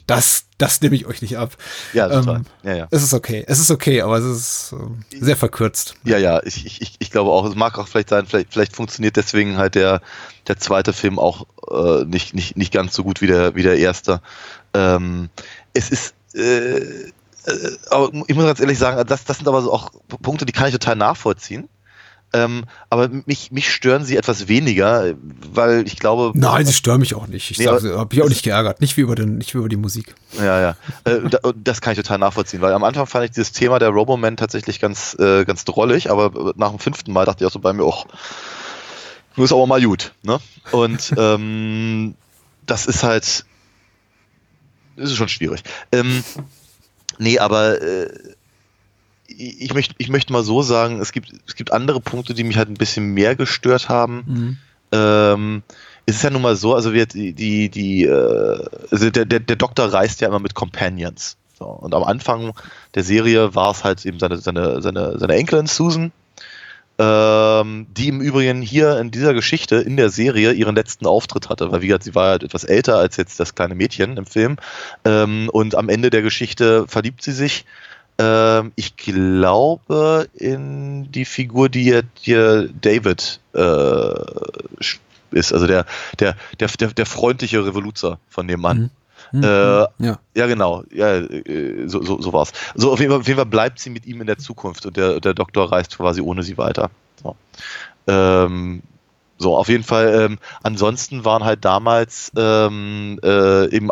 Speaker 4: das, das nehme ich euch nicht ab.
Speaker 5: Ja, total.
Speaker 4: Ähm,
Speaker 5: Ja, ja.
Speaker 4: Es ist okay. Es ist okay, aber es ist ähm, sehr verkürzt.
Speaker 5: Ja, ja, ich, ich, ich glaube auch, es mag auch vielleicht sein, vielleicht, vielleicht funktioniert deswegen halt der, der zweite Film auch äh, nicht, nicht, nicht ganz so gut wie der, wie der erste. Ähm, es ist, äh, äh, aber ich muss ganz ehrlich sagen, das, das sind aber so auch Punkte, die kann ich total nachvollziehen. Ähm, aber mich, mich stören sie etwas weniger, weil ich glaube.
Speaker 4: Nein, sie stören mich auch nicht. Ich
Speaker 5: Nee,
Speaker 4: habe mich auch nicht geärgert. Nicht wie über den, nicht wie über die Musik.
Speaker 5: Ja, ja. Äh, das kann ich total nachvollziehen, weil am Anfang fand ich dieses Thema der Roboman tatsächlich ganz, äh, ganz drollig, aber nach dem fünften Mal dachte ich auch so bei mir, auch, nur ist aber mal gut. Ne? Und ähm, das ist halt, das ist schon schwierig. Ähm, nee, aber äh, ich, möchte ich möchte mal so sagen, es gibt, es gibt andere Punkte, die mich halt ein bisschen mehr gestört haben. Ähm, es ist ja nun mal so, also wir, die, die, die äh, also der, der, der Doktor reist ja immer mit Companions. So, und am Anfang der Serie war es halt eben seine, seine, seine, seine Enkelin Susan, ähm, die im Übrigen hier in dieser Geschichte, in der Serie, ihren letzten Auftritt hatte, weil wie gesagt, sie war halt etwas älter als jetzt das kleine Mädchen im Film. Ähm, und am Ende der Geschichte verliebt sie sich. Ähm, ich glaube in die Figur, die hier, hier David äh, ist, also der, der, der, der, der freundliche Revoluzer von dem Mann.
Speaker 4: Mhm.
Speaker 5: Äh,
Speaker 4: ja.
Speaker 5: Ja, genau. Ja, äh, so, so, so war's. So, auf jeden, Fall, auf jeden Fall bleibt sie mit ihm in der Zukunft und der, der Doktor reist quasi ohne sie weiter. So, ähm, so auf jeden Fall. Ähm, ansonsten waren halt damals ähm, äh, eben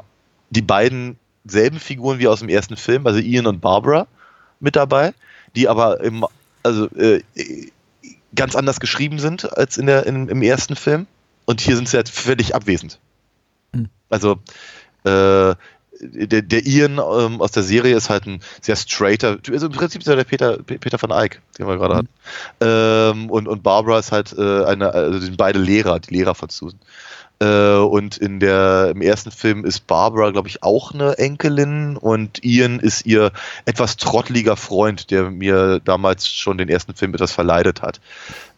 Speaker 5: die beiden selben Figuren wie aus dem ersten Film, also Ian und Barbara mit dabei, die aber im, also äh, ganz anders geschrieben sind als in der, in, im ersten Film. Und hier sind sie halt völlig abwesend.
Speaker 4: Hm.
Speaker 5: Also äh, der, der Ian ähm, aus der Serie ist halt ein sehr straighter, Typ. also im Prinzip ist er der Peter, Pe- Peter van Eyck, den wir gerade hatten. Ähm, und, und Barbara ist halt äh, eine, also die sind beide Lehrer, die Lehrer von Susan. Äh, und in der, im ersten Film ist Barbara, glaube ich, auch eine Enkelin und Ian ist ihr etwas trotteliger Freund, der mir damals schon den ersten Film etwas verleidet hat.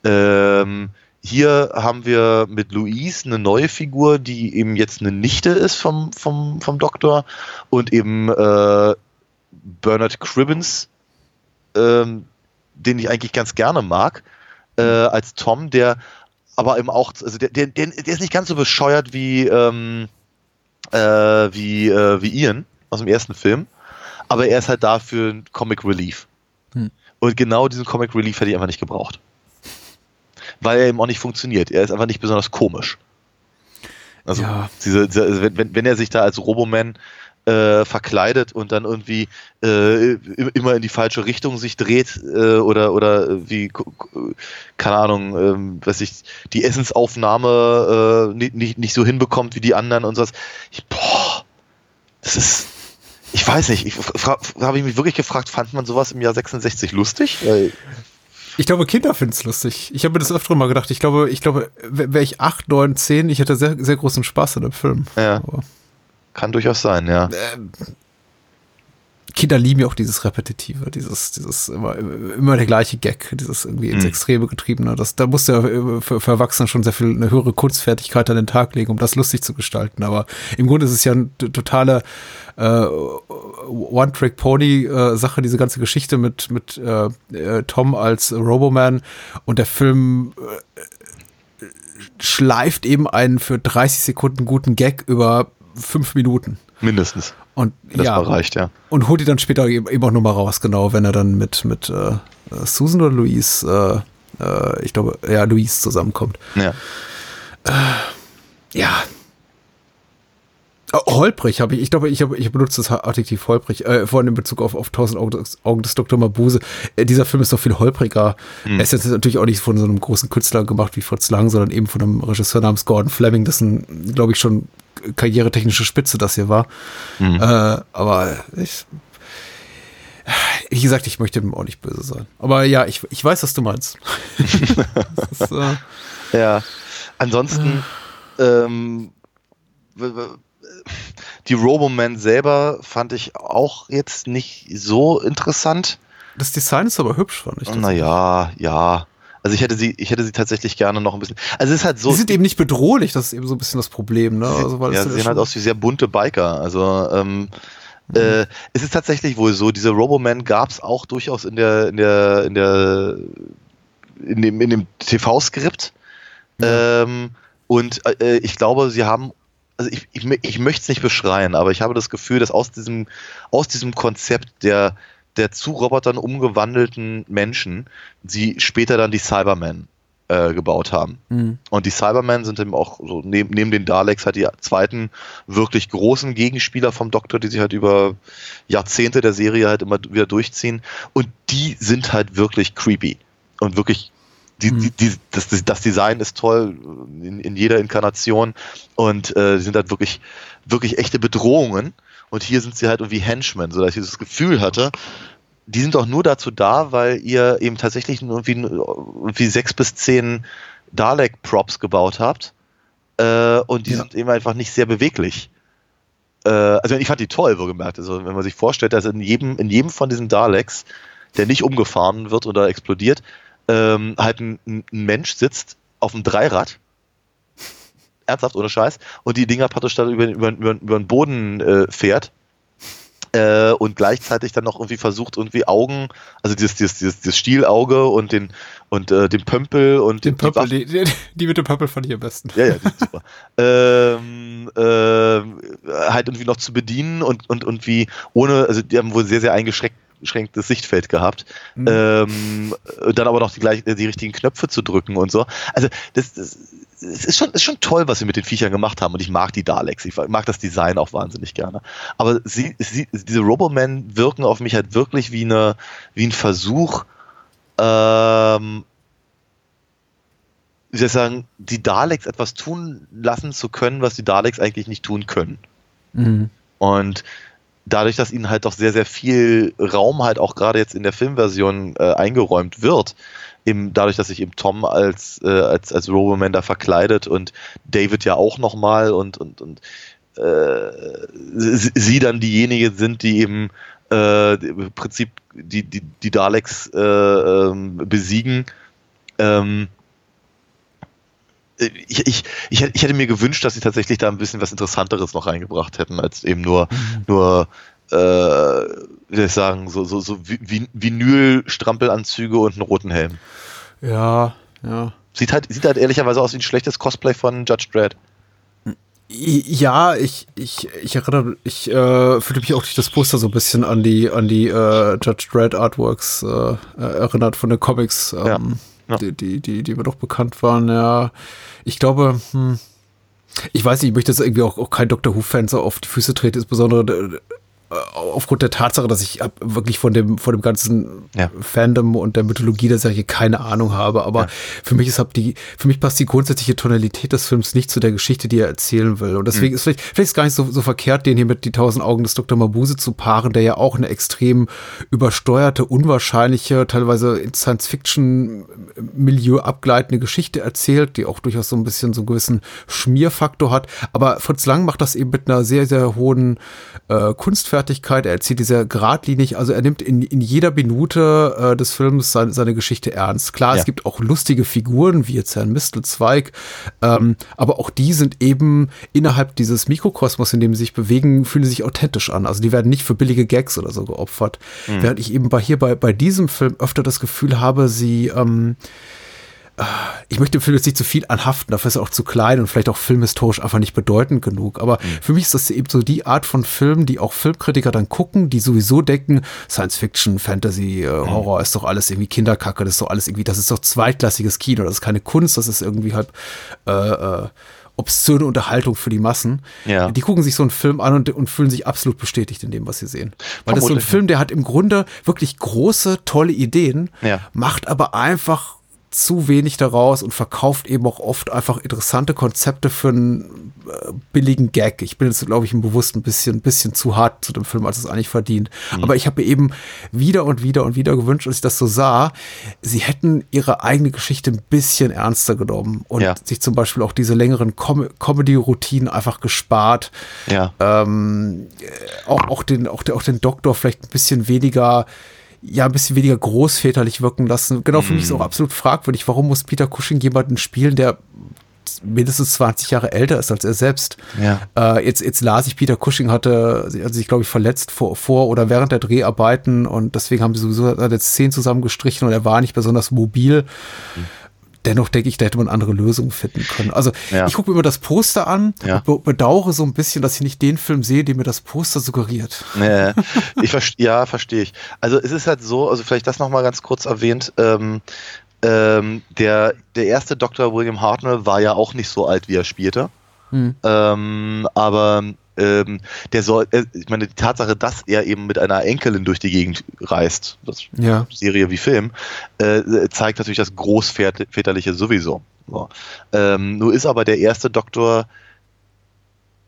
Speaker 5: Ähm, hier haben wir mit Louise eine neue Figur, die eben jetzt eine Nichte ist vom, vom, vom Doktor und eben äh, Bernard Cribbins, ähm, den ich eigentlich ganz gerne mag, äh, als Tom, der aber eben auch, also der, der, der ist nicht ganz so bescheuert wie, ähm, äh, wie, äh, wie Ian aus dem ersten Film, aber er ist halt da für ein Comic Relief.
Speaker 4: Hm.
Speaker 5: Und genau diesen Comic Relief hätte ich einfach nicht gebraucht. Weil er eben auch nicht funktioniert. Er ist einfach nicht besonders komisch. Also,
Speaker 4: Ja.
Speaker 5: diese, diese, also wenn, wenn- wenn er sich da als Roboman äh, verkleidet und dann irgendwie äh, immer in die falsche Richtung sich dreht äh, oder oder äh, wie keine Ahnung, ähm, weiß ich, die Essensaufnahme äh, nicht, nicht, nicht so hinbekommt wie die anderen und sowas. Ich, boah, das ist ich weiß nicht, ich habe ich mich wirklich gefragt, fand man sowas im Jahr 66 lustig?
Speaker 4: Ich glaube, Kinder finden es lustig. Ich habe mir das öfter mal gedacht. Ich glaube, ich glaube, wäre ich acht, neun, zehn, ich hätte sehr, sehr großen Spaß in dem Film.
Speaker 5: Ja.
Speaker 4: Aber
Speaker 5: kann durchaus sein, ja.
Speaker 4: Kinder lieben ja auch dieses Repetitive, dieses, dieses immer, immer der gleiche Gag, dieses irgendwie ins
Speaker 5: Mhm.
Speaker 4: Extreme getriebene. Das, da muss ja für, für Erwachsene schon sehr viel eine höhere Kunstfertigkeit an den Tag legen, um das lustig zu gestalten. Aber im Grunde ist es ja eine totale äh, One-Trick-Pony-Sache, diese ganze Geschichte mit, mit äh, äh, Tom als Roboman und der Film äh, schleift eben einen für 30 Sekunden guten Gag über fünf Minuten.
Speaker 5: Mindestens.
Speaker 4: Und
Speaker 5: Das
Speaker 4: ja,
Speaker 5: reicht, ja.
Speaker 4: und holt die dann später eben eben auch nochmal raus, genau, wenn er dann mit, mit äh, äh, Susan oder Louise, äh, äh, ich glaube, ja, Louise zusammenkommt.
Speaker 5: ja.
Speaker 4: Ja. Äh, holprig habe ich, ich glaube, ich habe ich benutze das Adjektiv holprig, äh, vor allem in Bezug auf, auf Tausend Augen, des- Augen des Dr. Mabuse. Äh, dieser Film ist doch viel holpriger. Er ist jetzt natürlich auch nicht von so einem großen Künstler gemacht wie Fritz Lang, sondern eben von einem Regisseur namens Gordon Fleming, dessen, glaube ich, schon karrieretechnische Spitze das hier war.
Speaker 5: Mhm.
Speaker 4: Äh, aber ich, wie gesagt, ich möchte ihm auch nicht böse sein. Aber ja, ich, ich weiß, was du meinst. ist, äh,
Speaker 5: Ja. Ansonsten, ähm, w- w- die Roboman selber fand ich auch jetzt nicht so interessant.
Speaker 4: das Design ist aber hübsch, fand ich.
Speaker 5: Naja, ja. Also ich hätte sie, ich hätte sie tatsächlich gerne noch ein bisschen. Also es ist halt so.
Speaker 4: Die sind eben nicht bedrohlich, das ist eben so ein bisschen das Problem, ne? Also, weil
Speaker 5: ja, sie sehen halt aus wie sehr bunte Biker. Also ähm, äh, es ist tatsächlich wohl so, diese Roboman gab es auch durchaus in der, in der, in der, in dem, in dem TV-Skript. Ähm, und äh, ich glaube, sie haben, also ich, ich, ich möchte es nicht beschreien, aber ich habe das Gefühl, dass aus diesem, aus diesem Konzept der, der zu Robotern umgewandelten Menschen sie später dann die Cybermen äh, gebaut haben.
Speaker 4: Mhm.
Speaker 5: Und die Cybermen sind eben auch so neben, neben den Daleks halt die zweiten wirklich großen Gegenspieler vom Doktor, die sich halt über Jahrzehnte der Serie halt immer wieder durchziehen. Und die sind halt wirklich creepy. Und wirklich, die,
Speaker 4: Mhm.
Speaker 5: die, die, das, das Design ist toll in, in jeder Inkarnation. Und äh, die sind halt wirklich, wirklich echte Bedrohungen. Und hier sind sie halt irgendwie Henchmen, sodass ich das Gefühl hatte, die sind auch nur dazu da, weil ihr eben tatsächlich nur irgendwie, irgendwie sechs bis zehn Dalek-Props gebaut habt. Äh, und die
Speaker 4: Ja.
Speaker 5: sind eben einfach nicht sehr beweglich. Äh, also ich fand die toll, wohlgemerkt. Also wenn man sich vorstellt, dass in jedem, in jedem von diesen Daleks, der nicht umgefahren wird oder explodiert, ähm, halt ein, ein Mensch sitzt auf einem Dreirad. Ernsthaft, ohne Scheiß. Und die Dinger praktisch dann über, über, über, über den Boden äh, fährt äh, und gleichzeitig dann noch irgendwie versucht, irgendwie Augen, also dieses, dieses, dieses, dieses Stielauge und den und äh, den Pömpel und
Speaker 4: Den
Speaker 5: Waffen-
Speaker 4: die, die, die mit dem Pöppel fand ich am besten.
Speaker 5: ja, ja, die sind super. ähm, ähm, halt irgendwie noch zu bedienen und, und, und wie ohne, also die haben wohl sehr, sehr eingeschränktes Sichtfeld gehabt.
Speaker 4: Mhm.
Speaker 5: Ähm, dann aber noch die, gleich, die richtigen Knöpfe zu drücken und so. Also das, das, es ist schon, ist schon toll, was sie mit den Viechern gemacht haben und ich mag die Daleks. Ich mag das Design auch wahnsinnig gerne. Aber sie, sie, diese Robomen wirken auf mich halt wirklich wie, eine, wie ein Versuch, ähm, wie soll ich sagen, die Daleks etwas tun lassen zu können, was die Daleks eigentlich nicht tun können.
Speaker 4: Mhm.
Speaker 5: Und dadurch, dass ihnen halt doch sehr, sehr viel Raum halt auch gerade jetzt in der Filmversion äh, eingeräumt wird, eben dadurch, dass sich eben Tom als, äh, als, als Roboman da verkleidet und David ja auch nochmal und, und, und äh, sie, dann diejenige sind, die eben äh, im Prinzip die, die, die Daleks äh, ähm, besiegen. Ähm, ich, ich, ich, hätte- ich hätte mir gewünscht, dass sie tatsächlich da ein bisschen was Interessanteres noch reingebracht hätten, als eben nur, nur äh, wie soll ich sagen, so, so, so Vi- Vinyl-Strampelanzüge und einen roten Helm.
Speaker 4: Ja, ja.
Speaker 5: Sieht halt, sieht halt ehrlicherweise aus wie ein schlechtes Cosplay von Judge Dredd.
Speaker 4: Ja, ich, ich, ich erinnere, ich äh, fühlte mich auch durch das Poster so ein bisschen an die, an die äh, Judge Dredd Artworks äh, äh, erinnert von den Comics, ähm,
Speaker 5: Ja, ja.
Speaker 4: Die, die, die, die mir doch bekannt waren. Ja, ich glaube, hm, ich weiß nicht, ich möchte jetzt irgendwie auch, auch kein Doctor Who-Fan so auf die Füße treten, insbesondere äh, aufgrund der Tatsache, dass ich wirklich von dem, von dem ganzen
Speaker 5: Ja.
Speaker 4: Fandom und der Mythologie der Serie keine Ahnung habe. Aber
Speaker 5: Ja.
Speaker 4: für mich ist die, für mich passt die grundsätzliche Tonalität des Films nicht zu der Geschichte, die er erzählen will. Und deswegen ist vielleicht, vielleicht ist gar nicht so, so verkehrt, den hier mit die tausend Augen des Dr. Mabuse zu paaren, der ja auch eine extrem übersteuerte, unwahrscheinliche, teilweise in Science-Fiction-Milieu abgleitende Geschichte erzählt, die auch durchaus so ein bisschen so einen gewissen Schmierfaktor hat. Aber Fritz Lang macht das eben mit einer sehr, sehr hohen äh, Kunstfertigkeit. Er erzählt die sehr geradlinig. Also er nimmt in, in jeder Minute äh, des Films seine, seine Geschichte ernst. Klar,
Speaker 5: Ja.
Speaker 4: es gibt auch lustige Figuren, wie jetzt Herrn Mistelzweig, ähm, aber auch die sind eben innerhalb dieses Mikrokosmos, in dem sie sich bewegen, fühlen sie sich authentisch an. Also die werden nicht für billige Gags oder so geopfert. Während ich eben bei hier bei, bei diesem Film öfter das Gefühl habe, sie ähm, ich möchte dem Film jetzt nicht zu viel anhaften, dafür ist er auch zu klein und vielleicht auch filmhistorisch einfach nicht bedeutend genug. Aber für mich ist das eben so die Art von Film, die auch Filmkritiker dann gucken, die sowieso denken, Science Fiction, Fantasy, äh, Horror ist doch alles irgendwie Kinderkacke, das ist doch alles irgendwie, das ist doch zweitklassiges Kino, das ist keine Kunst, das ist irgendwie halt äh, äh, obszöne Unterhaltung für die Massen.
Speaker 5: Ja.
Speaker 4: Die gucken sich so einen Film an und, und fühlen sich absolut bestätigt in dem, was sie sehen. Weil das ist so ein
Speaker 5: Vermutlich.
Speaker 4: Film, der hat im Grunde wirklich große, tolle Ideen,
Speaker 5: Ja.
Speaker 4: macht aber einfach zu wenig daraus und verkauft eben auch oft einfach interessante Konzepte für einen äh, billigen Gag. Ich bin jetzt, glaube ich, im Bewusst ein bisschen, bisschen zu hart zu dem Film, als es eigentlich verdient.
Speaker 5: Mhm.
Speaker 4: Aber ich habe mir eben wieder und wieder und wieder gewünscht, als ich das so sah, sie hätten ihre eigene Geschichte ein bisschen ernster genommen und
Speaker 5: Ja.
Speaker 4: sich zum Beispiel auch diese längeren Com Comedy-Routinen einfach gespart
Speaker 5: Ja.
Speaker 4: ähm, äh, auch, auch, den, auch, den, auch den Doktor vielleicht ein bisschen weniger, ja, ein bisschen weniger großväterlich wirken lassen. Genau, für mich ist auch absolut fragwürdig, warum muss Peter Cushing jemanden spielen, der mindestens 20 Jahre älter ist als er selbst.
Speaker 5: Ja.
Speaker 4: Äh, jetzt, jetzt las ich, Peter Cushing hatte also sich, glaube ich, verletzt vor, vor oder während der Dreharbeiten und deswegen haben sie sowieso seine Szenen zusammengestrichen und er war nicht besonders mobil. Dennoch denke ich, da hätte man andere Lösungen finden können. Also
Speaker 5: Ja.
Speaker 4: ich gucke mir immer das Poster an
Speaker 5: Ja.
Speaker 4: und be bedauere so ein bisschen, dass ich nicht den Film sehe, den mir das Poster suggeriert.
Speaker 5: Nee, ich verste ja, verstehe ich. Also es ist halt so, also vielleicht das nochmal ganz kurz erwähnt, ähm, ähm, der, der erste Dr. William Hartnell war ja auch nicht so alt, wie er spielte. Ähm, aber ähm, der soll, äh, ich meine, die Tatsache, dass er eben mit einer Enkelin durch die Gegend reist, das
Speaker 4: Ja.
Speaker 5: Serie wie Film, äh, zeigt natürlich das Großväterliche sowieso. So. Ähm, nur ist aber der erste Doktor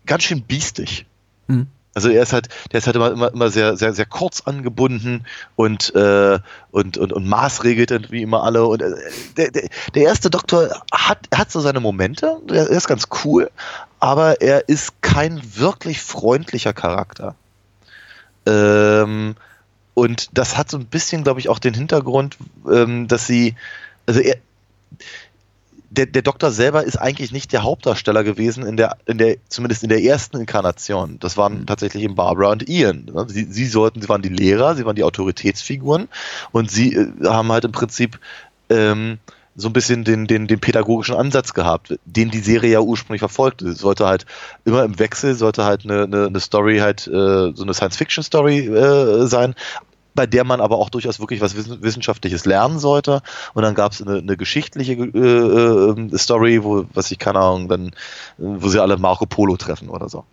Speaker 5: ganz schön biestig.
Speaker 4: Hm.
Speaker 5: Also er ist halt, der ist halt immer, immer, immer sehr, sehr, sehr kurz angebunden und, äh, und, und, und maßregelt wie immer alle. Und äh, der, der, der erste Doktor hat, hat so seine Momente, er ist ganz cool, aber er ist kein wirklich freundlicher Charakter. Ähm, und das hat so ein bisschen, glaube ich, auch den Hintergrund, ähm, dass sie, also er, der, der Doktor selber ist eigentlich nicht der Hauptdarsteller gewesen in der, in der, zumindest in der ersten Inkarnation. Das waren tatsächlich eben Barbara und Ian. ne? Sie, sie sollten, sie waren die Lehrer, sie waren die Autoritätsfiguren und sie äh, haben halt im Prinzip ähm, so ein bisschen den, den, den pädagogischen Ansatz gehabt, den die Serie ja ursprünglich verfolgte. Es sollte halt immer im Wechsel, sollte halt eine, eine, eine Story halt, äh, so eine Science-Fiction-Story äh, sein, bei der man aber auch durchaus wirklich was Wissen- Wissenschaftliches lernen sollte. Und dann gab es eine, eine geschichtliche äh, äh, Story, wo, was ich keine Ahnung, dann, wo sie alle Marco Polo treffen oder so.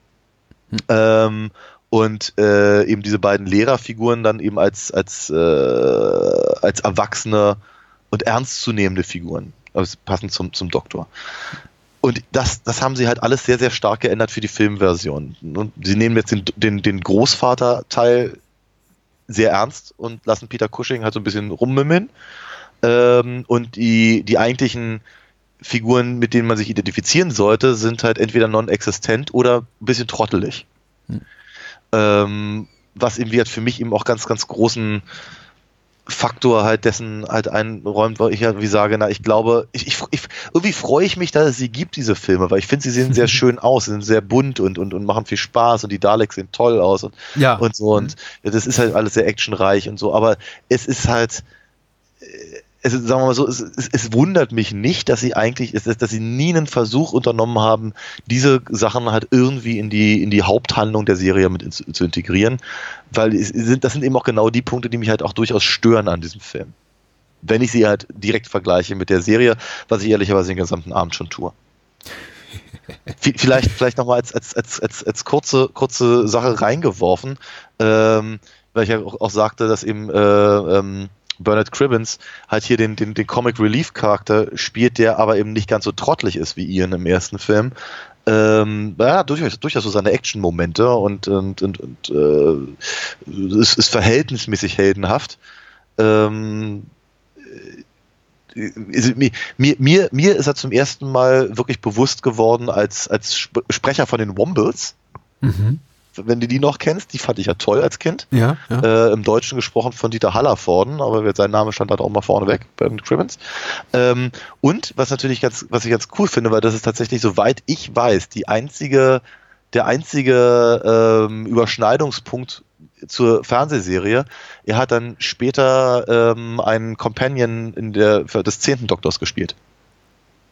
Speaker 5: Ähm, und äh, eben diese beiden Lehrerfiguren dann eben als, als, äh, als erwachsene und ernstzunehmende Figuren, also passend zum, zum Doktor. Und das, das haben sie halt alles sehr, sehr stark geändert für die Filmversion. Und sie nehmen jetzt den, den, den Großvater-Teil sehr ernst und lassen Peter Cushing halt so ein bisschen rummümmeln. Ähm, und die, die eigentlichen Figuren, mit denen man sich identifizieren sollte, sind halt entweder non-existent oder ein bisschen trottelig. Ähm, was irgendwie halt für mich eben auch ganz, ganz großen Faktor halt dessen halt einräumt, weil ich ja wie sage, na, ich glaube, ich, ich, ich irgendwie freue ich mich, dass es sie gibt, diese Filme, weil ich finde, sie sehen sehr schön aus, sie sind sehr bunt und, und, und machen viel Spaß und die Daleks sehen toll aus und,
Speaker 4: Ja.
Speaker 5: und so und das ist halt alles sehr actionreich und so, aber es ist halt, äh, es sagen wir mal so, es, es, es wundert mich nicht, dass sie eigentlich, dass sie nie einen Versuch unternommen haben, diese Sachen halt irgendwie in die, in die Haupthandlung der Serie mit in, zu integrieren, weil sind, das sind eben auch genau die Punkte, die mich halt auch durchaus stören an diesem Film. Wenn ich sie halt direkt vergleiche mit der Serie, was ich ehrlicherweise den gesamten Abend schon tue. Vielleicht, vielleicht nochmal als, als, als, als, als kurze, kurze Sache reingeworfen, ähm, weil ich ja auch, auch sagte, dass eben äh, ähm, Bernard Cribbins halt hier den, den, den Comic Relief Charakter spielt, der aber eben nicht ganz so trottelig ist wie Ian im ersten Film. Ähm, ja, durchaus, durchaus so seine Action-Momente und, und, und, und äh, es ist verhältnismäßig heldenhaft. Ähm, äh, mir, mir, mir, ist er zum ersten Mal wirklich bewusst geworden als, als Sp Sprecher von den Wombles.
Speaker 4: Mhm.
Speaker 5: Wenn du die noch kennst, die fand ich ja toll als Kind.
Speaker 4: Ja, ja.
Speaker 5: Äh, Im Deutschen gesprochen von Dieter Hallervorden, aber sein Name stand halt auch mal vorne weg, Bernd Cribbins. Ähm, und was natürlich ganz, was ich ganz cool finde, weil das ist tatsächlich, soweit ich weiß, die einzige, der einzige ähm, Überschneidungspunkt zur Fernsehserie. Er hat dann später ähm, einen Companion in der, des zehnten Doktors gespielt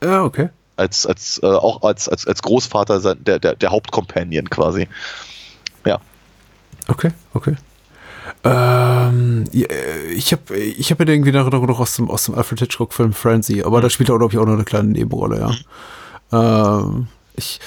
Speaker 4: ja, okay.
Speaker 5: als, als äh, auch als, als, als Großvater sein- der, der, der Hauptcompanion quasi. Ja.
Speaker 4: Okay, okay. Ähm, ich habe ich hab irgendwie eine Erinnerung noch aus dem, aus dem Alfred Hitchcock-Film Frenzy, aber da spielt er, glaube ich, auch noch eine kleine Nebenrolle, ja. Ähm, ich,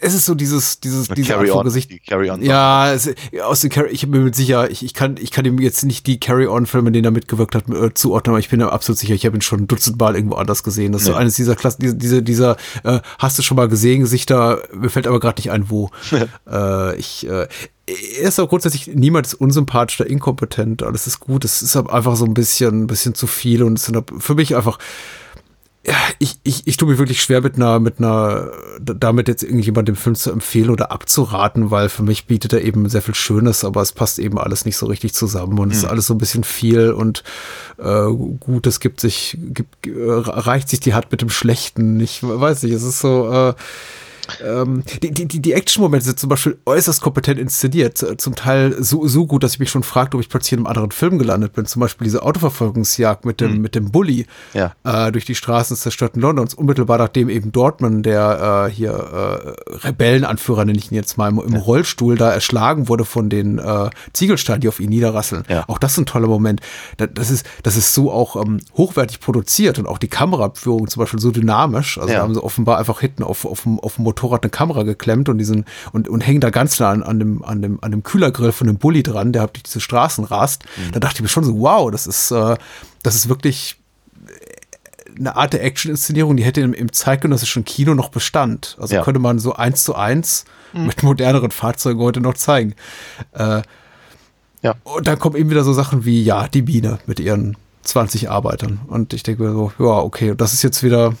Speaker 4: es ist so dieses, dieses, diese Art von
Speaker 5: on.
Speaker 4: Gesicht.
Speaker 5: Carry on.
Speaker 4: Ja, es, aus den Carry, ich bin mir sicher, ich, ich kann, ich kann ihm jetzt nicht die Carry-On-Filme, in denen er mitgewirkt hat, äh, zuordnen, aber ich bin mir absolut sicher, ich habe ihn schon dutzendmal irgendwo anders gesehen. Das ist so eines dieser Klassen, diese, diese, dieser, äh, hast du schon mal gesehen, Gesichter, mir fällt aber gerade nicht ein, wo. äh, ich, äh, er ist auch grundsätzlich, niemand ist unsympathisch oder inkompetent, alles ist gut, es ist einfach so ein bisschen, ein bisschen zu viel und es sind für mich einfach, ich, ich, ich tue mir wirklich schwer mit einer, mit einer, damit jetzt irgendjemand den Film zu empfehlen oder abzuraten, weil für mich bietet er eben sehr viel Schönes, aber es passt eben alles nicht so richtig zusammen und es ist alles so ein bisschen viel und äh, gut, es gibt sich, gibt, äh, reicht sich die Hand mit dem Schlechten. Ich weiß nicht, es ist so, äh, ähm, die, die, die, Action-Momente sind zum Beispiel äußerst kompetent inszeniert. äh, Zum Teil so, so gut, dass ich mich schon fragte, ob ich plötzlich in einem anderen Film gelandet bin. Zum Beispiel diese Autoverfolgungsjagd mit dem, mit dem Bully
Speaker 5: Ja.
Speaker 4: äh, durch die Straßen des zerstörten Londons. Unmittelbar nachdem eben Dortmund, der äh, hier äh, Rebellenanführer, nenne ich ihn jetzt mal, im, im Rollstuhl da erschlagen wurde von den äh, Ziegelsteinen, die auf ihn niederrasseln.
Speaker 5: Ja.
Speaker 4: Auch das ist ein toller Moment. Da, das, ist, das ist so auch ähm, hochwertig produziert und auch die Kameraführung zum Beispiel so dynamisch. Also
Speaker 5: Ja.
Speaker 4: da haben sie offenbar einfach hinten auf, auf, dem, auf dem Motorrad eine Kamera geklemmt und diesen und, und hängen da ganz nah an, an, dem, an, dem, an dem Kühlergrill von dem Bulli dran, der halt durch diese Straßen rast.
Speaker 5: Mhm.
Speaker 4: Da dachte ich mir schon so, wow, das ist, äh, das ist wirklich eine Art der Action-Inszenierung, die hätte im, im zeitgenössischen Kino noch Bestand. Also
Speaker 5: Ja.
Speaker 4: könnte man so eins zu eins mit moderneren Fahrzeugen heute noch zeigen. Äh,
Speaker 5: Ja.
Speaker 4: und dann kommen eben wieder so Sachen wie, ja, die Biene mit ihren 20 Arbeitern. Und ich denke mir so, ja, okay, das ist jetzt wieder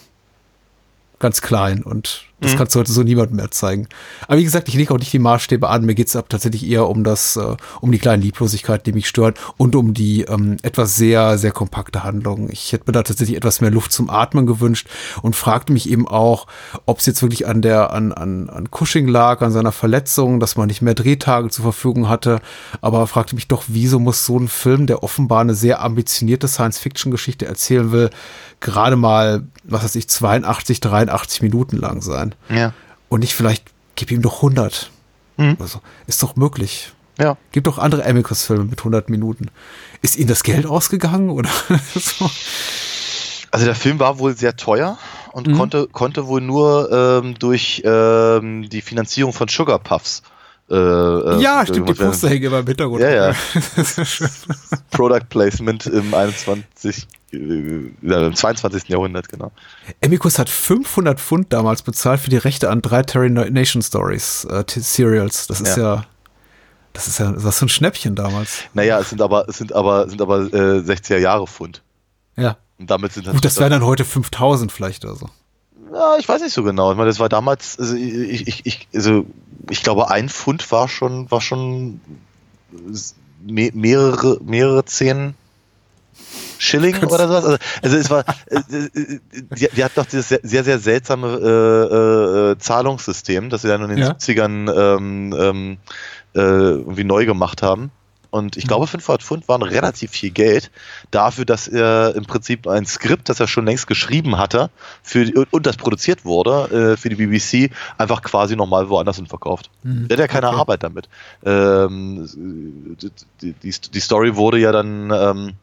Speaker 4: ganz klein und das kannst du heute so niemandem mehr zeigen. Aber wie gesagt, ich lege auch nicht die Maßstäbe an. Mir geht es tatsächlich eher um das, äh, um die kleinen Lieblosigkeiten, die mich stören und um die ähm, etwas sehr, sehr kompakte Handlung. Ich hätte mir da tatsächlich etwas mehr Luft zum Atmen gewünscht und fragte mich eben auch, ob es jetzt wirklich an der, an, an, an Cushing lag, an seiner Verletzung, dass man nicht mehr Drehtage zur Verfügung hatte. Aber fragte mich doch, wieso muss so ein Film, der offenbar eine sehr ambitionierte Science-Fiction-Geschichte erzählen will, gerade mal, was weiß ich, 82, 83 Minuten lang sein.
Speaker 5: Ja.
Speaker 4: Und nicht vielleicht, gib ihm doch 100.
Speaker 5: Mhm.
Speaker 4: Also, ist doch möglich.
Speaker 5: Ja.
Speaker 4: Gibt doch andere Amicus-Filme mit 100 Minuten. Ist Ihnen das Geld ausgegangen oder so?
Speaker 5: Also der Film war wohl sehr teuer und
Speaker 4: Mhm.
Speaker 5: konnte, konnte wohl nur ähm, durch ähm, die Finanzierung von Sugar Puffs. Äh, äh,
Speaker 4: Ja, stimmt, die. Poster hängen immer im Hintergrund.
Speaker 5: Ja, ja. Product Placement im 21, äh, ja, im 22. Jahrhundert, genau.
Speaker 4: Amicus hat 500 Pfund damals bezahlt für die Rechte an drei Terry Nation Stories äh, Serials. Das ist ja. das ist ja, das ist so ein Schnäppchen damals.
Speaker 5: Naja, es sind aber, es sind aber, sind aber äh, 60er Jahre Pfund.
Speaker 4: Ja.
Speaker 5: Und damit sind
Speaker 4: Gut, das wären dann heute 5000 vielleicht oder so.
Speaker 5: Ja, ich weiß nicht so genau. Ich meine, das war damals, also ich, ich, ich, also ich glaube, ein Pfund war schon, war schon me mehrere, mehrere zehn Schilling oder sowas. Also, also es war, äh, äh, die, die hat doch dieses sehr, sehr, seltsame äh, äh, Zahlungssystem, das sie dann in den
Speaker 4: Ja.
Speaker 5: 70ern ähm, ähm, äh, irgendwie neu gemacht haben. Und ich glaube, 500 Pfund waren relativ viel Geld dafür, dass er im Prinzip ein Skript, das er schon längst geschrieben hatte für und das produziert wurde äh, für die BBC, einfach quasi nochmal woanders hin verkauft. Der hat ja keine
Speaker 4: Okay.
Speaker 5: Arbeit damit. Ähm, die, die, die Story wurde ja dann ähm,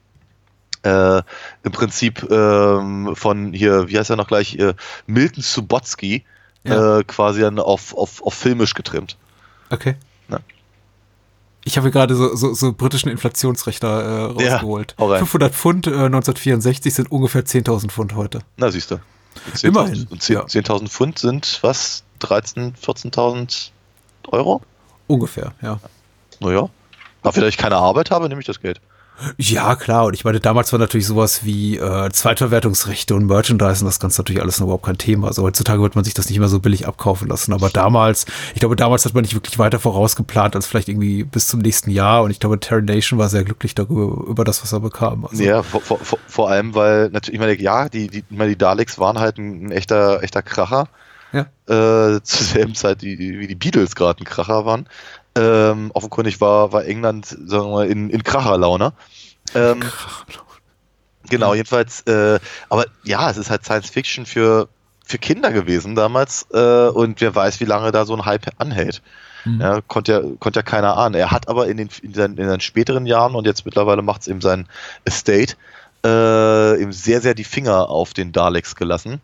Speaker 5: äh, im Prinzip ähm, von hier, wie heißt er noch gleich, äh, Milton Subotsky
Speaker 4: Ja.
Speaker 5: äh, quasi dann auf, auf, auf filmisch getrimmt.
Speaker 4: Okay.
Speaker 5: Ja.
Speaker 4: Ich habe gerade so, so, so britischen Inflationsrechner äh,
Speaker 5: Ja,
Speaker 4: rausgeholt.
Speaker 5: rein.
Speaker 4: 500 Pfund äh, 1964 sind ungefähr 10.000 Pfund heute.
Speaker 5: Na, siehst du.
Speaker 4: Immerhin,
Speaker 5: Und 10.000
Speaker 4: ja.
Speaker 5: 10.000 Pfund sind was? 13.000, 14.000 Euro?
Speaker 4: Ungefähr, ja.
Speaker 5: Naja. Wenn ich keine Arbeit habe, nehme ich das Geld.
Speaker 4: Ja, klar. Und ich meine, damals war natürlich sowas wie äh, Zweitverwertungsrechte und Merchandise und das Ganze natürlich alles noch überhaupt kein Thema. Also heutzutage wird man sich das nicht mehr so billig abkaufen lassen. Aber damals, ich glaube, damals hat man nicht wirklich weiter vorausgeplant als vielleicht irgendwie bis zum nächsten Jahr. Und ich glaube, Terry Nation war sehr glücklich darüber, über das, was er bekam. Also,
Speaker 5: Ja, vor, vor, vor- vor allem, weil natürlich, ich meine, ja, die, die, ich meine, die Daleks waren halt ein, ein echter, echter Kracher.
Speaker 4: Ja.
Speaker 5: Äh, zur selben Zeit, die, wie die Beatles gerade ein Kracher waren. Ähm, offenkundig war, war England, sagen wir mal, in, in Kracherlaune. Ähm, Genau, jedenfalls, äh, aber ja, es ist halt Science Fiction für, für Kinder gewesen damals äh, und wer weiß, wie lange da so ein Hype anhält.
Speaker 4: Mhm.
Speaker 5: Ja, konnte ja, konnte ja keiner ahnen. Er hat aber in den, in seinen, in seinen späteren Jahren und jetzt mittlerweile macht es eben sein Estate äh, eben sehr, sehr die Finger auf den Daleks gelassen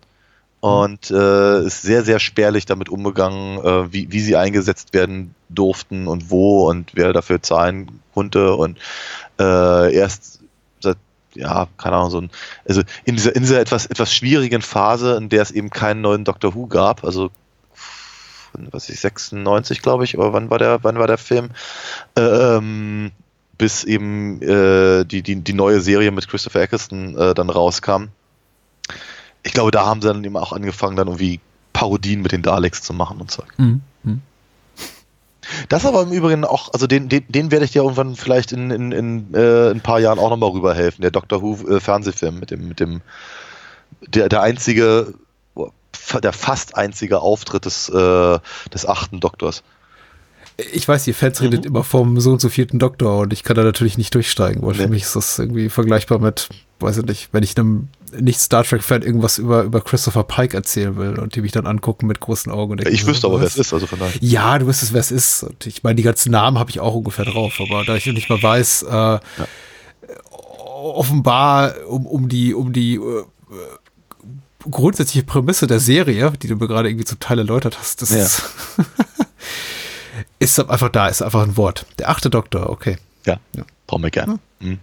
Speaker 5: und äh, ist sehr, sehr spärlich damit umgegangen, äh, wie, wie sie eingesetzt werden durften und wo und wer dafür zahlen konnte und äh, erst seit ja, keine Ahnung, so ein, also in dieser, in dieser etwas, etwas schwierigen Phase, in der es eben keinen neuen Doctor Who gab, also was ich, 96, glaube ich, oder wann war der, wann war der Film? Ähm, bis eben äh, die, die, die neue Serie mit Christopher Eccleston äh, dann rauskam. Ich glaube, da haben sie dann eben auch angefangen, dann irgendwie Parodien mit den Daleks zu machen und so.
Speaker 4: Mhm. Mhm.
Speaker 5: Das aber im Übrigen auch, also den, den, den werde ich dir irgendwann vielleicht in, in, in äh, ein paar Jahren auch nochmal rüberhelfen. Der Doctor Who äh, Fernsehfilm mit dem, mit dem, der, der einzige, der fast einzige Auftritt des, äh, des achten Doktors.
Speaker 4: Ich weiß, ihr Fans redet immer vom so und so vierten Doktor und ich kann da natürlich nicht durchsteigen, weil für
Speaker 5: Nee.
Speaker 4: mich ist das irgendwie vergleichbar mit, weiß ich nicht, wenn ich einem nicht-Star Trek-Fan irgendwas über, über Christopher Pike erzählen will und die mich dann angucken mit großen Augen. Und denken,
Speaker 5: Ich wüsste aber, wer es ist, also von daher.
Speaker 4: Ja, du wüsstest, wer es ist. Und ich meine, die ganzen Namen habe ich auch ungefähr drauf, aber da ich nicht mal weiß, äh, offenbar um, um die, um die äh, äh, grundsätzliche Prämisse der Serie, die du mir gerade irgendwie zum Teil erläutert hast, das
Speaker 5: Ja.
Speaker 4: ist, ist einfach da, ist einfach ein Wort. Der achte Doktor, okay.
Speaker 5: Ja,
Speaker 4: Ja.
Speaker 5: brauchen wir gern. Mhm.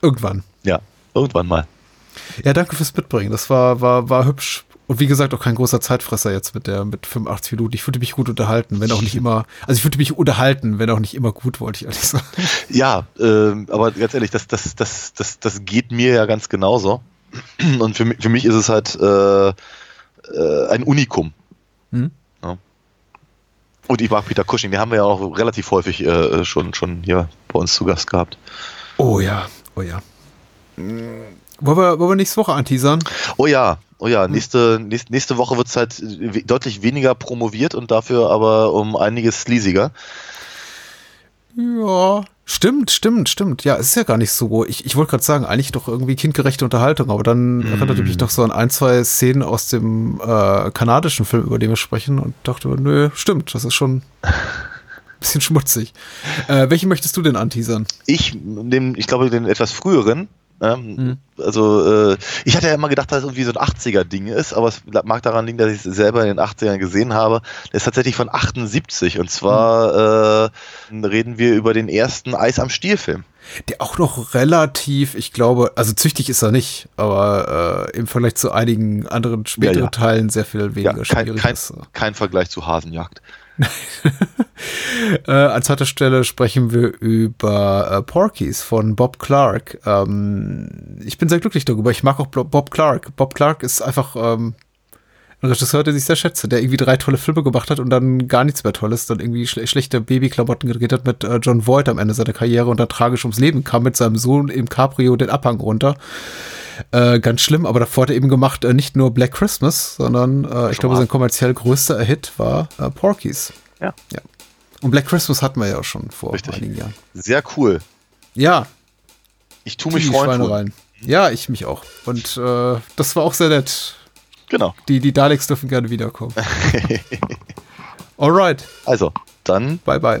Speaker 4: Irgendwann.
Speaker 5: Ja, irgendwann mal.
Speaker 4: Ja, danke fürs Mitbringen. Das war, war, war hübsch. Und wie gesagt, auch kein großer Zeitfresser jetzt mit der, mit 85 Minuten. Ich fühlte mich gut unterhalten, wenn auch nicht immer, also ich fühlte mich unterhalten, wenn auch nicht immer gut, wollte ich ehrlich sagen.
Speaker 5: Ja, ähm, aber ganz ehrlich, das, das, das, das, das geht mir ja ganz genauso. Und für mich, für mich ist es halt äh, äh, ein Unikum.
Speaker 4: Hm?
Speaker 5: Ja. Und ich mag Peter Cushing, den haben wir ja auch relativ häufig äh, schon, schon hier bei uns zu Gast gehabt.
Speaker 4: Oh ja, oh ja. Wollen wir, wollen wir nächste Woche anteasern?
Speaker 5: Oh ja, oh ja, nächste, nächste, nächste Woche wird es halt deutlich weniger promoviert und dafür aber um einiges sleasiger.
Speaker 4: Ja. Stimmt, stimmt, stimmt. Ja, es ist ja gar nicht so. Ich, ich wollte gerade sagen, eigentlich doch irgendwie kindgerechte Unterhaltung, aber dann erinnerte mich doch so an ein, zwei Szenen aus dem äh, kanadischen Film, über den wir sprechen und dachte, nö, stimmt, das ist schon ein bisschen schmutzig. Äh, welche möchtest du denn anteasern?
Speaker 5: Ich nehme, ich glaube, den etwas früheren. Ähm,
Speaker 4: Mhm.
Speaker 5: Also, äh, ich hatte ja immer gedacht, dass es irgendwie so ein 80er-Ding ist, aber es mag daran liegen, dass ich es selber in den 80ern gesehen habe. Der ist tatsächlich von 78 und zwar äh, reden wir über den ersten Eis am Stiel-Film.
Speaker 4: Der auch noch relativ, ich glaube, also züchtig ist er nicht, aber äh, im Vergleich zu einigen anderen späteren
Speaker 5: Ja, ja.
Speaker 4: Teilen sehr viel weniger
Speaker 5: Ja, kein,
Speaker 4: schwierig
Speaker 5: kein,
Speaker 4: ist.
Speaker 5: kein Vergleich zu Hasenjagd.
Speaker 4: Äh, an zweiter Stelle sprechen wir über äh, Porkies von Bob Clark. Ähm, ich bin sehr glücklich darüber. Ich mag auch Bob Clark. Bob Clark ist einfach ähm, Ein Regisseur, den ich sehr schätze, der irgendwie drei tolle Filme gemacht hat und dann gar nichts mehr Tolles, dann irgendwie schle schlechte Babyklamotten gedreht hat mit äh, John Voight am Ende seiner Karriere und dann tragisch ums Leben kam mit seinem Sohn im Cabrio den Abhang runter. Äh, ganz schlimm, aber davor hat er eben gemacht, äh, nicht nur Black Christmas, sondern äh, ich glaube, sein kommerziell größter Hit war äh, Porky's.
Speaker 5: Ja.
Speaker 4: ja. Und Black Christmas hatten wir ja auch schon vor
Speaker 5: Richtig.
Speaker 4: einigen Jahren.
Speaker 5: Sehr cool.
Speaker 4: Ja,
Speaker 5: Ich tue mich freuen.
Speaker 4: Schweinereien. Ja, ich mich auch. Und äh, das war auch sehr nett.
Speaker 5: Genau.
Speaker 4: Die, die Daleks dürfen gerne wiederkommen. Alright,
Speaker 5: Also, dann
Speaker 4: bye bye.